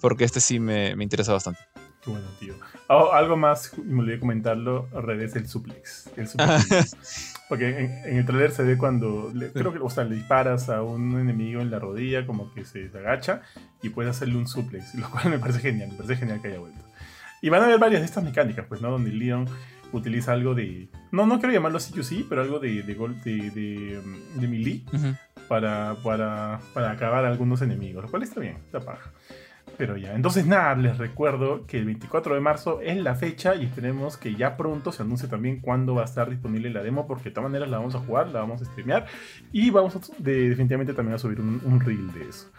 Porque este sí me, me interesa bastante. Qué bueno, tío. Oh, algo más, me olvidé comentarlo, al revés, el suplex. El suplex. Porque en, el trailer se ve cuando, creo que, o sea, le disparas a un enemigo en la rodilla, como que se agacha y puedes hacerle un suplex, lo cual me parece genial, me parece genial que haya vuelto. Y van a haber varias de estas mecánicas, pues, ¿no? Donde Leon utiliza algo de. No, no quiero llamarlo CQC, pero algo de, de, de, de, de melee para, para, para acabar a algunos enemigos, lo cual está bien, está paja. Pero ya, entonces nada, les recuerdo que el 24 de marzo es la fecha y esperemos que ya pronto se anuncie también cuándo va a estar disponible la demo, porque de todas maneras la vamos a jugar, la vamos a streamear y vamos definitivamente también a subir un, un reel de eso.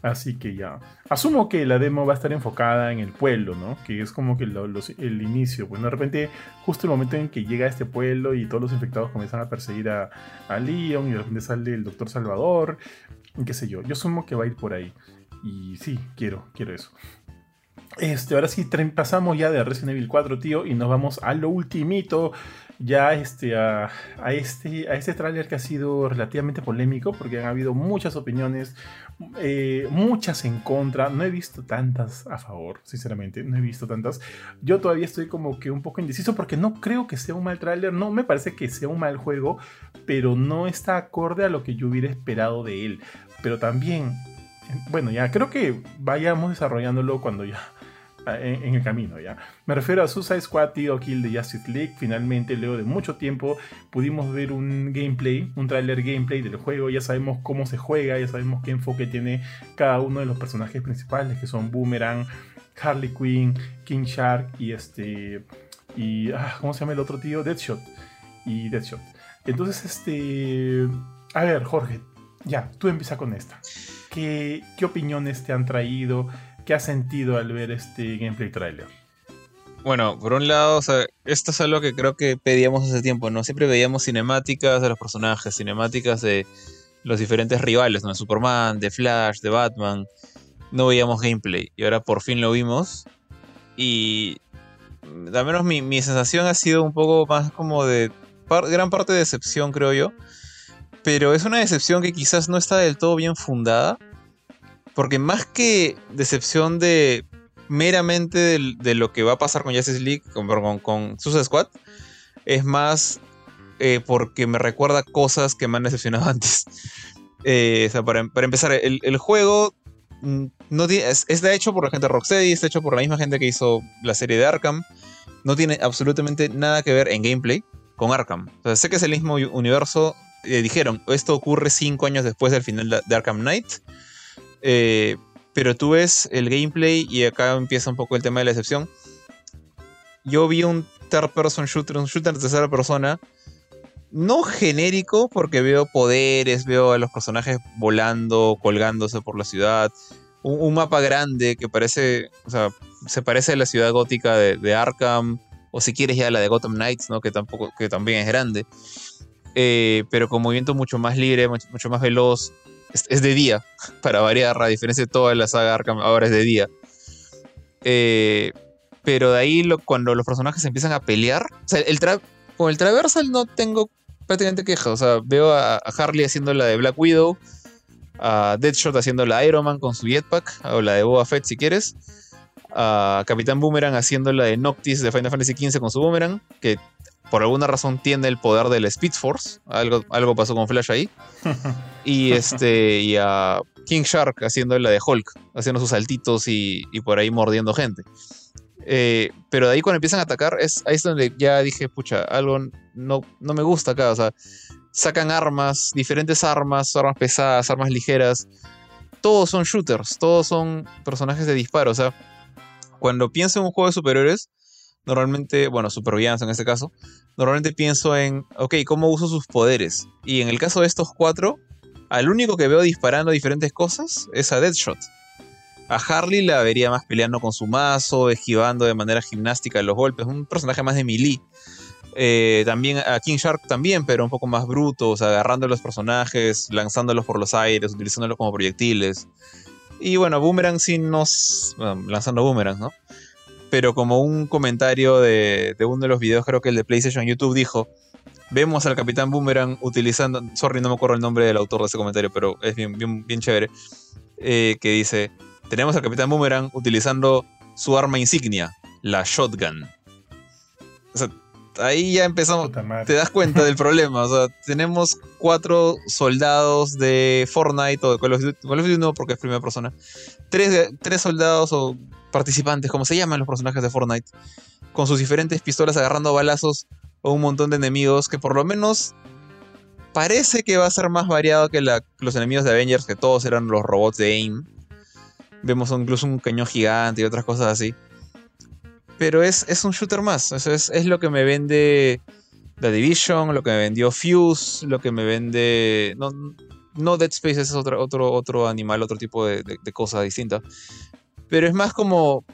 Así que ya. Asumo que la demo va a estar enfocada en el pueblo, ¿no? Que es como que el inicio. Pues de repente, justo el momento en que llega a este pueblo y todos los infectados comienzan a perseguir a, a Leon y de repente sale el Doctor Salvador. Qué sé yo. Yo asumo que va a ir por ahí. Y sí, quiero, quiero eso. Este, ahora sí, pasamos ya de Resident Evil 4, tío, y nos vamos a lo ultimito, ya este, a, este, a este tráiler que ha sido relativamente polémico, porque han habido muchas opiniones, eh, muchas en contra, no he visto tantas a favor, sinceramente, no he visto tantas. Yo todavía estoy como que un poco indeciso, porque no creo que sea un mal tráiler, no me parece que sea un mal juego, pero no está acorde a lo que yo hubiera esperado de él. Pero también, bueno, ya creo que vayamos desarrollándolo cuando ya en, el camino, ¿ya? Me refiero a Suicide Squad Tío Kill de Justice League. Finalmente, luego de mucho tiempo, pudimos ver un gameplay, un trailer gameplay del juego. Ya sabemos cómo se juega, ya sabemos qué enfoque tiene cada uno de los personajes principales, que son Boomerang, Harley Quinn, King Shark y este. Y. Ah, ¿Cómo se llama el otro tío? Deadshot. Y Deadshot. Entonces, este. A ver, Jorge, ya, tú empieza con esta. ¿Qué, ¿Qué opiniones te han traído? ¿Qué has sentido al ver este gameplay trailer? Bueno, por un lado, esto es algo que creo que pedíamos hace tiempo, ¿no? Siempre veíamos cinemáticas de los personajes, cinemáticas de los diferentes rivales, ¿no? Superman, de Flash, de Batman. No veíamos gameplay. Y ahora por fin lo vimos. Y al menos mi, mi sensación ha sido un poco más como de gran parte de decepción, creo yo. Pero es una decepción que quizás no está del todo bien fundada. Porque más que decepción de meramente de, lo que va a pasar con Justice League, con, con, con Squad, es más eh, porque me recuerda cosas que me han decepcionado antes. Eh, o sea, para, empezar, el, juego mm, no es, está hecho por la gente de Rocksteady, está hecho por la misma gente que hizo la serie de Arkham. No tiene absolutamente nada que ver en gameplay con Arkham. O sea, sé que es el mismo universo. Dijeron, esto ocurre cinco años después del final de Arkham Knight. Eh, pero tú ves el gameplay y acá empieza un poco el tema de la excepción. Yo vi un third person shooter, un shooter de tercera persona. No genérico, porque veo poderes, veo a los personajes volando, colgándose por la ciudad. Un, mapa grande que parece, o sea, se parece a la ciudad gótica de, Arkham, o si quieres ya la de Gotham Knights, ¿no? Que, tampoco, que también es grande. Eh, pero con movimiento mucho más libre, mucho, más veloz. Es, de día, para variar, a diferencia de toda la saga Arkham, ahora es de día. Eh, pero de ahí cuando los personajes empiezan a pelear, o sea, con el Traversal no tengo prácticamente queja. O sea, veo a, Harley haciendo la de Black Widow, a Deadshot haciendo la Iron Man con su jetpack, o la de Boba Fett si quieres, a Capitán Boomerang haciendo la de Noctis de Final Fantasy XV con su Boomerang, que por alguna razón tiene el poder del Speed Force. Algo, algo pasó con Flash ahí. y este. Y a King Shark haciendo la de Hulk, haciendo sus saltitos y, por ahí mordiendo gente. Eh, pero de ahí cuando empiezan a atacar, es, ahí es donde ya dije, pucha, algo no, no me gusta acá. O sea, sacan armas, diferentes armas, armas pesadas, armas ligeras. Todos son shooters, todos son personajes de disparo. O sea, cuando pienso en un juego de superhéroes, normalmente, bueno, supervillanos en este caso, normalmente pienso en, ok, ¿cómo uso sus poderes? Y en el caso de estos cuatro, al único que veo disparando diferentes cosas es a Deadshot. A Harley la vería más peleando con su mazo, esquivando de manera gimnástica los golpes, un personaje más de melee. Eh, también a King Shark también, pero un poco más bruto, o sea, agarrando a los personajes, lanzándolos por los aires, utilizándolos como proyectiles. Y bueno, Boomerang sí nos... lanzando Boomerangs, ¿no? pero como un comentario de, uno de los videos, creo que el de PlayStation YouTube dijo, vemos al Capitán Boomerang utilizando, sorry, no me acuerdo el nombre del autor de ese comentario, pero es bien, bien, chévere, eh, que dice, tenemos al Capitán Boomerang utilizando su arma insignia, la shotgun. O sea, ahí ya empezamos, te das cuenta del problema, o sea, tenemos cuatro soldados de Fortnite o de Call of Duty, no porque es primera persona, tres, tres soldados o participantes, como se llaman los personajes de Fortnite, con sus diferentes pistolas agarrando balazos o un montón de enemigos que por lo menos parece que va a ser más variado que los enemigos de Avengers, que todos eran los robots de AIM. Vemos incluso un cañón gigante y otras cosas así. Pero es, es un shooter más. es, es, lo que me vende The Division, lo que me vendió Fuse, lo que me vende. No, no Dead Space, es otro, otro, otro animal, otro tipo de, de cosa distinta. Pero es más como.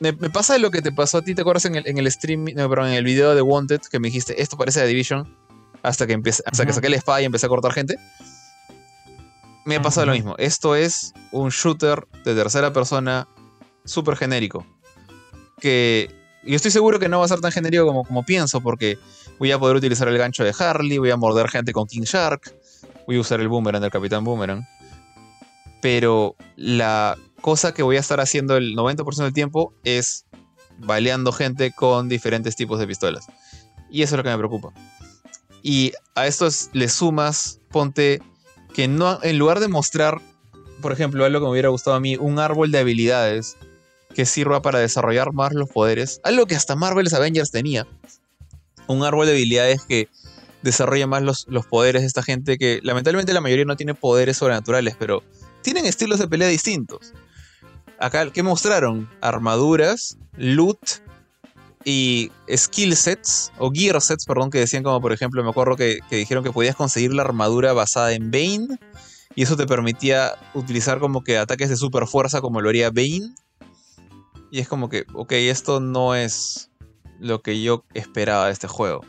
Me, pasa lo que te pasó a ti, ¿te acuerdas en el, en el stream, no, perdón, en el video de Wanted que me dijiste, esto parece The Division, hasta que, empiece, hasta que saqué el espada y empecé a cortar gente? Me ha pasado lo mismo. Esto es un shooter de tercera persona súper genérico. Yo estoy seguro que no va a ser tan genérico como, como pienso, porque voy a poder utilizar el gancho de Harley, voy a morder gente con King Shark, voy a usar el boomerang del Capitán Boomerang. Pero la cosa que voy a estar haciendo el 90% del tiempo es baleando gente con diferentes tipos de pistolas. Y eso es lo que me preocupa. Y a esto le sumas, ponte que no, en lugar de mostrar, por ejemplo, algo que me hubiera gustado a mí, un árbol de habilidades que sirva para desarrollar más los poderes, algo que hasta Marvel's Avengers tenía, un árbol de habilidades que desarrolla más los, los poderes de esta gente que lamentablemente la mayoría no tiene poderes sobrenaturales, pero tienen estilos de pelea distintos acá, ¿qué mostraron? Armaduras, loot y skill sets, o gear sets, perdón, que decían como por ejemplo, me acuerdo que, dijeron que podías conseguir la armadura basada en Bane, y eso te permitía utilizar como que ataques de super fuerza como lo haría Bane. Y es como que, ok, esto no es lo que yo esperaba de este juego.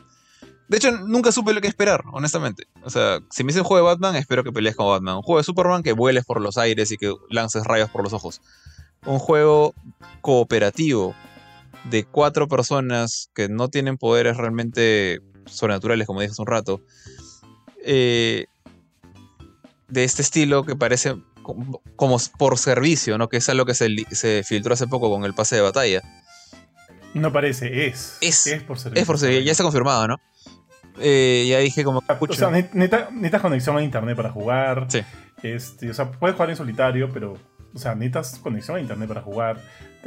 De hecho, nunca supe lo que esperar, honestamente. O sea, si me hice un juego de Batman, espero que pelees como Batman. Un juego de Superman, que vueles por los aires y que lances rayos por los ojos un juego cooperativo de cuatro personas que no tienen poderes realmente sobrenaturales, como dije hace un rato, eh, de este estilo que parece como, por servicio, ¿no? Que es algo que se, filtró hace poco con el pase de batalla. No parece, es. Es, por servicio. Es por servicio, ya está confirmado, ¿no? Eh, ya dije como... O sea, necesitas conexión a internet para jugar. Sí. Este, o sea, puedes jugar en solitario, pero o sea, necesitas conexión a internet para jugar,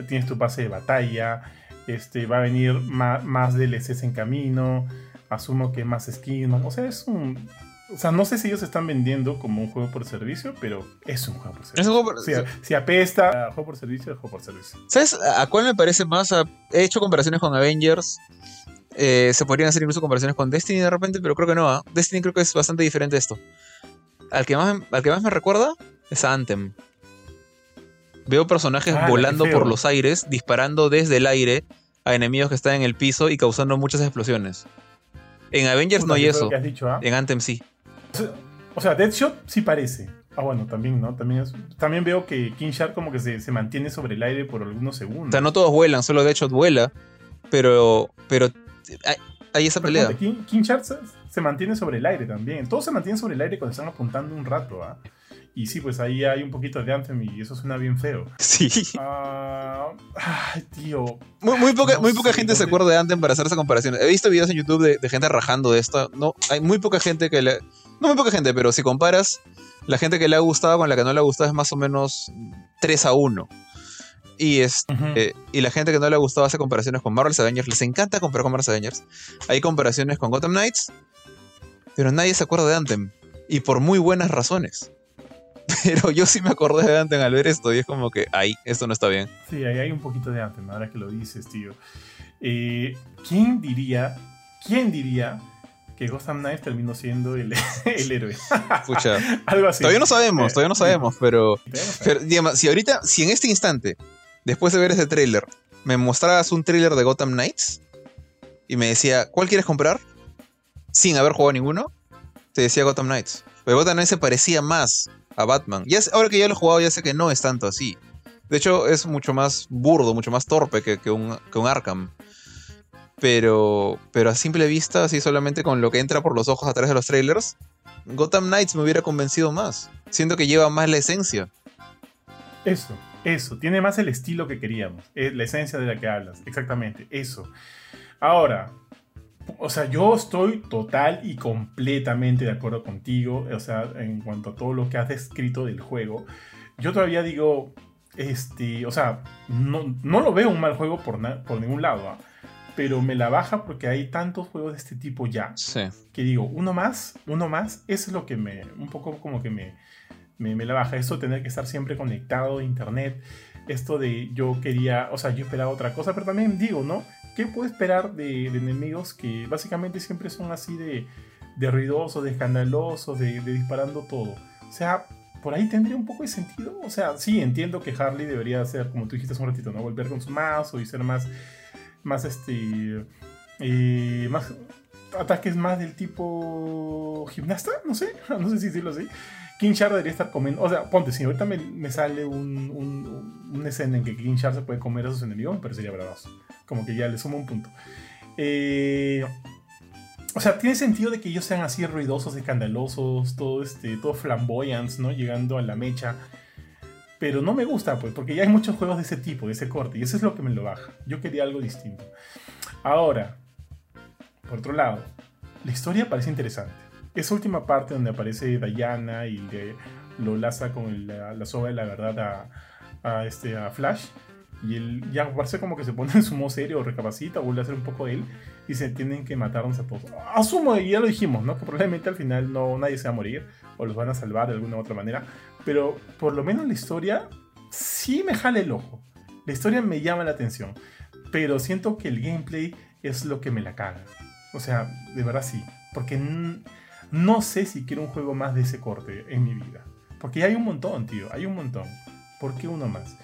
tienes tu pase de batalla, este, va a venir más, más DLCs en camino, asumo que más skins, o sea, es un... O sea, no sé si ellos están vendiendo como un juego por servicio, pero es un juego por servicio. Es un juego por- Si, si apesta a juego por servicio, es juego por servicio. ¿Sabes a cuál me parece más? He hecho comparaciones con Avengers. eh, se podrían hacer incluso comparaciones con Destiny de repente, pero creo que no. ¿ah? Destiny creo que es bastante diferente a esto. Al que más, al que más me recuerda es a Anthem. Veo personajes Ah, volando por los aires, disparando desde el aire a enemigos que están en el piso y causando muchas explosiones. En Avengers Puta, no hay eso. dicho, ¿ah? En Anthem sí. O sea, Deadshot sí parece. Ah, bueno, también, ¿no? También, es- también veo que King Shark como que se, se mantiene sobre el aire por algunos O segundos. sea, no todos vuelan, solo Deadshot vuela. Pero, pero hay, hay esa Pero pelea. King, King Shark se, se mantiene sobre el aire también. Todos se mantienen sobre el aire cuando están apuntando un rato, ¿ah? Y sí, pues ahí hay un poquito de Anthem y eso suena bien feo. Sí. Ah, ay, tío. Muy, muy poca, No muy poca sé, gente se acuerda de Anthem para hacer esa comparación. He visto videos en YouTube de, de gente rajando de esto. No, hay muy poca gente que le. No muy poca gente, pero si comparas, la gente que le ha gustado con la que no le ha gustado es más o menos 3 a 1. Y, es, Ujú. eh, y la gente que no le ha gustado hace comparaciones con Marvel's Avengers. Les encanta comparar con Marvel's Avengers. Hay comparaciones con Gotham Knights, pero nadie se acuerda de Anthem. Y por muy buenas razones. Pero yo sí me acordé de Anthem al ver esto y es como que, ay, esto no está bien. Sí, ahí hay un poquito de Anthem, ahora que lo dices, tío. Eh, ¿Quién diría, quién diría que Gotham Knights terminó siendo el, el héroe? Pucha. Algo así. Todavía no sabemos, Eh, todavía no sabemos, pero, digamos, si ahorita, si en este instante, después de ver ese tráiler, me mostraras un tráiler de Gotham Knights y me decía, ¿cuál quieres comprar? Sin haber jugado ninguno, te decía Gotham Knights. Pero Gotham Knights se parecía más a Batman. Ya sé- ahora que ya lo he jugado, ya sé que no es tanto así. De hecho, es mucho más burdo, mucho más torpe que, que un, que un Arkham. Pero, pero a simple vista, así solamente con lo que entra por los ojos a través de los trailers, Gotham Knights me hubiera convencido más. Siento que lleva más la esencia. Eso, eso. Tiene más el estilo que queríamos. Es la esencia de la que hablas. Exactamente, eso. Ahora, o sea, yo estoy total y completamente de acuerdo contigo. O sea, en cuanto a todo lo que has descrito del juego. Yo todavía digo, este, o sea, no, no lo veo un mal juego por, por ningún lado. ¿ah? Pero me la baja porque hay tantos juegos de este tipo ya Sí. que digo, uno más, uno más, eso es lo que me, un poco como que me, me, me la baja. Esto de tener que estar siempre conectado a internet, esto de yo quería, o sea, yo esperaba otra cosa, pero también digo, ¿no? ¿Qué puedo esperar de, enemigos que básicamente siempre son así de, de ruidosos, de escandalosos, de, disparando todo? O sea, por ahí tendría un poco de sentido. O sea, sí, entiendo que Harley debería ser, como tú dijiste hace un ratito, ¿no? Volver con su mazo y ser más, más este, eh, más ataques más del tipo gimnasta, no sé, no sé si decirlo así. King Shark debería estar comiendo, o sea, ponte, si ahorita me, me sale un, un- una escena en que King Shark se puede comer a sus enemigos, me parecería bravazo. Como que ya le sumo un punto. Eh, o sea, tiene sentido de que ellos sean así ruidosos, escandalosos, todo, este, todo flamboyants, ¿no? Llegando a la mecha. Pero no me gusta, pues, porque ya hay muchos juegos de ese tipo, de ese corte, y eso es lo que me lo baja. Yo quería algo distinto. Ahora, por otro lado, la historia parece interesante. Esa última parte donde aparece Diana y le, lo laza con la, la soga de la verdad a este, a Flash. Y él ya parece como que se pone en su modo serio, recapacita, vuelve a hacer un poco de él. Y se tienen que matarnos a todos. Asumo, y ya lo dijimos, ¿no? Que probablemente al final no, nadie se va a morir. O los van a salvar de alguna u otra manera. Pero por lo menos la historia sí me jala el ojo. La historia me llama la atención. Pero siento que el gameplay es lo que me la caga. O sea, de verdad sí. Porque no sé si quiero un juego más de ese corte en mi vida. Porque hay un montón, tío. Hay un montón. ¿Por qué uno más?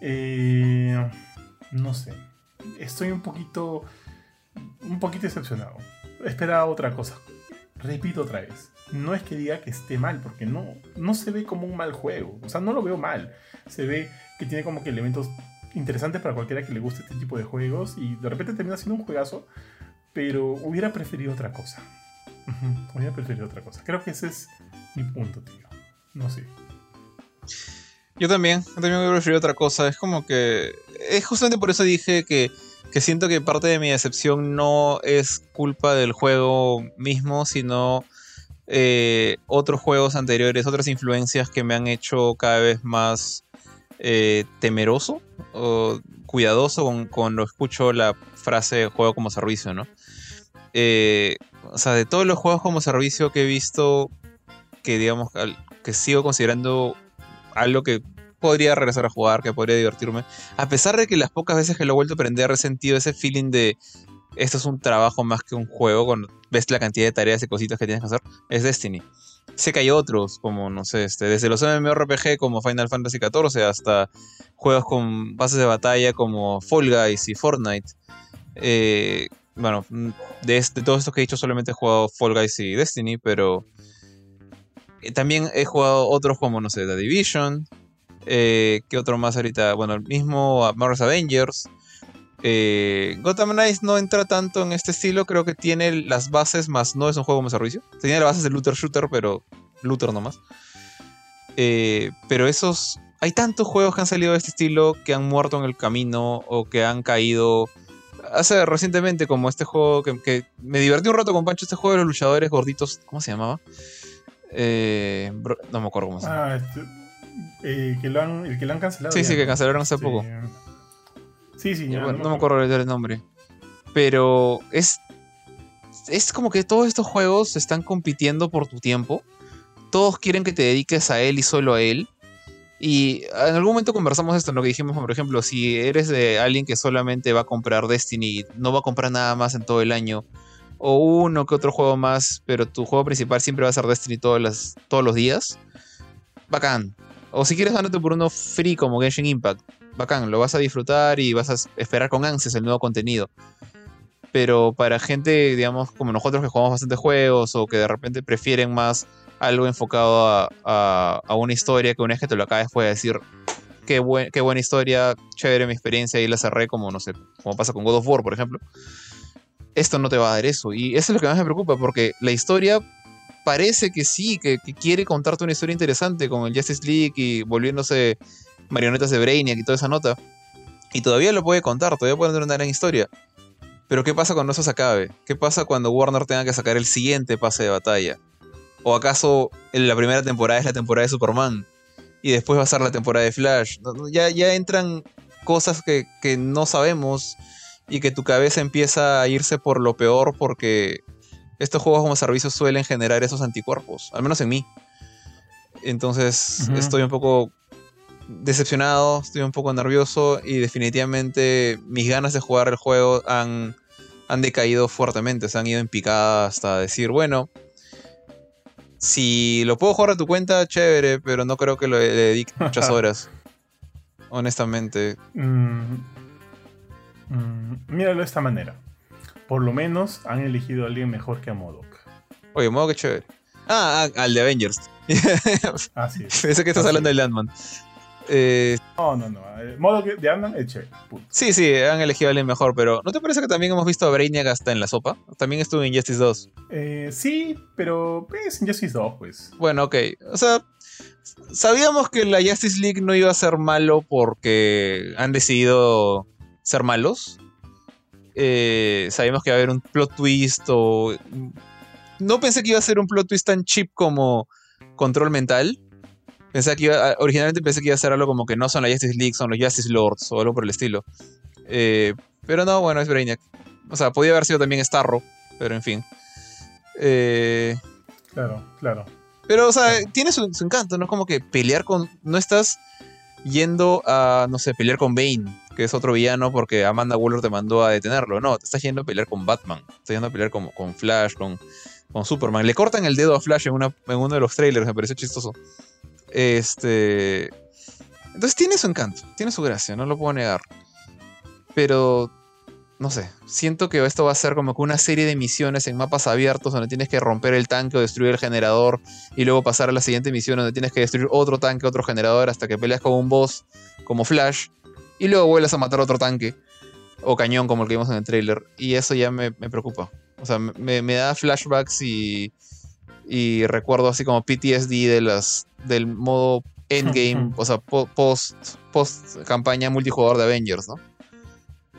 Eh, no sé. Estoy un poquito. Un poquito decepcionado. Esperaba otra cosa. Repito otra vez. No es que diga que esté mal, porque no, no se ve como un mal juego. O sea, no lo veo mal. Se ve que tiene como que elementos interesantes para cualquiera que le guste este tipo de juegos. Y de repente termina siendo un juegazo. Pero hubiera preferido otra cosa. Hubiera preferido otra cosa. Creo que ese es mi punto, tío. No sé. Yo también, yo también hubiera preferido otra cosa. Es como que. Es justamente por eso dije que, que siento que parte de mi decepción no es culpa del juego mismo, sino eh, otros juegos anteriores, otras influencias que me han hecho cada vez más eh, temeroso o cuidadoso con- cuando escucho la frase juego como servicio, ¿no? Eh, o sea, de todos los juegos como servicio que he visto, que digamos, que sigo considerando algo que podría regresar a jugar, que podría divertirme. A pesar de que las pocas veces que lo he vuelto a aprender he sentido ese feeling de esto es un trabajo más que un juego, cuando ves la cantidad de tareas y cositas que tienes que hacer, es Destiny. Sé que hay otros, como no sé, este, desde los MMORPG como Final Fantasy XIV hasta juegos con bases de batalla como Fall Guys y Fortnite. Eh, bueno, de, de todos estos que he dicho solamente he jugado Fall Guys y Destiny, pero también he jugado otros como, no sé, The Division. Eh, ¿Qué otro más ahorita? Bueno, el mismo Marvel's Avengers. Eh, Gotham Knights no entra tanto en este estilo, creo que tiene las bases, más no es un juego como servicio. Tenía las bases de looter shooter, pero looter nomás. Eh, pero esos. Hay tantos juegos que han salido de este estilo que han muerto en el camino o que han caído. Hace recientemente, como este juego que, me divertí un rato con Pancho, este juego de los luchadores gorditos. ¿Cómo se llamaba? Eh, no me acuerdo cómo se llama. Ah, este, el que lo han cancelado. Sí, sí, que cancelaron hace poco. Sí, sí, no, me acuerdo el nombre. Pero es. Es como que todos estos juegos están compitiendo por tu tiempo. Todos quieren que te dediques a él y solo a él. Y en algún momento conversamos esto, en lo que dijimos, por ejemplo, si eres de alguien que solamente va a comprar Destiny, no va a comprar nada más en todo el año, o uno que otro juego más, pero tu juego principal siempre va a ser Destiny todos, todos los días, bacán. O si quieres, andarte por uno free como Genshin Impact bacán, lo vas a disfrutar y vas a esperar con ansias el nuevo contenido. Pero para gente, digamos, como nosotros que jugamos bastantes juegos o que de repente prefieren más algo enfocado a, una historia que una vez que te lo acabes puede decir qué, qué buena historia, chévere mi experiencia y la cerré como, no sé, como pasa con God of War, por ejemplo. Esto no te va a dar eso. Y eso es lo que más me preocupa porque la historia parece que sí, que, quiere contarte una historia interesante con el Justice League y volviéndose marionetas de Brainiac y toda esa nota. Y todavía lo puede contar, todavía puede tener una gran historia. Pero ¿qué pasa cuando eso se acabe? ¿Qué pasa cuando Warner tenga que sacar el siguiente pase de batalla? ¿O acaso la primera temporada es la temporada de Superman? Y después va a ser la temporada de Flash. Ya, ya entran cosas que, que no sabemos y que tu cabeza empieza a irse por lo peor porque estos juegos como servicios suelen generar esos anticuerpos, al menos en mí. Entonces estoy un poco decepcionado, estoy un poco nervioso y definitivamente mis ganas de jugar el juego han, han decaído fuertemente, se han ido en picada hasta decir, bueno, si lo puedo jugar a tu cuenta, chévere, pero no creo que le dedique muchas horas. honestamente. Mm, mm, míralo de esta manera. Por lo menos han elegido a alguien mejor que a Modok. Oye, Modok es chévere. Ah, ah, al de Avengers. Así es. Pensé que estás hablando de Landman. Eh, no, no, no. modo que de Andan, eche. Sí, sí, han elegido a alguien mejor, pero ¿no te parece que también hemos visto a Brainiac hasta en la sopa? También estuvo en Justice 2. Eh, sí, pero es en Justice 2, pues. Bueno, ok. O sea, sabíamos que la Justice League no iba a ser malo porque han decidido ser malos. Eh, sabíamos que iba a haber un plot twist o... No pensé que iba a ser un plot twist tan cheap como Control Mental Pensé que iba, originalmente pensé que iba a ser algo como que no son la Justice League, son los Justice Lords o algo por el estilo. Eh, pero no, bueno, es Brainiac. O sea, podía haber sido también Starro, pero en fin. Eh, claro, claro. Pero, o sea, tiene su, encanto, ¿no? Como que pelear con. No estás yendo a, no sé, pelear con Bane, que es otro villano porque Amanda Waller te mandó a detenerlo. No, te estás yendo a pelear con Batman. Estás yendo a pelear con, con Flash, con, con Superman. Le cortan el dedo a Flash en, una, en uno de los trailers, me pareció chistoso. Este. Entonces tiene su encanto, tiene su gracia, no lo puedo negar. Pero. No sé, siento que esto va a ser como que una serie de misiones en mapas abiertos donde tienes que romper el tanque o destruir el generador y luego pasar a la siguiente misión donde tienes que destruir otro tanque, otro generador hasta que peleas con un boss como Flash y luego vuelves a matar otro tanque o cañón como el que vimos en el trailer y eso ya me, preocupa. O sea, me, me da flashbacks y, y recuerdo así como PTSD de las del modo endgame, o sea, post, post campaña multijugador de Avengers, ¿no?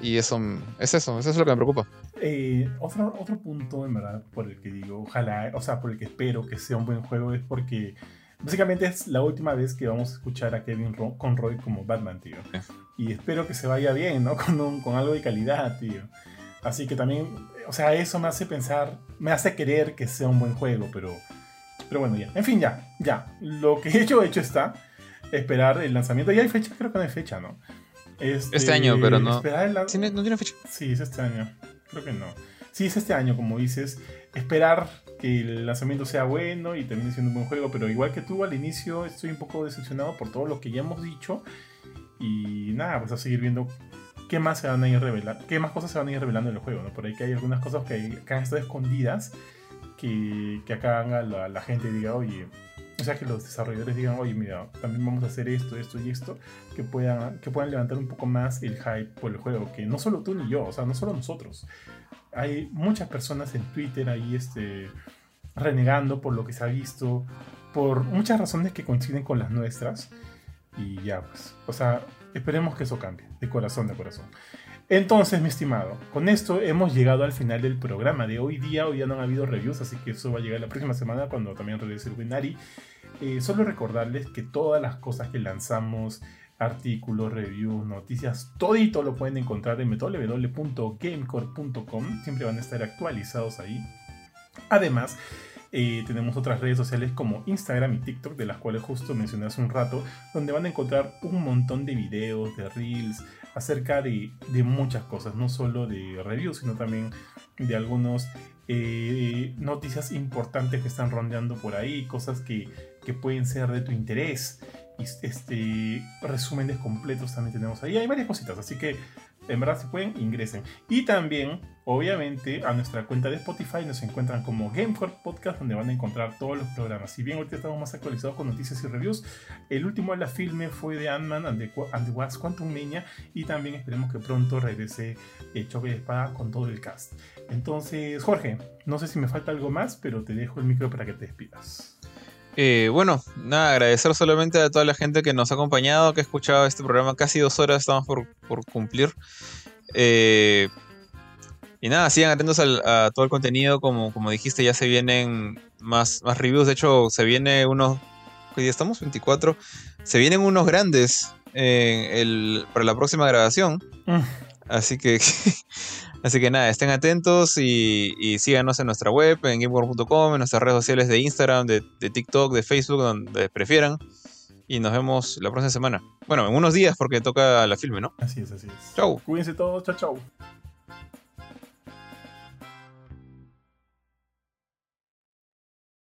Y eso es eso, eso es lo que me preocupa. Eh, otro, otro punto, en verdad, por el que digo, ojalá, o sea, por el que espero que sea un buen juego es porque básicamente es la última vez que vamos a escuchar a Kevin Conroy como Batman, tío. Y espero que se vaya bien, ¿no? Con, con algo de calidad, tío. Así que también, o sea, eso me hace pensar, me hace querer que sea un buen juego, pero, pero bueno, ya. En fin, ya, ya. Lo que he hecho, hecho está. Esperar el lanzamiento. Ya hay fecha, creo que no hay fecha, ¿no? Este, año, pero no. ¿No tiene fecha? Sí, es este año. Creo que no. Sí, es este año, como dices. Esperar que el lanzamiento sea bueno y termine siendo un buen juego, pero igual que tú al inicio estoy un poco decepcionado por todo lo que ya hemos dicho. Y nada, pues a seguir viendo qué más se van a ir revelando, qué más cosas se van a ir revelando en el juego, ¿no? Por ahí que hay algunas cosas que, han estado escondidas que, que acá la, la gente diga, oye, o sea, que los desarrolladores digan, oye, mira, también vamos a hacer esto, esto y esto, que puedan, que puedan levantar un poco más el hype por el juego, que no solo tú ni yo, o sea, no solo nosotros. Hay muchas personas en Twitter ahí este, renegando por lo que se ha visto, por muchas razones que coinciden con las nuestras. Y ya, pues, o sea, esperemos que eso cambie, de corazón, de corazón. Entonces, mi estimado, con esto hemos llegado al final del programa de hoy día. Hoy ya no han habido reviews, así que eso va a llegar la próxima semana cuando también regrese el Winari. Eh, solo recordarles que todas las cosas que lanzamos, artículos, reviews, noticias, todito lo pueden encontrar en www.gamecore.com. Siempre van a estar actualizados ahí. Además, eh, tenemos otras redes sociales como Instagram y TikTok, de las cuales justo mencioné hace un rato, donde van a encontrar un montón de videos, de reels, acerca de, muchas cosas, no solo de reviews, sino también de algunas eh, noticias importantes que están rondeando por ahí, cosas que pueden ser de tu interés. Este, resúmenes completos también tenemos ahí. Hay varias cositas, así que en verdad si pueden, ingresen. Y también, obviamente, a nuestra cuenta de Spotify nos encuentran como Gamecore Podcast, donde van a encontrar todos los programas. Si bien ahorita estamos más actualizados con noticias y reviews, el último de la filme fue de Ant-Man and the, and Quantum Mania. Y también esperemos que pronto regrese el Choque de Espada con todo el cast. Entonces, Jorge, no sé si me falta algo más, pero te dejo el micro para que te despidas. Eh, bueno, nada, agradecer solamente a toda la gente que nos ha acompañado, que ha escuchado este programa. Casi dos horas estamos por, cumplir. Eh, y nada, sigan atentos a todo el contenido. Como, como dijiste, ya se vienen más, más reviews. De hecho, se viene unos. Hoy día estamos 24. Se vienen unos grandes eh, para la próxima grabación. Mm. Así que Así que nada, estén atentos y, síganos en nuestra web, en gameworld.com, en nuestras redes sociales de Instagram, de, de, TikTok, de Facebook, donde prefieran. Y nos vemos la próxima semana. Bueno, en unos días porque toca la filme, ¿no? Así es, así es. Chau. Cuídense todos, chao, chao.